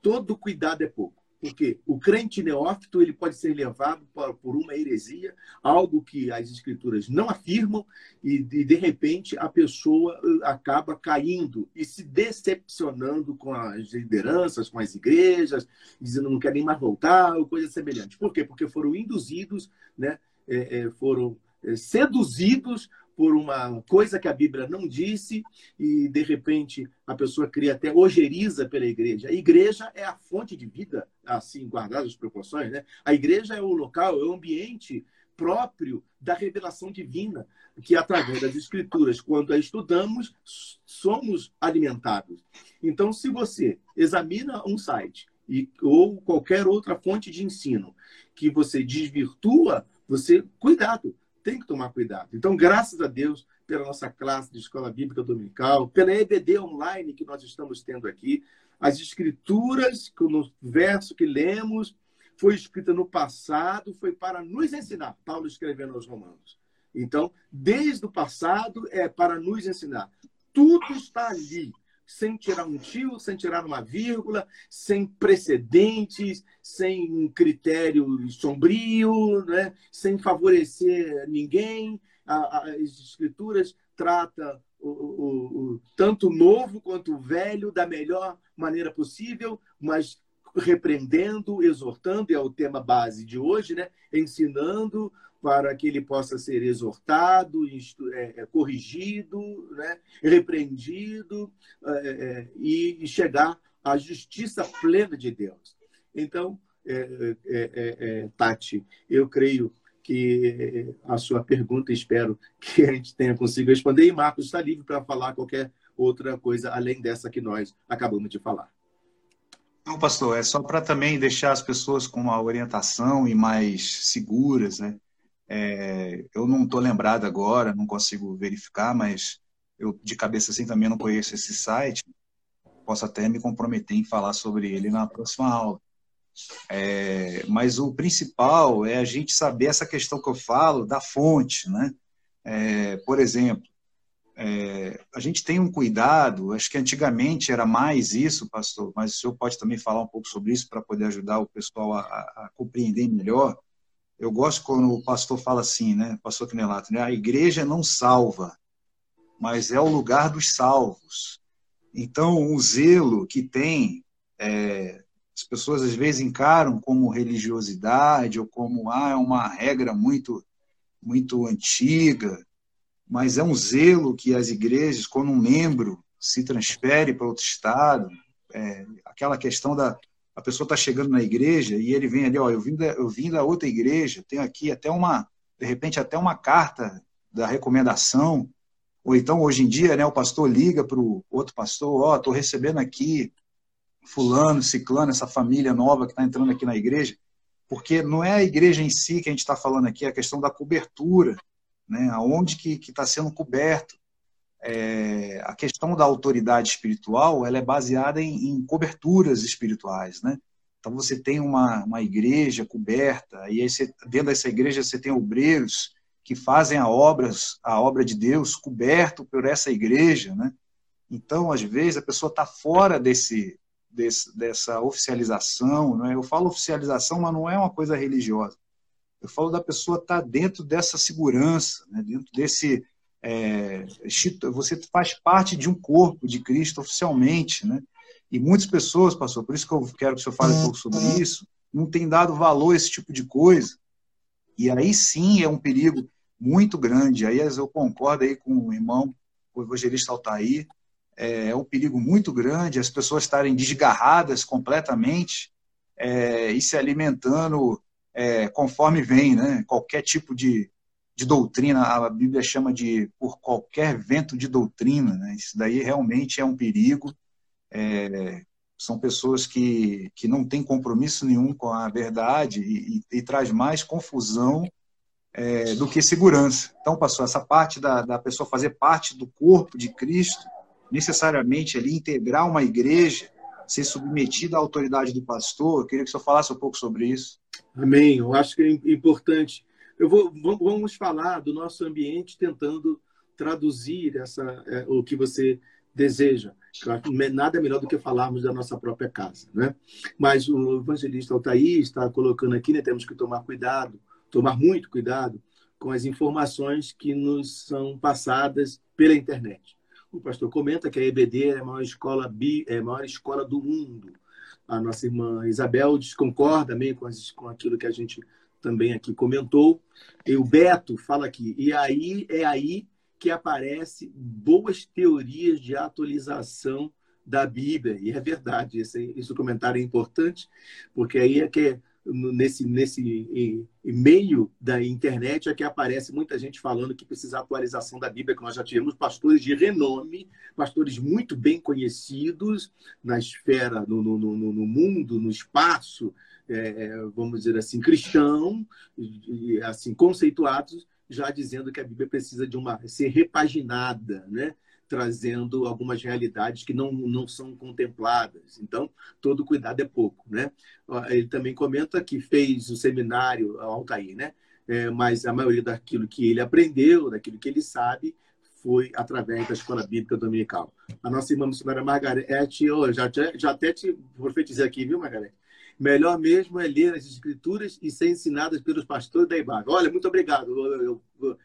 Todo cuidado é pouco. Porque o crente neófito ele pode ser levado por uma heresia, algo que as escrituras não afirmam, e de, repente a pessoa uh, acaba caindo e se decepcionando com as lideranças, com as igrejas, dizendo não quer nem mais voltar, ou coisa semelhante. Por quê? Porque foram induzidos, né? É, é, foram é, seduzidos por uma coisa que a Bíblia não disse e, de repente, a pessoa cria até ojeriza pela igreja. A igreja é a fonte de vida, assim, guardadas as proporções, né? A igreja é o local, é o ambiente próprio da revelação divina, que através das escrituras, quando a estudamos, somos alimentados. Então, se você examina um site e, ou qualquer outra fonte de ensino que você desvirtua, você, cuidado, tem que tomar cuidado. Então, graças a Deus pela nossa classe de escola bíblica dominical, pela EBD online que nós estamos tendo aqui, as escrituras, no verso que lemos, foi escrita no passado, foi para nos ensinar. Paulo escrevendo aos Romanos. Então, desde o passado é para nos ensinar. Tudo está ali sem tirar um tio, sem tirar uma vírgula, sem precedentes, sem critério sombrio, né? sem favorecer ninguém. As escrituras tratam o, o, o, tanto o novo quanto o velho da melhor maneira possível, mas repreendendo, exortando, é o tema base de hoje, né? ensinando para que ele possa ser exortado, é, é, corrigido, né? repreendido é, e chegar a justiça plena de Deus. Então, é, é, é, Tati, eu creio que a sua pergunta, espero que a gente tenha conseguido responder. E Marcos está livre para falar qualquer outra coisa além dessa que nós acabamos de falar. Não, pastor, é só para também deixar as pessoas com uma orientação e mais seguras, né? É, eu não estou lembrado agora, não consigo verificar, mas eu de cabeça assim também não conheço esse site. Posso até me comprometer em falar sobre ele na próxima aula. É, mas o principal é a gente saber essa questão que eu falo da fonte, né? É, por exemplo, é, a gente tem um cuidado, acho que antigamente era mais isso, pastor, mas o senhor pode também falar um pouco sobre isso para poder ajudar o pessoal a, a, a, compreender melhor. Eu gosto quando o pastor fala assim, né, pastor Quinelato, né, a igreja não salva, mas é o lugar dos salvos. Então, o zelo que tem, é, as pessoas às vezes encaram como religiosidade ou como ah, é uma regra muito, muito antiga, mas é um zelo que as igrejas, quando um membro se transfere para outro estado, é, aquela questão da a pessoa está chegando na igreja e ele vem ali, ó, eu vim, da, eu vim da outra igreja, tenho aqui até uma, de repente até uma carta da recomendação, ou então hoje em dia, né, o pastor liga para o outro pastor, ó, estou recebendo aqui fulano, ciclano, essa família nova que está entrando aqui na igreja, porque não é a igreja em si que a gente está falando aqui, é a questão da cobertura, né? aonde que está sendo coberto. É, a questão da autoridade espiritual ela é baseada em, em, coberturas espirituais. Né? Então você tem uma, uma igreja coberta, e aí você, dentro dessa igreja você tem obreiros que fazem a, obras, a obra de Deus coberto por essa igreja. Né? Então, às vezes, a pessoa está fora desse, desse, dessa oficialização. Não é? Eu falo oficialização, mas não é uma coisa religiosa. Eu falo da pessoa estar tá dentro dessa segurança, né? dentro desse. É, você faz parte de um corpo de Cristo oficialmente, né? E muitas pessoas, pastor, por isso que eu quero que o senhor fale um pouco sobre isso, não tem dado valor a esse tipo de coisa. E aí sim é um perigo muito grande. Aí eu concordo aí com o irmão, o evangelista Altair, é, é um perigo muito grande as pessoas estarem desgarradas completamente é, e se alimentando é, conforme vem, né? Qualquer tipo de, de doutrina, a Bíblia chama de por qualquer vento de doutrina, né? Isso daí realmente é um perigo. É, são pessoas que, que não têm compromisso nenhum com a verdade e, e, e traz mais confusão é, do que segurança. Então, pastor, essa parte da, da pessoa fazer parte do corpo de Cristo, necessariamente ali integrar uma igreja, ser submetida à autoridade do pastor, eu queria que o senhor falasse um pouco sobre isso. Amém. Eu acho que é importante. Eu vou, vamos falar do nosso ambiente tentando traduzir essa, é, o que você deseja. Nada melhor do que falarmos da nossa própria casa, né? Mas o evangelista Altair está colocando aqui, né, temos que tomar cuidado, tomar muito cuidado com as informações que nos são passadas pela internet. O pastor comenta que a EBD é a maior escola, bi, é a maior escola do mundo a nossa irmã Isabel concorda meio com, as, com aquilo que a gente também aqui comentou. E o Beto fala aqui, e aí é aí que aparece boas teorias de atualização da Bíblia. E é verdade, esse, esse comentário é importante, porque aí é que nesse, nesse meio da internet é que aparece muita gente falando que precisa atualização da Bíblia, que nós já tivemos pastores de renome, pastores muito bem conhecidos na esfera, no, no, no, no mundo, no espaço, é, vamos dizer assim, cristão, assim, conceituados, já dizendo que a Bíblia precisa de uma ser repaginada, né? trazendo algumas realidades que não, não são contempladas. Então, todo cuidado é pouco. Né? Ele também comenta que fez o seminário Altair, né? É, mas a maioria daquilo que ele aprendeu, daquilo que ele sabe, foi através da escola bíblica dominical. A nossa irmã missionária Margarete, oh, já, já até te profetizei aqui, viu, Margarete? Melhor mesmo é ler as escrituras e ser ensinadas pelos pastores da IBAG. Olha, muito obrigado. Eu, eu, eu...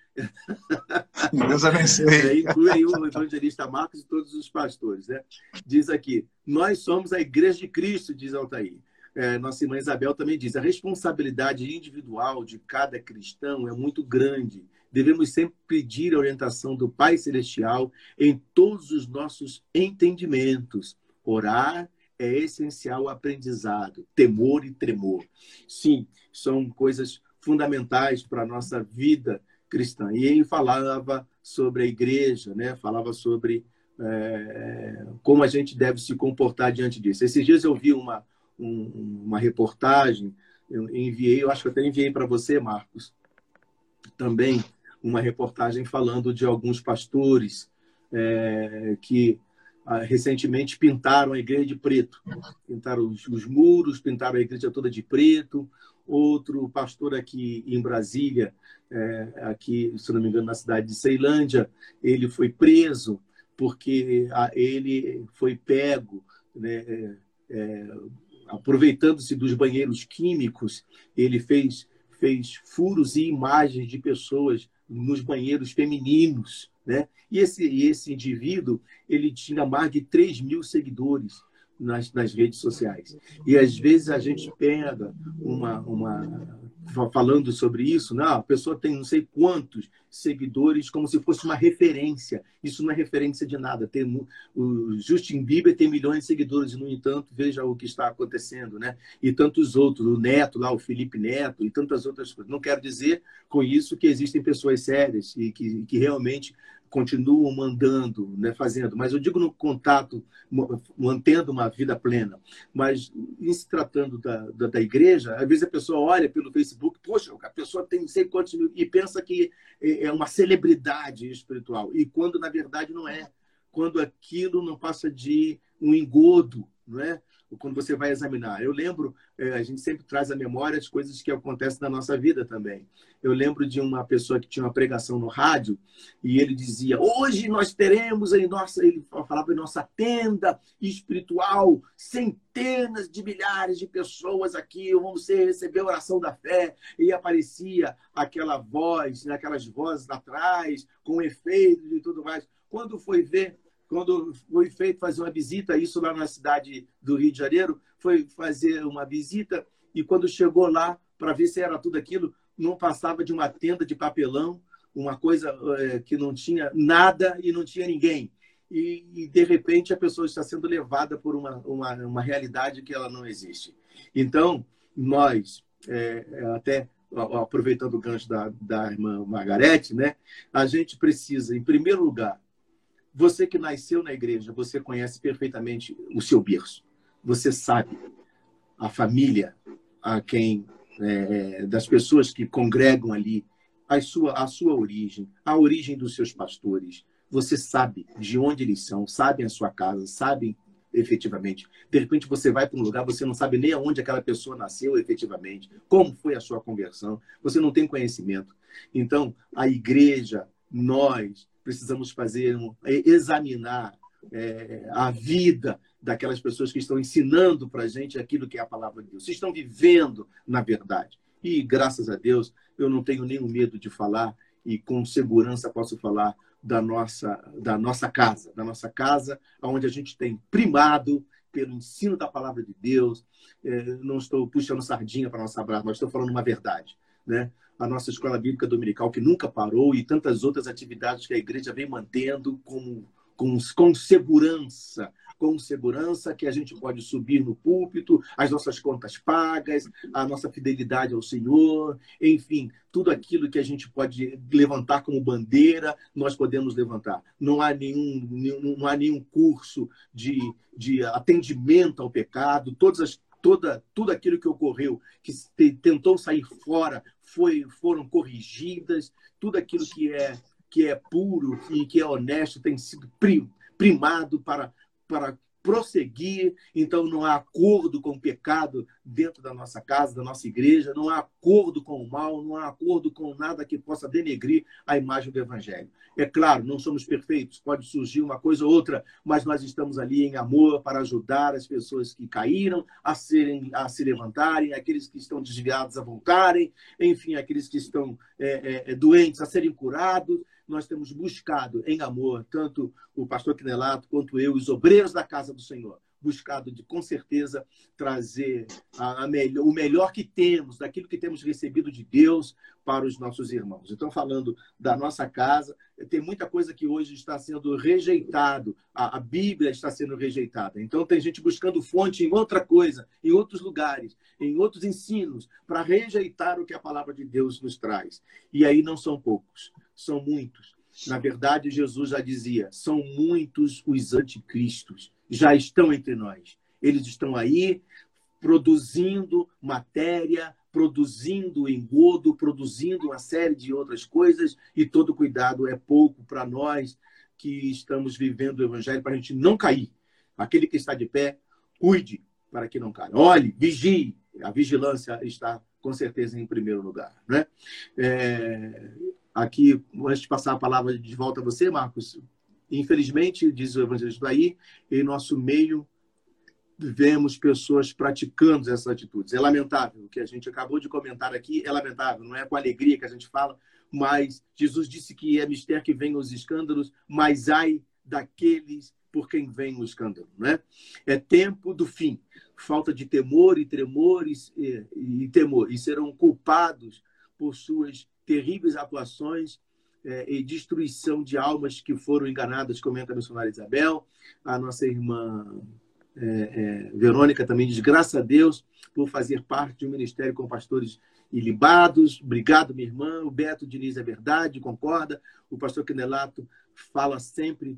Deus abençoe. É, inclui aí o evangelista Marcos e todos os pastores. Né? Diz aqui, nós somos a igreja de Cristo, diz Altair. É, nossa irmã Isabel também diz, a responsabilidade individual de cada cristão é muito grande. Devemos sempre pedir a orientação do Pai Celestial em todos os nossos entendimentos. Orar é essencial o aprendizado, temor e tremor. Sim, são coisas fundamentais para a nossa vida cristã. E ele falava sobre a igreja, né? falava sobre é, como a gente deve se comportar diante disso. Esses dias eu vi uma, um, uma reportagem, eu enviei, eu acho que até enviei para você, Marcos, também uma reportagem falando de alguns pastores é, que ah, recentemente pintaram a igreja de preto. Pintaram os, os, muros, pintaram a igreja toda de preto. Outro pastor aqui em Brasília, é, aqui, se não me engano, na cidade de Ceilândia, ele foi preso porque a, ele foi pego, né, é, é aproveitando-se dos banheiros químicos, ele fez, fez furos e imagens de pessoas nos banheiros femininos, né? E esse, esse indivíduo, ele tinha mais de 3 mil seguidores nas, nas redes sociais. E às vezes a gente pega uma, uma falando sobre isso, não, né? a pessoa tem não sei quantos seguidores, como se fosse uma referência. Isso não é referência de nada. Tem, o Justin Bieber tem milhões de seguidores, e, no entanto, veja o que está acontecendo, né? E tantos outros, o Neto lá, o Felipe Neto, e tantas outras coisas. Não quero dizer com isso que existem pessoas sérias e que, que realmente continuam mandando, né, fazendo, mas eu digo no contato, mantendo uma vida plena. Mas em se tratando da, da, da, igreja, às vezes a pessoa olha pelo Facebook, poxa, a pessoa tem não sei quantos mil, e pensa que é, é uma celebridade espiritual. E quando, na verdade, não é. Quando aquilo não passa de um engodo, não é? quando você vai examinar. Eu lembro, é, a gente sempre traz à memória as coisas que acontecem na nossa vida também. Eu lembro de uma pessoa que tinha uma pregação no rádio e ele dizia: Hoje nós teremos em nossa, ele falava em nossa tenda espiritual, centenas de milhares de pessoas aqui vão ser, receber a oração da fé. E aparecia aquela voz, né, aquelas vozes atrás, com efeitos e tudo mais. Quando foi ver, quando foi feito fazer uma visita, isso lá na cidade do Rio de Janeiro, foi fazer uma visita e quando chegou lá para ver se era tudo aquilo, não passava de uma tenda de papelão, uma coisa é, que não tinha nada e não tinha ninguém. E, e, de repente a pessoa está sendo levada por uma, uma, uma realidade que ela não existe. Então, nós, é, até aproveitando o gancho da, da irmã Margarete, né, a gente precisa, em primeiro lugar, você que nasceu na igreja, você conhece perfeitamente o seu berço. Você sabe a família, a quem é, das pessoas que congregam ali, a sua, a sua origem, a origem dos seus pastores. Você sabe de onde eles são, sabem a sua casa, sabem efetivamente. De repente você vai para um lugar, você não sabe nem aonde aquela pessoa nasceu efetivamente, como foi a sua conversão, você não tem conhecimento. Então, a igreja, nós, precisamos fazer, é, examinar é, a vida daquelas pessoas que estão ensinando para a gente aquilo que é a palavra de Deus. Se estão vivendo na verdade. E, graças a Deus, eu não tenho nenhum medo de falar e com segurança posso falar da nossa, da nossa casa, da nossa casa, onde a gente tem primado pelo ensino da palavra de Deus. É, não estou puxando sardinha para nossa brasa, mas estou falando uma verdade. Né? A nossa escola bíblica dominical, que nunca parou, e tantas outras atividades que a igreja vem mantendo com, com, segurança, com segurança que a gente pode subir no púlpito, as nossas contas pagas, a nossa fidelidade ao Senhor, enfim, tudo aquilo que a gente pode levantar como bandeira, nós podemos levantar. Não há nenhum, nenhum não há nenhum curso de, de atendimento ao pecado, todas as toda, tudo aquilo que ocorreu, que tentou sair fora, foi, foram corrigidas, tudo aquilo que é, que é puro e que é honesto tem sido primado para, para prosseguir, então não há acordo com o pecado dentro da nossa casa, da nossa igreja, não há acordo com o mal, não há acordo com nada que possa denegrir a imagem do Evangelho. É claro, não somos perfeitos, pode surgir uma coisa ou outra, mas nós estamos ali em amor para ajudar as pessoas que caíram a, serem, a se levantarem, aqueles que estão desviados a voltarem, enfim, aqueles que estão é, é, é doentes a serem curados nós temos buscado em amor, tanto o pastor Quinelato quanto eu, os obreiros da casa do Senhor, buscado de com certeza trazer a, a melhor, o melhor que temos, daquilo que temos recebido de Deus para os nossos irmãos. Então, falando da nossa casa, tem muita coisa que hoje está sendo rejeitado, a, a Bíblia está sendo rejeitada. Então, tem gente buscando fonte em outra coisa, em outros lugares, em outros ensinos, para rejeitar o que a palavra de Deus nos traz. E aí não são poucos, são muitos. Na verdade, Jesus já dizia: são muitos os anticristos, já estão entre nós. Eles estão aí produzindo matéria, produzindo engodo, produzindo uma série de outras coisas, e todo cuidado é pouco para nós que estamos vivendo o evangelho, para a gente não cair. Aquele que está de pé, cuide para que não caia. Olhe, vigie. A vigilância está com certeza em primeiro lugar. Né? É, aqui, antes de passar a palavra de volta a você, Marcos, infelizmente, diz o evangelista aí, em nosso meio vemos pessoas praticando essas atitudes. É lamentável. O que a gente acabou de comentar aqui é lamentável. Não é com alegria que a gente fala, mas Jesus disse que é mistério que vem os escândalos, mas ai daqueles por quem vem o escândalo. Né? É tempo do fim. Falta de temor e tremores e, e temor. E serão culpados por suas terríveis atuações é, e destruição de almas que foram enganadas, comenta a missionária Isabel, a nossa irmã é, é, Verônica também diz, graças a Deus por fazer parte de um ministério com pastores ilibados. Obrigado, minha irmã. O Beto Diniz é verdade, concorda. O pastor Quinelato fala sempre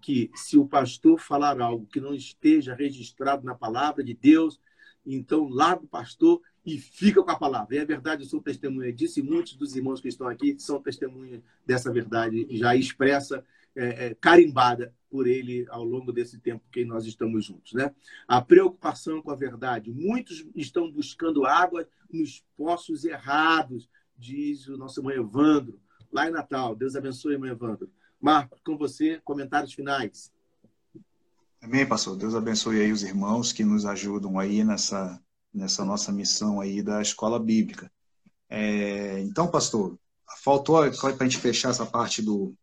que se o pastor falar algo que não esteja registrado na palavra de Deus, então larga o pastor e fica com a palavra. E é verdade, eu sou testemunha disso e muitos dos irmãos que estão aqui são testemunhas dessa verdade já expressa, é, é, carimbada por ele ao longo desse tempo que nós estamos juntos. Né? A preocupação com a verdade. Muitos estão buscando água nos poços errados, diz o nosso irmão Evandro, lá em Natal. Deus abençoe, irmão Evandro. Marco, com você, comentários finais. Amém, pastor. Deus abençoe aí os irmãos que nos ajudam aí nessa nessa nossa missão aí da escola bíblica. É, então, pastor, faltou para a gente fechar essa parte do,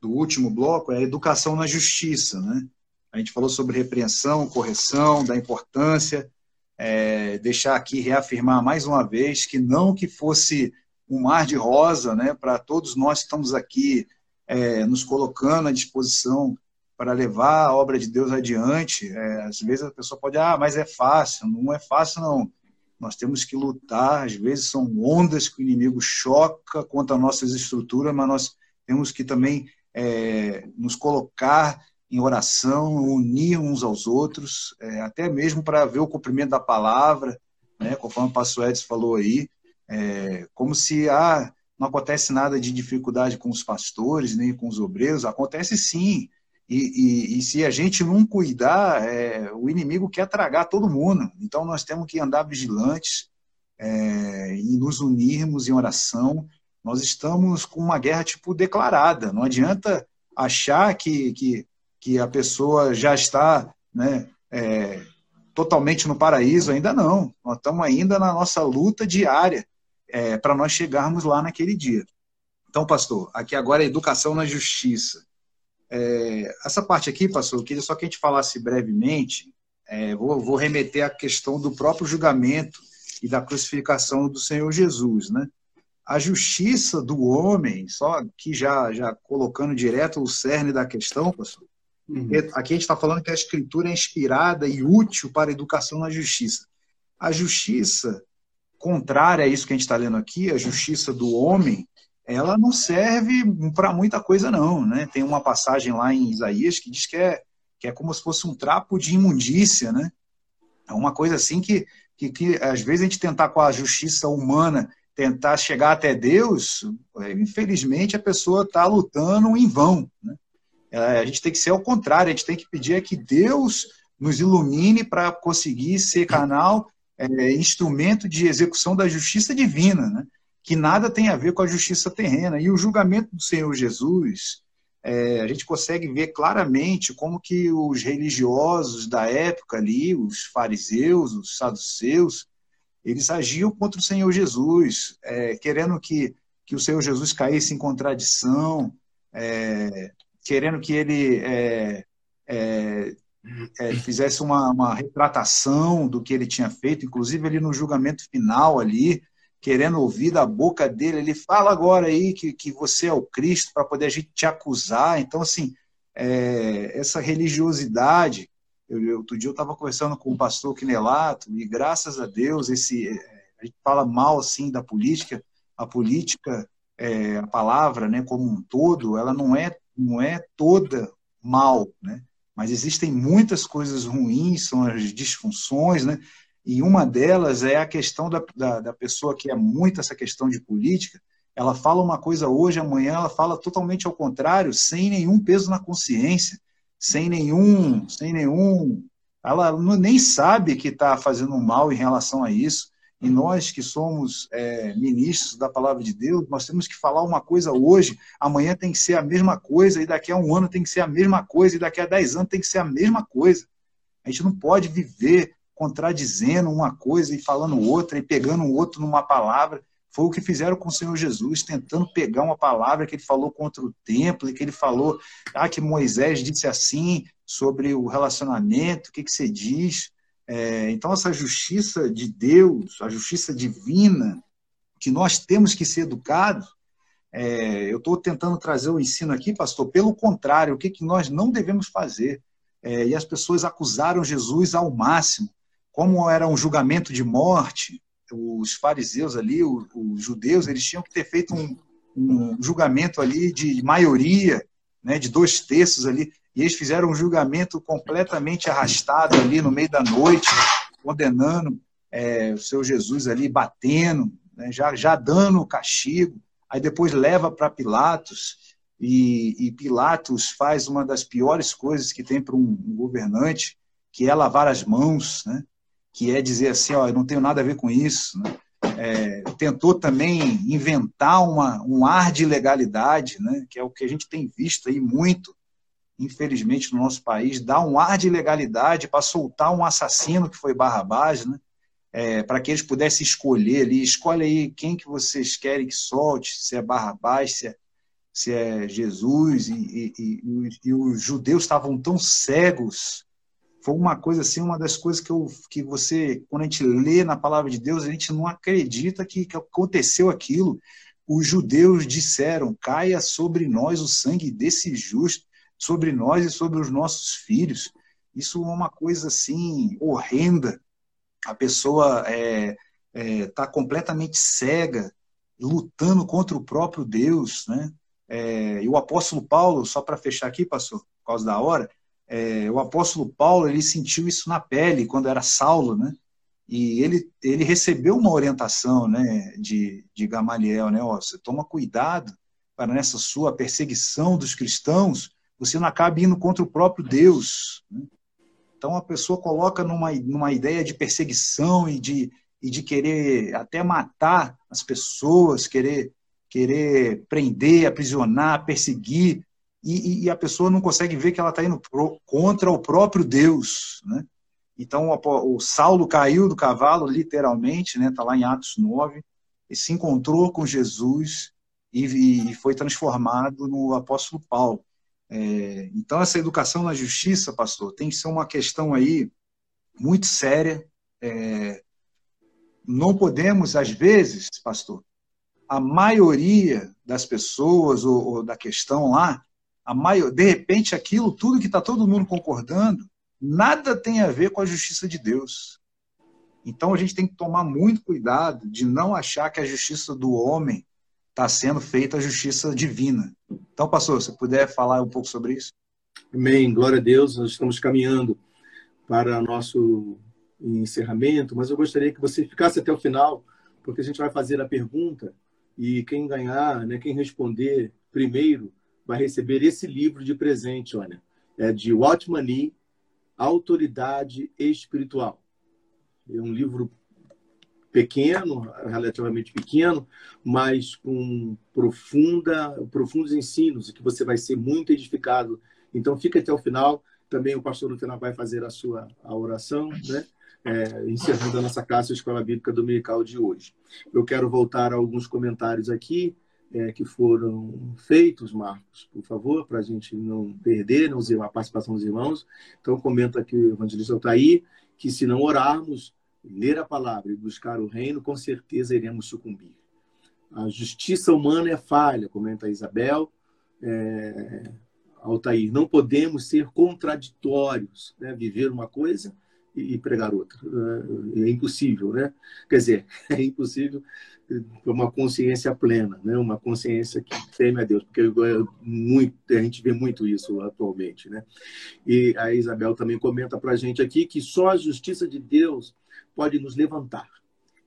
do último bloco, é a educação na justiça, né? A gente falou sobre repreensão, correção, da importância, é, deixar aqui reafirmar mais uma vez que não que fosse um mar de rosa, né, para todos nós que estamos aqui é, nos colocando à disposição para levar a obra de Deus adiante. É, às vezes a pessoa pode, ah, mas é fácil. Não é fácil, não. Nós temos que lutar. Às vezes são ondas que o inimigo choca contra nossas estruturas, mas nós temos que também é, nos colocar em oração, unir uns aos outros, é, até mesmo para ver o cumprimento da palavra, né, conforme o pastor Edson falou aí, é, como se ah, não acontece nada de dificuldade com os pastores, nem com os obreiros, acontece sim, e, e, e, se a gente não cuidar, é, o inimigo quer tragar todo mundo. Então nós temos que andar vigilantes é, e nos unirmos em oração. Nós estamos com uma guerra tipo declarada. Não adianta achar que, que, que a pessoa já está né, é, totalmente no paraíso. Ainda não. Nós estamos ainda na nossa luta diária é, para nós chegarmos lá naquele dia. Então, pastor, aqui agora é educação na justiça. É, essa parte aqui, pastor, eu queria só que a gente falasse brevemente, é, vou, vou, remeter à questão do próprio julgamento e da crucificação do Senhor Jesus, né? A justiça do homem, só que já, já colocando direto o cerne da questão, pastor, uhum. aqui a gente está falando que a escritura é inspirada e útil para a educação na justiça. A justiça contrária a isso que a gente está lendo aqui, a justiça do homem, ela não serve para muita coisa não, né? Tem uma passagem lá em Isaías que diz que é, que é como se fosse um trapo de imundícia, né? É uma coisa assim que, que, que às vezes a gente tentar com a justiça humana tentar chegar até Deus, é, infelizmente a pessoa está lutando em vão, né? É, a gente tem que ser ao contrário, a gente tem que pedir é que Deus nos ilumine para conseguir ser canal, é, instrumento de execução da justiça divina, né? Que nada tem a ver com a justiça terrena. E o julgamento do Senhor Jesus, é, a gente consegue ver claramente como que os religiosos da época ali, os fariseus, os saduceus, eles agiam contra o Senhor Jesus, é, querendo que, que o Senhor Jesus caísse em contradição, é, querendo que ele é, é, é, fizesse uma, uma retratação do que ele tinha feito, inclusive ele no julgamento final ali, querendo ouvir da boca dele, ele fala agora aí que, que você é o Cristo para poder a gente te acusar. Então, assim, é, essa religiosidade. Eu, outro dia eu estava conversando com o pastor Quinelato, e graças a Deus, esse, a gente fala mal assim da política, a política, é, a palavra, né, como um todo, ela não é, não é toda mal, né? mas existem muitas coisas ruins, são as disfunções, né? E uma delas é a questão da, da, da, pessoa que é muito essa questão de política. Ela fala uma coisa hoje, amanhã ela fala totalmente ao contrário, sem nenhum peso na consciência, sem nenhum, sem nenhum. Ela nem sabe que está fazendo mal em relação a isso. E nós que somos é, ministros da palavra de Deus, nós temos que falar uma coisa hoje, amanhã tem que ser a mesma coisa, e daqui a um ano tem que ser a mesma coisa, e daqui a dez anos tem que ser a mesma coisa. A gente não pode viver contradizendo uma coisa e falando outra, e pegando o outro numa palavra. Foi o que fizeram com o Senhor Jesus, tentando pegar uma palavra que ele falou contra o templo, e que ele falou, ah, que Moisés disse assim sobre o relacionamento, o que, que você diz? É, então, essa justiça de Deus, a justiça divina, que nós temos que ser educados, é, eu estou tentando trazer o ensino aqui, pastor, pelo contrário, o que, que nós não devemos fazer. É, e as pessoas acusaram Jesus ao máximo. Como era um julgamento de morte, os fariseus ali, os, judeus, eles tinham que ter feito um, um julgamento ali de maioria, né, de dois terços ali e eles fizeram um julgamento completamente arrastado ali no meio da noite, condenando é, o seu Jesus ali, batendo, né, já, já dando o castigo. Aí depois leva para Pilatos, e, e, Pilatos faz uma das piores coisas que tem para um, governante, que é lavar as mãos, né? Que é dizer assim, ó, eu não tenho nada a ver com isso. Né? É, tentou também inventar uma, um ar de legalidade, né? que é o que a gente tem visto aí muito infelizmente, no nosso país, dá um ar de legalidade para soltar um assassino que foi Barrabás, né? É, para que eles pudessem escolher ali, escolhe aí quem que vocês querem que solte, se é Barrabás, se é, se é Jesus, e, e, e, e os judeus estavam tão cegos, foi uma coisa assim, uma das coisas que, eu, que você, quando a gente lê na palavra de Deus, a gente não acredita que, que aconteceu aquilo. Os judeus disseram, caia sobre nós o sangue desse justo, sobre nós e sobre os nossos filhos. Isso é uma coisa assim horrenda. A pessoa está é, é, tá completamente cega, lutando contra o próprio Deus, né? É, e o apóstolo Paulo, só para fechar aqui, pastor, por causa da hora, é, o apóstolo Paulo ele sentiu isso na pele quando era Saulo, né? E ele, ele recebeu uma orientação, né, de, de Gamaliel, né? Ó, você toma cuidado para nessa sua perseguição dos cristãos você não acaba indo contra o próprio Deus. Né? Então a pessoa coloca numa, numa ideia de perseguição e de, e de querer até matar as pessoas, querer, querer prender, aprisionar, perseguir, e, e a pessoa não consegue ver que ela está indo pro, contra o próprio Deus. Né? Então o, o, Saulo caiu do cavalo, literalmente, está né? Tá lá em Atos 9, e se encontrou com Jesus e, e foi transformado no apóstolo Paulo. É, então, essa educação na justiça, pastor, tem que ser uma questão aí muito séria. É, não podemos, às vezes, pastor, a maioria das pessoas ou, ou da questão lá, a maior, de repente, aquilo tudo que está todo mundo concordando, nada tem a ver com a justiça de Deus. Então, a gente tem que tomar muito cuidado de não achar que a justiça do homem está sendo feita a justiça divina. Então, pastor, se puder falar um pouco sobre isso. Amém, glória a Deus. Nós estamos caminhando para nosso encerramento, mas eu gostaria que você ficasse até o final, porque a gente vai fazer a pergunta e quem ganhar, né, quem responder primeiro, vai receber esse livro de presente, olha. É de Watchman Nee, Autoridade Espiritual. É um livro pequeno, relativamente pequeno, mas com profunda, profundos ensinos, que você vai ser muito edificado. Então, fica até o final. Também o pastor final vai fazer a sua a oração, né? É, encerrando a nossa classe Escola Bíblica Dominical de hoje. Eu quero voltar a alguns comentários aqui. É, que foram feitos, Marcos, por favor, para a gente não perder não, a participação dos irmãos. Então, comenta aqui o evangelista Altair que se não orarmos, ler a palavra e buscar o reino, com certeza iremos sucumbir. A justiça humana é falha, comenta Isabel. É, Altair, não podemos ser contraditórios, né? viver uma coisa e pregar outra. É, é impossível, né? Quer dizer, é impossível uma consciência plena, né? Uma consciência que teme a Deus, porque muito, a gente vê muito isso atualmente, né? E a Isabel também comenta para a gente aqui que só a justiça de Deus pode nos levantar.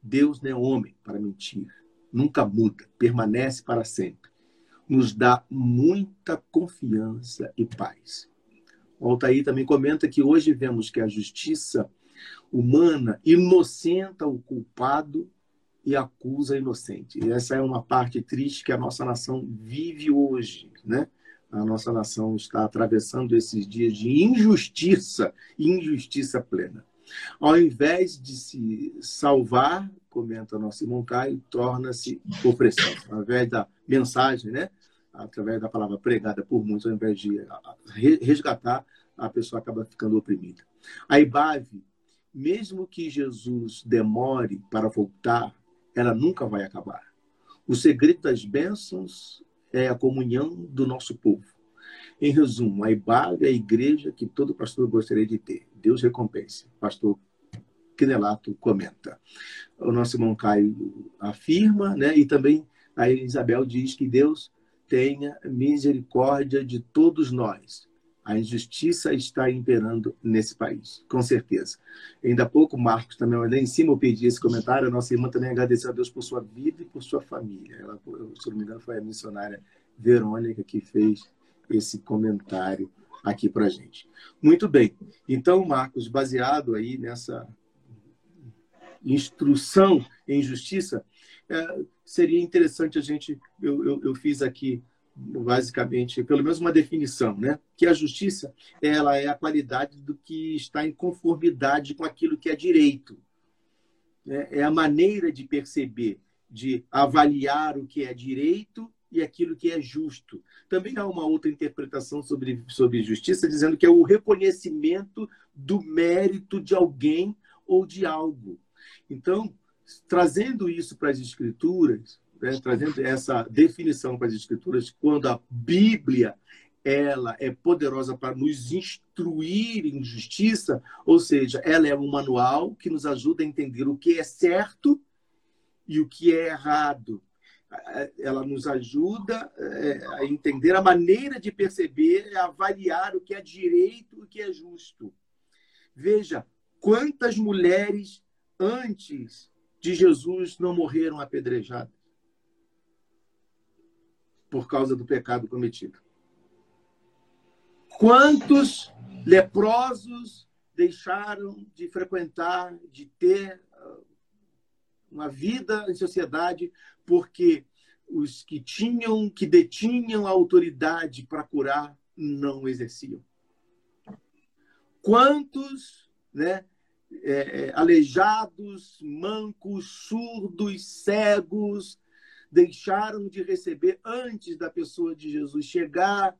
Deus não é homem para mentir, nunca muda, permanece para sempre. Nos dá muita confiança e paz. O Altair também comenta que hoje vemos que a justiça humana inocenta o culpado e acusa inocente. E essa é uma parte triste que a nossa nação vive hoje, né? A nossa nação está atravessando esses dias de injustiça, injustiça plena. Ao invés de se salvar, comenta nosso irmão Caio, torna-se opressão. Ao invés da mensagem, né? Através da palavra pregada por muitos, ao invés de resgatar, a pessoa acaba ficando oprimida. A IBAV, mesmo que Jesus demore para voltar, ela nunca vai acabar. O segredo das bênçãos é a comunhão do nosso povo. Em resumo, a IBAV é a igreja que todo pastor gostaria de ter. Deus recompense. Pastor Quinelato comenta. O nosso irmão Caio afirma, né? e também a Isabel diz que Deus tenha misericórdia de todos nós. A injustiça está imperando nesse país, com certeza. Ainda há pouco, Marcos também, lá em cima, eu pedi esse comentário. A nossa irmã também agradeceu a Deus por sua vida e por sua família. Ela, se não me engano, foi a missionária Verônica que fez esse comentário aqui para gente. Muito bem. Então, Marcos, baseado aí nessa instrução em justiça, é, seria interessante a gente. Eu, eu, eu, fiz aqui, basicamente, pelo menos uma definição, né? que a justiça ela é a qualidade do que está em conformidade com aquilo que é direito. Né? É a maneira de perceber, de avaliar o que é direito e aquilo que é justo. Também há uma outra interpretação sobre, sobre justiça, dizendo que é o reconhecimento do mérito de alguém ou de algo. Então, trazendo isso para as escrituras, né, trazendo essa definição para as escrituras, quando a Bíblia ela é poderosa para nos instruir em justiça, ou seja, ela é um manual que nos ajuda a entender o que é certo e o que é errado. Ela nos ajuda é, a entender a maneira de perceber, a avaliar o que é direito e o que é justo. Veja quantas mulheres antes de Jesus não morreram apedrejadas por causa do pecado cometido. Quantos leprosos deixaram de frequentar, de ter ah, uma vida em sociedade, porque os que tinham, que detinham a autoridade para curar, não exerciam. Quantos né, é, é, aleijados, mancos, surdos, cegos, deixaram de receber antes da pessoa de Jesus chegar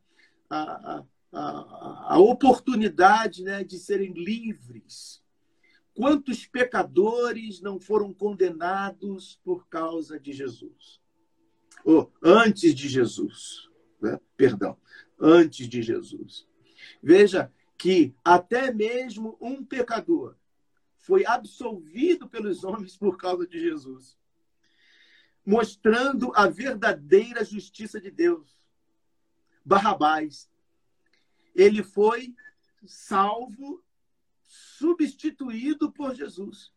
a, a, a oportunidade né, de serem livres. Quantos pecadores não foram condenados por causa de Jesus? Ou antes de Jesus, né? perdão, antes de Jesus. Veja que até mesmo um pecador foi absolvido pelos homens por causa de Jesus, mostrando a verdadeira justiça de Deus. Barrabás, ele foi salvo, substituído por Jesus.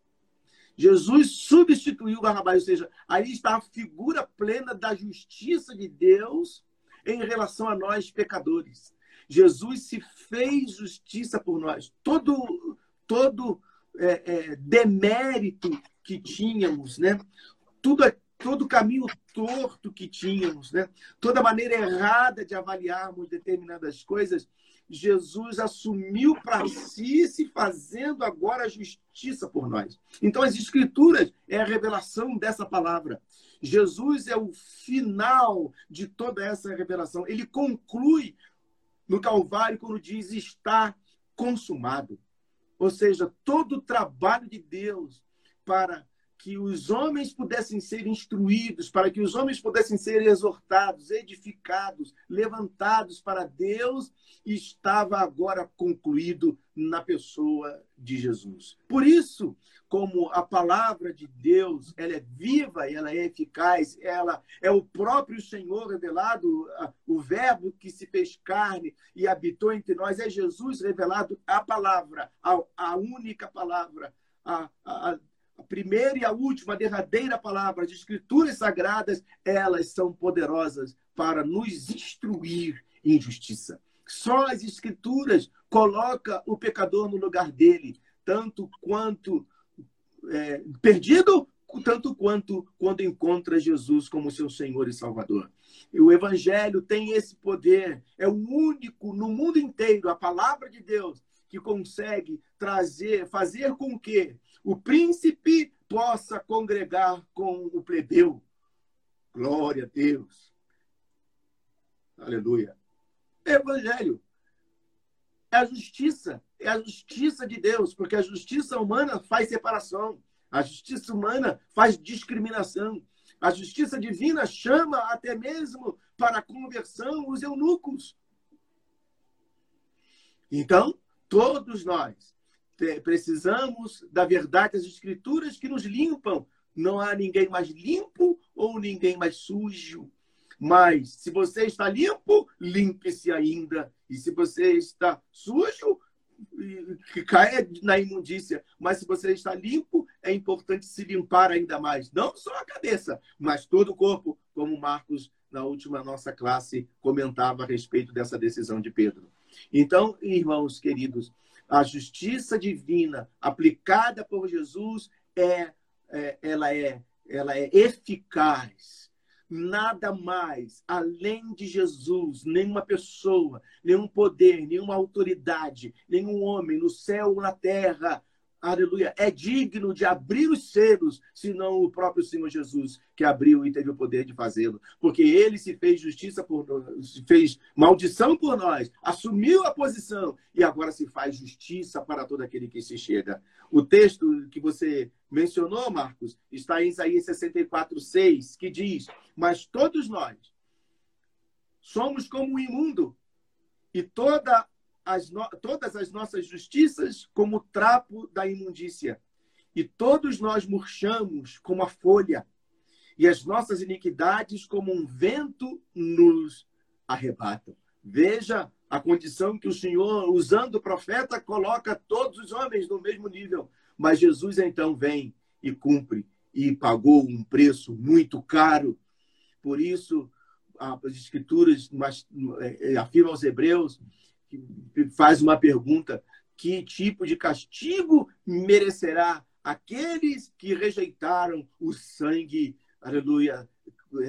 Jesus substituiu Barrabás, ou seja, aí está a figura plena da justiça de Deus em relação a nós pecadores. Jesus se fez justiça por nós. Todo todo é, é, demérito que tínhamos, né? Tudo, todo caminho torto que tínhamos, né? toda maneira errada de avaliarmos determinadas coisas, Jesus assumiu para si, se fazendo agora justiça por nós. Então, as Escrituras é a revelação dessa palavra. Jesus é o final de toda essa revelação. Ele conclui no Calvário quando diz está consumado. Ou seja, todo o trabalho de Deus para que os homens pudessem ser instruídos, para que os homens pudessem ser exortados, edificados, levantados para Deus, estava agora concluído na pessoa de Jesus. Por isso, como a palavra de Deus, ela é viva, ela é eficaz, ela é o próprio Senhor revelado, o verbo que se fez carne e habitou entre nós, é Jesus revelado, a palavra, a, a única palavra, a, a, a primeira e a última, a derradeira palavra, as escrituras sagradas, elas são poderosas para nos instruir em justiça. Só as escrituras coloca o pecador no lugar dele, tanto quanto é, perdido, tanto quanto quando encontra Jesus como seu Senhor e Salvador. E o Evangelho tem esse poder, é o único no mundo inteiro, a palavra de Deus, que consegue trazer, fazer com que o príncipe possa congregar com o plebeu. Glória a Deus. Aleluia. Evangelho é a justiça, é a justiça de Deus, porque a justiça humana faz separação, a justiça humana faz discriminação, a justiça divina chama até mesmo para a conversão os eunucos. Então, todos nós precisamos da verdade das escrituras que nos limpam. Não há ninguém mais limpo ou ninguém mais sujo. Mas se você está limpo, limpe-se ainda. E se você está sujo, caia na imundícia. Mas se você está limpo, é importante se limpar ainda mais. Não só a cabeça, mas todo o corpo, como Marcos, na última nossa classe, comentava a respeito dessa decisão de Pedro. Então, irmãos queridos, a justiça divina aplicada por Jesus é, é, ela é ela é eficaz. Nada mais além de Jesus, nenhuma pessoa, nenhum poder, nenhuma autoridade, nenhum homem no céu ou na terra aleluia, é digno de abrir os selos, senão o próprio Senhor Jesus, que abriu e teve o poder de fazê-lo. Porque ele se fez justiça por nós, fez maldição por nós, assumiu a posição e agora se faz justiça para todo aquele que se chega. O texto que você mencionou, Marcos, está em Isaías 64, 6, que diz: Mas todos nós somos como o imundo, e toda as no... todas as nossas justiças como trapo da imundícia. E todos nós murchamos como a folha, e as nossas iniquidades como um vento nos arrebatam. Veja a condição que o Senhor, usando o profeta, coloca todos os homens no mesmo nível. Mas Jesus então vem e cumpre e pagou um preço muito caro. Por isso, as escrituras é, afirmam aos hebreus faz uma pergunta: que tipo de castigo merecerá aqueles que rejeitaram o sangue, aleluia,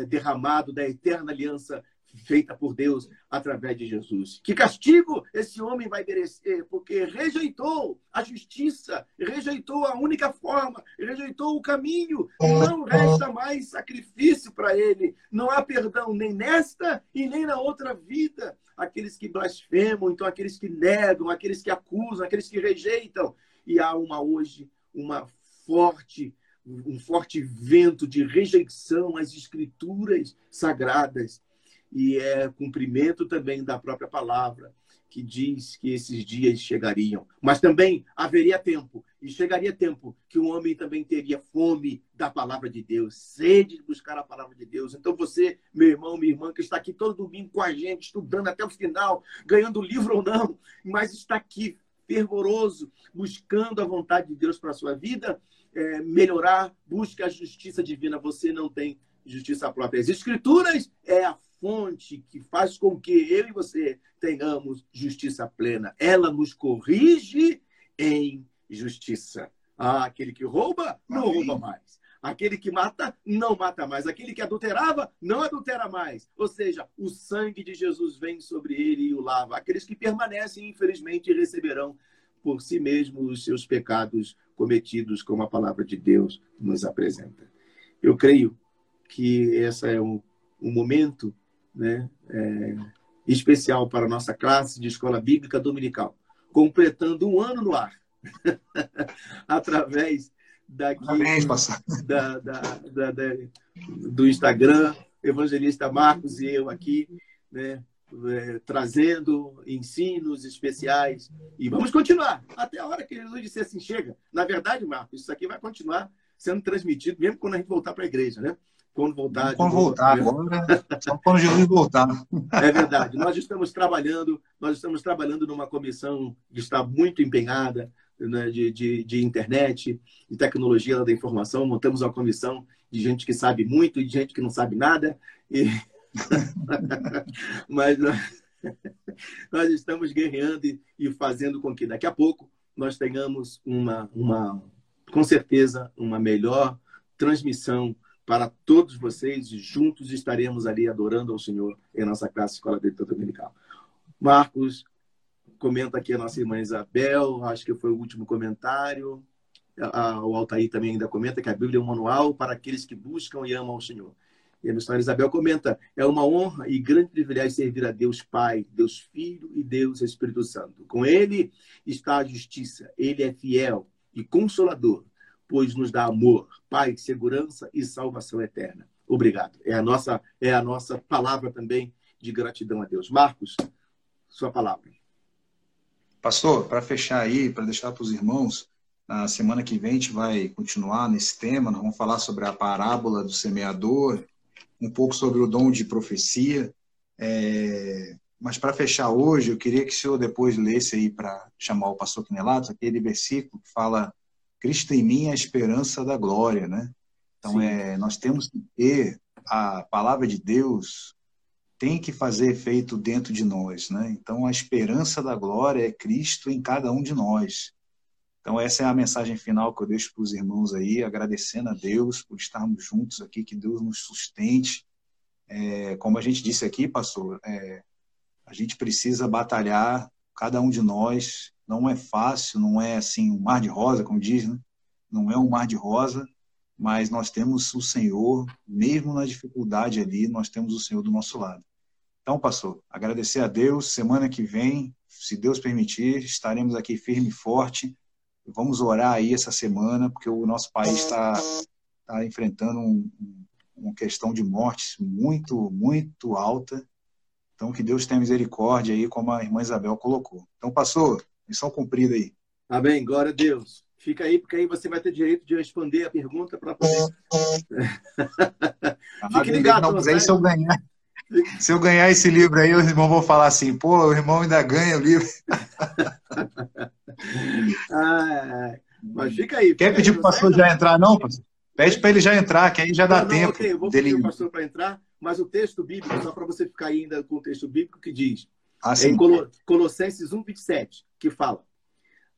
derramado da eterna aliança feita por Deus através de Jesus. Que castigo esse homem vai merecer, porque rejeitou a justiça, rejeitou a única forma, rejeitou o caminho, não resta mais sacrifício para ele, não há perdão nem nesta e nem na outra vida. Aqueles que blasfemam, então aqueles que negam, aqueles que acusam, aqueles que rejeitam. E há uma hoje uma forte um forte vento de rejeição às escrituras sagradas e é cumprimento também da própria palavra que diz que esses dias chegariam. Mas também haveria tempo, e chegaria tempo, que o homem também teria fome da palavra de Deus, sede de buscar a palavra de Deus. Então você, meu irmão, minha irmã, que está aqui todo domingo com a gente, estudando até o final, ganhando livro ou não, mas está aqui fervoroso, buscando a vontade de Deus para a sua vida, é, melhorar, busque a justiça divina. Você não tem justiça própria. As Escrituras é a fonte que faz com que eu e você tenhamos justiça plena. Ela nos corrige em justiça. Ah, aquele que rouba, não Amém. rouba mais. Aquele que mata, não mata mais. Aquele que adulterava, não adultera mais. Ou seja, o sangue de Jesus vem sobre ele e o lava. Aqueles que permanecem, infelizmente, receberão por si mesmos os seus pecados cometidos, como a palavra de Deus nos apresenta. Eu creio que esse é um, um momento né, é, especial para a nossa classe de escola bíblica dominical, completando um ano no ar, através daqui Parabéns, da, da, da, do Instagram, evangelista Marcos e eu aqui, né, é, trazendo ensinos especiais. E vamos continuar até a hora que Jesus disse assim: chega. Na verdade, Marcos, isso aqui vai continuar sendo transmitido, mesmo quando a gente voltar para a igreja, né? Quando voltar. Quando voltar, agora, só quando Jesus voltar. É verdade. Nós estamos trabalhando, nós estamos trabalhando numa comissão que está muito empenhada né, de, de, de, internet, de tecnologia da informação. Montamos uma comissão de gente que sabe muito e de gente que não sabe nada. E... Mas nós estamos guerreando e fazendo com que daqui a pouco nós tenhamos uma, uma com certeza, uma melhor transmissão para todos vocês e juntos estaremos ali adorando ao Senhor em nossa classe Escola Bíblica Dominical. Marcos, comenta aqui a nossa irmã Isabel, acho que foi o último comentário. O Altair também ainda comenta que a Bíblia é um manual para aqueles que buscam e amam ao Senhor. E a missionária Isabel comenta: é uma honra e grande privilégio servir a Deus Pai, Deus Filho e Deus Espírito Santo. Com Ele está a justiça, Ele é fiel e consolador, pois nos dá amor, paz, segurança e salvação eterna. Obrigado. É a nossa, é a nossa palavra também de gratidão a Deus. Marcos, sua palavra. Pastor, para fechar aí, para deixar para os irmãos, na semana que vem a gente vai continuar nesse tema, nós vamos falar sobre a parábola do semeador, um pouco sobre o dom de profecia. É... Mas para fechar hoje, eu queria que o senhor depois lesse aí para chamar o pastor Quinelato, aquele versículo que fala Cristo em mim é a esperança da glória, né? Então, é, nós temos que ter a palavra de Deus tem que fazer efeito dentro de nós, né? Então, a esperança da glória é Cristo em cada um de nós. Então, essa é a mensagem final que eu deixo para os irmãos aí, agradecendo a Deus por estarmos juntos aqui, que Deus nos sustente. É, como a gente disse aqui, pastor, é, a gente precisa batalhar, cada um de nós. Não é fácil, não é assim um mar de rosa, como diz, né? Não é um mar de rosa, mas nós temos o Senhor, mesmo na dificuldade ali, nós temos o Senhor do nosso lado. Então, pastor, agradecer a Deus. Semana que vem, se Deus permitir, estaremos aqui firme e forte. Vamos orar aí essa semana, porque o nosso país está tá enfrentando um, uma questão de mortes muito, muito alta. Então, que Deus tenha misericórdia aí, como a irmã Isabel colocou. Então, pastor, missão cumprida aí. Amém. Glória a Deus. Fica aí, porque aí você vai ter direito de responder a pergunta para poder. Fique ligado, não, aí se eu ganhar. Se eu ganhar esse livro aí, os irmãos vão falar assim, pô, o irmão ainda ganha o livro. ah, mas fica aí. Quer pedir para o pastor já entrar, não, pastor? Pede para ele já entrar, que aí já dá não, tempo. ok, eu vou pedir dele... o pastor para entrar, mas o texto bíblico, só para você ficar ainda com o texto bíblico que diz, ah, em Colossenses 1, 27, que fala,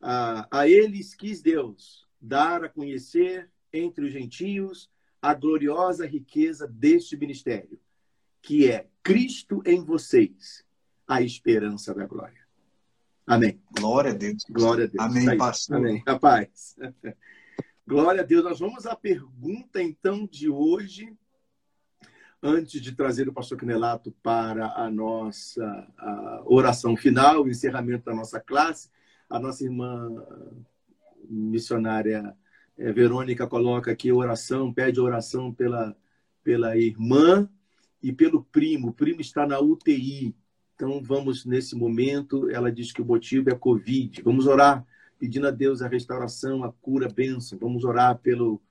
ah, a eles quis Deus dar a conhecer entre os gentios a gloriosa riqueza deste ministério, que é Cristo em vocês, a esperança da glória. Amém. Glória a Deus. Glória a Deus. Amém, pastor. Amém. Rapaz. Glória a Deus. Nós vamos à pergunta, então, de hoje. Antes de trazer o pastor Canelato para a nossa a oração final, o encerramento da nossa classe, a nossa irmã missionária é, Verônica coloca aqui oração, pede oração pela, pela irmã e pelo primo. O primo está na UTI. Então, vamos nesse momento. Ela diz que o motivo é a Covid. Vamos orar pedindo a Deus a restauração, a cura, a bênção. Vamos orar pelo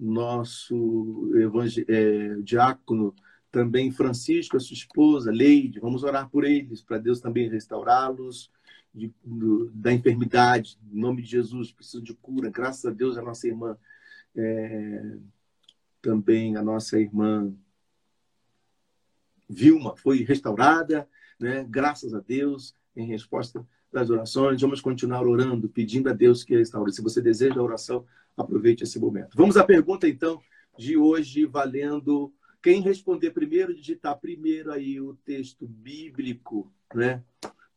nosso evangel... é, diácono, também Francisco, a sua esposa, Leide. Vamos orar por eles, para Deus também restaurá-los da enfermidade. Em nome de Jesus, preciso de cura. Graças a Deus, a nossa irmã, é, também a nossa irmã Vilma foi restaurada né? Graças a Deus, em resposta das orações, vamos continuar orando, pedindo a Deus que restaure. Se você deseja a oração, aproveite esse momento. Vamos à pergunta, então, de hoje, valendo. Quem responder primeiro, digitar primeiro aí o texto bíblico, né?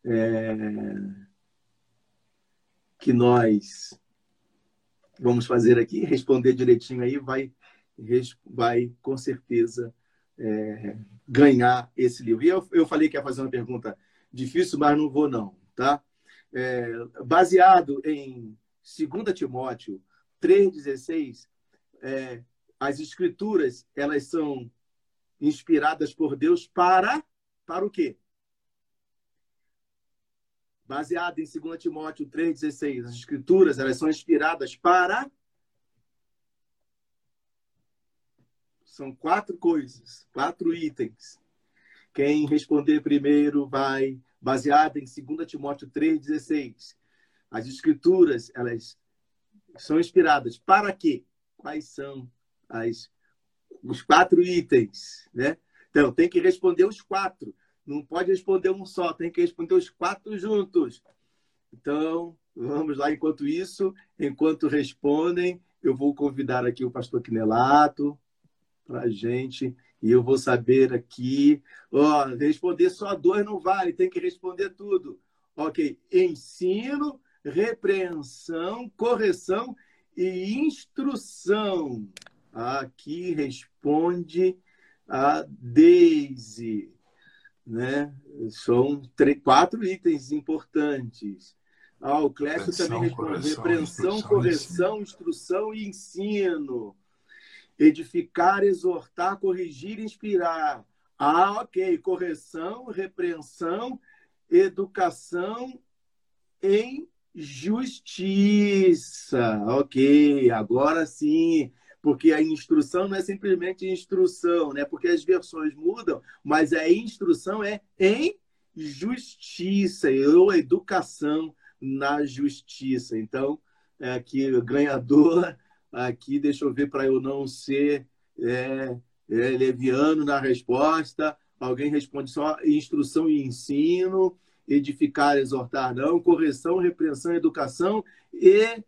É... Que nós vamos fazer aqui, responder direitinho aí, vai, vai com certeza é, ganhar esse livro. E eu, eu falei que ia fazer uma pergunta difícil, mas não vou não, tá? É, baseado em 2 Timóteo 3,16, é, as escrituras, elas são inspiradas por Deus para, para o quê? Baseado em 2 Timóteo 3,16, as escrituras, elas são inspiradas para... São quatro coisas, quatro itens. Quem responder primeiro vai baseada em 2 Timóteo 3,16. As escrituras, elas são inspiradas para quê? Quais são as, os quatro itens, né? Então, tem que responder os quatro. Não pode responder um só, tem que responder os quatro juntos. Então, vamos lá. Enquanto isso, enquanto respondem, eu vou convidar aqui o pastor Quinelato para a gente e eu vou saber aqui, ó, responder só dois não vale, tem que responder tudo. Ok, ensino, repreensão, correção e instrução. Aqui responde a Daisy. Né? São três, quatro itens importantes. Ah, o Clécio também responde repreensão, correção, instrução e ensino edificar, exortar, corrigir, inspirar. Ah, ok. Correção, repreensão, educação em justiça. Ok, agora sim. Porque a instrução não é simplesmente instrução, né? Porque as versões mudam, mas a instrução é em justiça, ou educação na justiça. Então, é aqui o ganhador aqui, deixa eu ver para eu não ser é, é, leviano na resposta. Alguém responde só instrução e ensino, edificar, exortar, não, correção, repreensão, educação e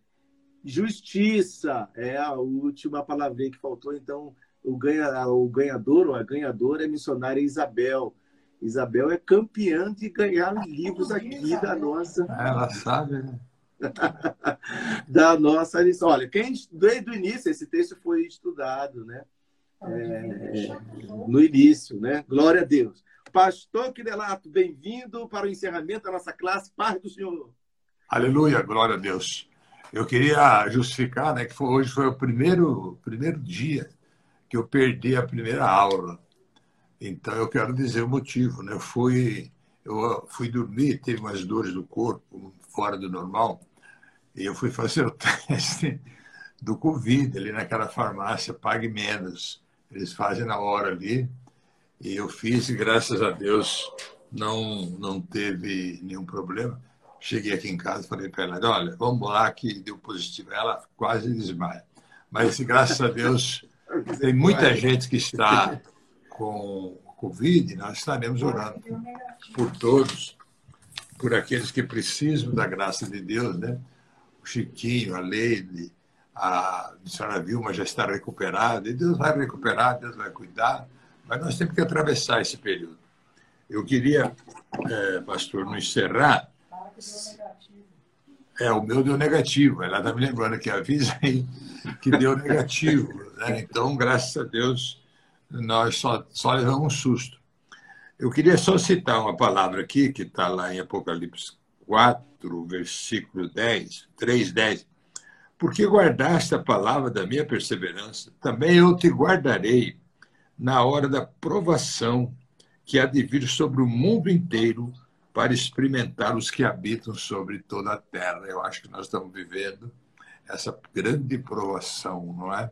justiça. É a última palavrinha que faltou. Então, o, ganha, o ganhador ou a ganhadora é a missionária Isabel. Isabel é campeã de ganhar livros aqui da nossa. Ela sabe, né? da nossa lição. Olha, quem desde o início esse texto foi estudado, né? É, no início, né? Glória a Deus. Pastor Quidelato, bem-vindo para o encerramento da nossa classe. Paz do Senhor. Aleluia, glória a Deus. Eu queria justificar, né, que foi, hoje foi o primeiro primeiro dia que eu perdi a primeira aula. Então eu quero dizer o motivo, né? Eu fui eu fui dormir, teve umas dores no corpo fora do normal e eu fui fazer o teste do Covid ali naquela farmácia Pague Menos. Eles fazem na hora ali. E eu fiz e, graças a Deus, não, não teve nenhum problema. Cheguei aqui em casa falei para ela: olha, vamos lá, que deu positivo. Ela quase desmaia. Mas, graças a Deus, tem muita gente que está com Covid. Nós estaremos orando por todos, por aqueles que precisam da graça de Deus, né? o Chiquinho, a Leide, a senhora Vilma já está recuperada, e Deus vai recuperar, Deus vai cuidar, mas nós temos que atravessar esse período. Eu queria, é, pastor, não encerrar. É, o meu deu negativo. Ela está me lembrando que avisa aí que deu negativo. Né? Então, graças a Deus, nós só, só levamos um susto. Eu queria só citar uma palavra aqui, que está lá em Apocalipse 4, versículo 10, 3, 10. Porque guardaste a palavra da minha perseverança, também eu te guardarei na hora da provação que há de vir sobre o mundo inteiro para experimentar os que habitam sobre toda a terra. Eu acho que nós estamos vivendo essa grande provação, não é?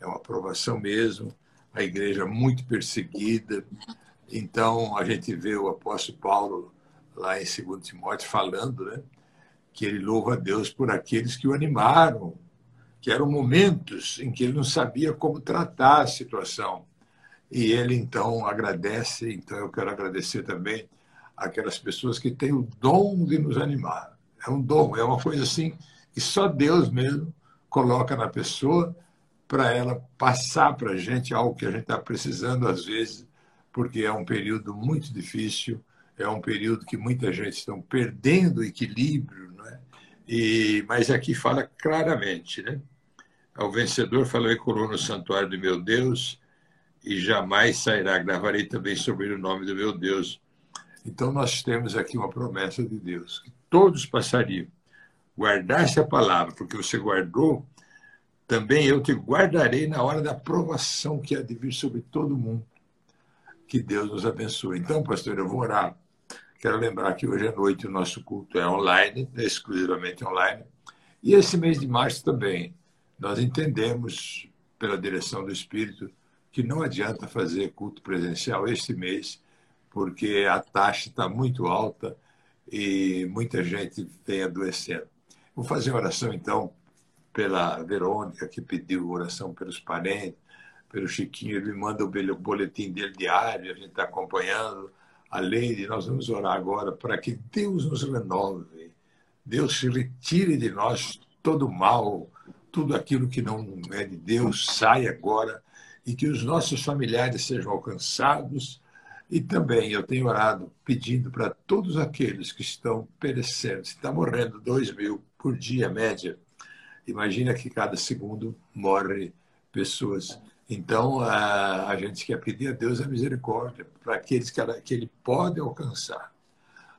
É uma provação mesmo. A igreja muito perseguida. Então, a gente vê o apóstolo Paulo lá em 2 Timóteo, falando né, que ele louva a Deus por aqueles que o animaram, que eram momentos em que ele não sabia como tratar a situação. E ele, então, agradece. Então, eu quero agradecer também aquelas pessoas que têm o dom de nos animar. É um dom, é uma coisa assim que só Deus mesmo coloca na pessoa para ela passar para a gente algo que a gente está precisando às vezes, porque é um período muito difícil, é um período que muita gente está perdendo o equilíbrio, não é? E, mas aqui fala claramente, né? Ao vencedor falei coroa no santuário do meu Deus e jamais sairá. Gravarei também sobre o nome do meu Deus. Então nós temos aqui uma promessa de Deus, que todos passariam. Guardasse a palavra, porque você guardou, também eu te guardarei na hora da provação que há de vir sobre todo mundo. Que Deus nos abençoe. Então, pastor, eu vou orar. Quero lembrar que hoje à noite o nosso culto é online, exclusivamente online. E esse mês de março também. Nós entendemos, pela direção do Espírito, que não adianta fazer culto presencial este mês, porque a taxa está muito alta e muita gente vem adoecendo. Vou fazer oração, então, pela Verônica, que pediu oração pelos parentes, pelo Chiquinho, ele me manda o boletim dele diário, a gente está acompanhando. A Leide, nós vamos orar agora para que Deus nos renove, Deus se retire de nós todo o mal, tudo aquilo que não é de Deus, sai agora e que os nossos familiares sejam alcançados. E também eu tenho orado pedindo para todos aqueles que estão perecendo, se está morrendo 2 mil por dia, média, imagina que cada segundo morre pessoas. Então, a, a gente quer pedir a Deus a misericórdia para aqueles que, ela, que Ele pode alcançar.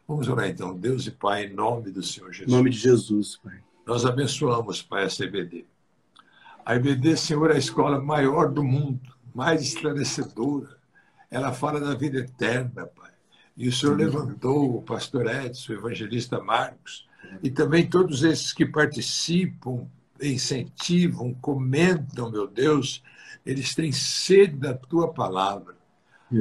Vamos orar então. Deus e Pai, em nome do Senhor Jesus. Em nome de Jesus, Pai. Nós abençoamos, Pai, essa EBD. A EBD, Senhor, é a escola maior do mundo, mais esclarecedora. Ela fala da vida eterna, Pai. E o Senhor levantou o pastor Edson, o evangelista Marcos, e também todos esses que participam, incentivam, comentam, meu Deus, eles têm sede da tua palavra.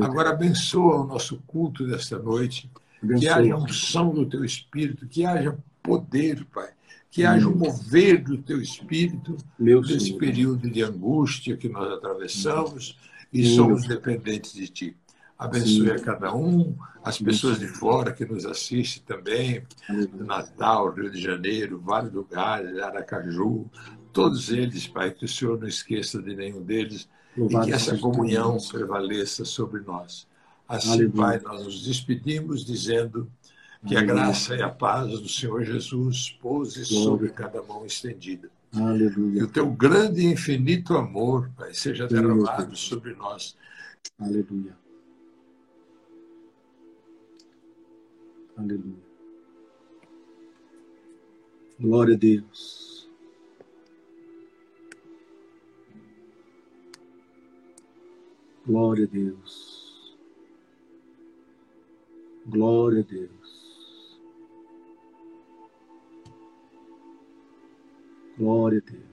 Agora abençoa o nosso culto desta noite, abençoa. que haja unção do teu espírito, que haja poder, Pai que haja um mover do teu espírito Meu nesse Senhor. período de angústia que nós atravessamos e Meu somos dependentes de ti. Abençoe Sim. a cada um, as pessoas de fora que nos assistem também, do Natal, Rio de Janeiro, Vale do Galho, Aracaju, todos eles, Pai, que o Senhor não esqueça de nenhum deles Louvado e que essa comunhão prevaleça sobre nós. Assim, Aleluia. Pai, nós nos despedimos dizendo que a graça e a paz do Senhor Jesus pouse sobre cada mão estendida. Aleluia. Que o teu grande e infinito amor, Pai, seja derramado sobre nós. Aleluia. Aleluia. Glória a Deus. Glória a Deus. Glória a Deus. Glória a Deus.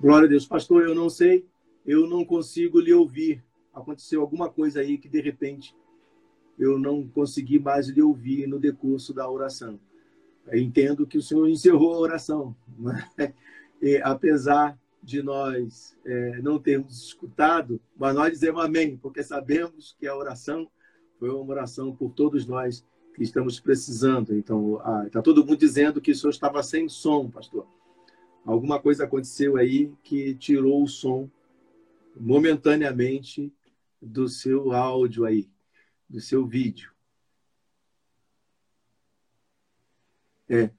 Glória a Deus. Pastor, eu não sei, eu não consigo lhe ouvir. Aconteceu alguma coisa aí que de repente eu não consegui mais lhe ouvir no decurso da oração. Eu entendo que o Senhor encerrou a oração, né? e, apesar de nós é, não termos escutado, mas nós dizemos amém, porque sabemos que a oração foi uma oração por todos nós que estamos precisando. Então, está todo mundo dizendo que o senhor estava sem som, pastor. Alguma coisa aconteceu aí que tirou o som momentaneamente do seu áudio aí, do seu vídeo. É.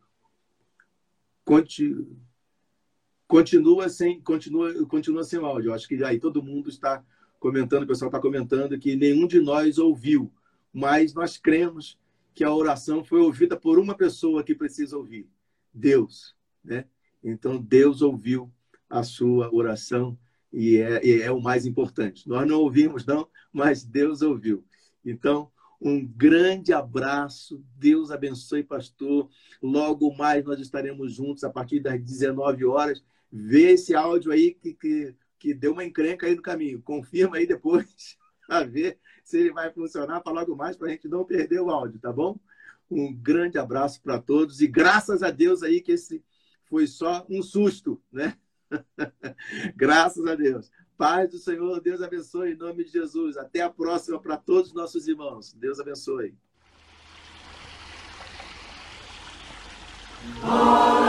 Continua sem, continua, continua sem áudio. Acho que aí todo mundo está comentando, o pessoal está comentando que nenhum de nós ouviu, mas nós cremos que a oração foi ouvida por uma pessoa que precisa ouvir, Deus, né? Então Deus ouviu a sua oração e é, e é o mais importante. Nós não ouvimos não, mas Deus ouviu. Então um grande abraço, Deus abençoe, pastor. Logo mais nós estaremos juntos a partir das 19 horas. Vê esse áudio aí que, que que deu uma encrenca aí no caminho. Confirma aí depois a ver se ele vai funcionar para logo mais para a gente não perder o áudio, tá bom? Um grande abraço para todos e graças a Deus aí que esse foi só um susto, né? Graças a Deus. Paz do Senhor, Deus abençoe em nome de Jesus. Até a próxima para todos os nossos irmãos. Deus abençoe. All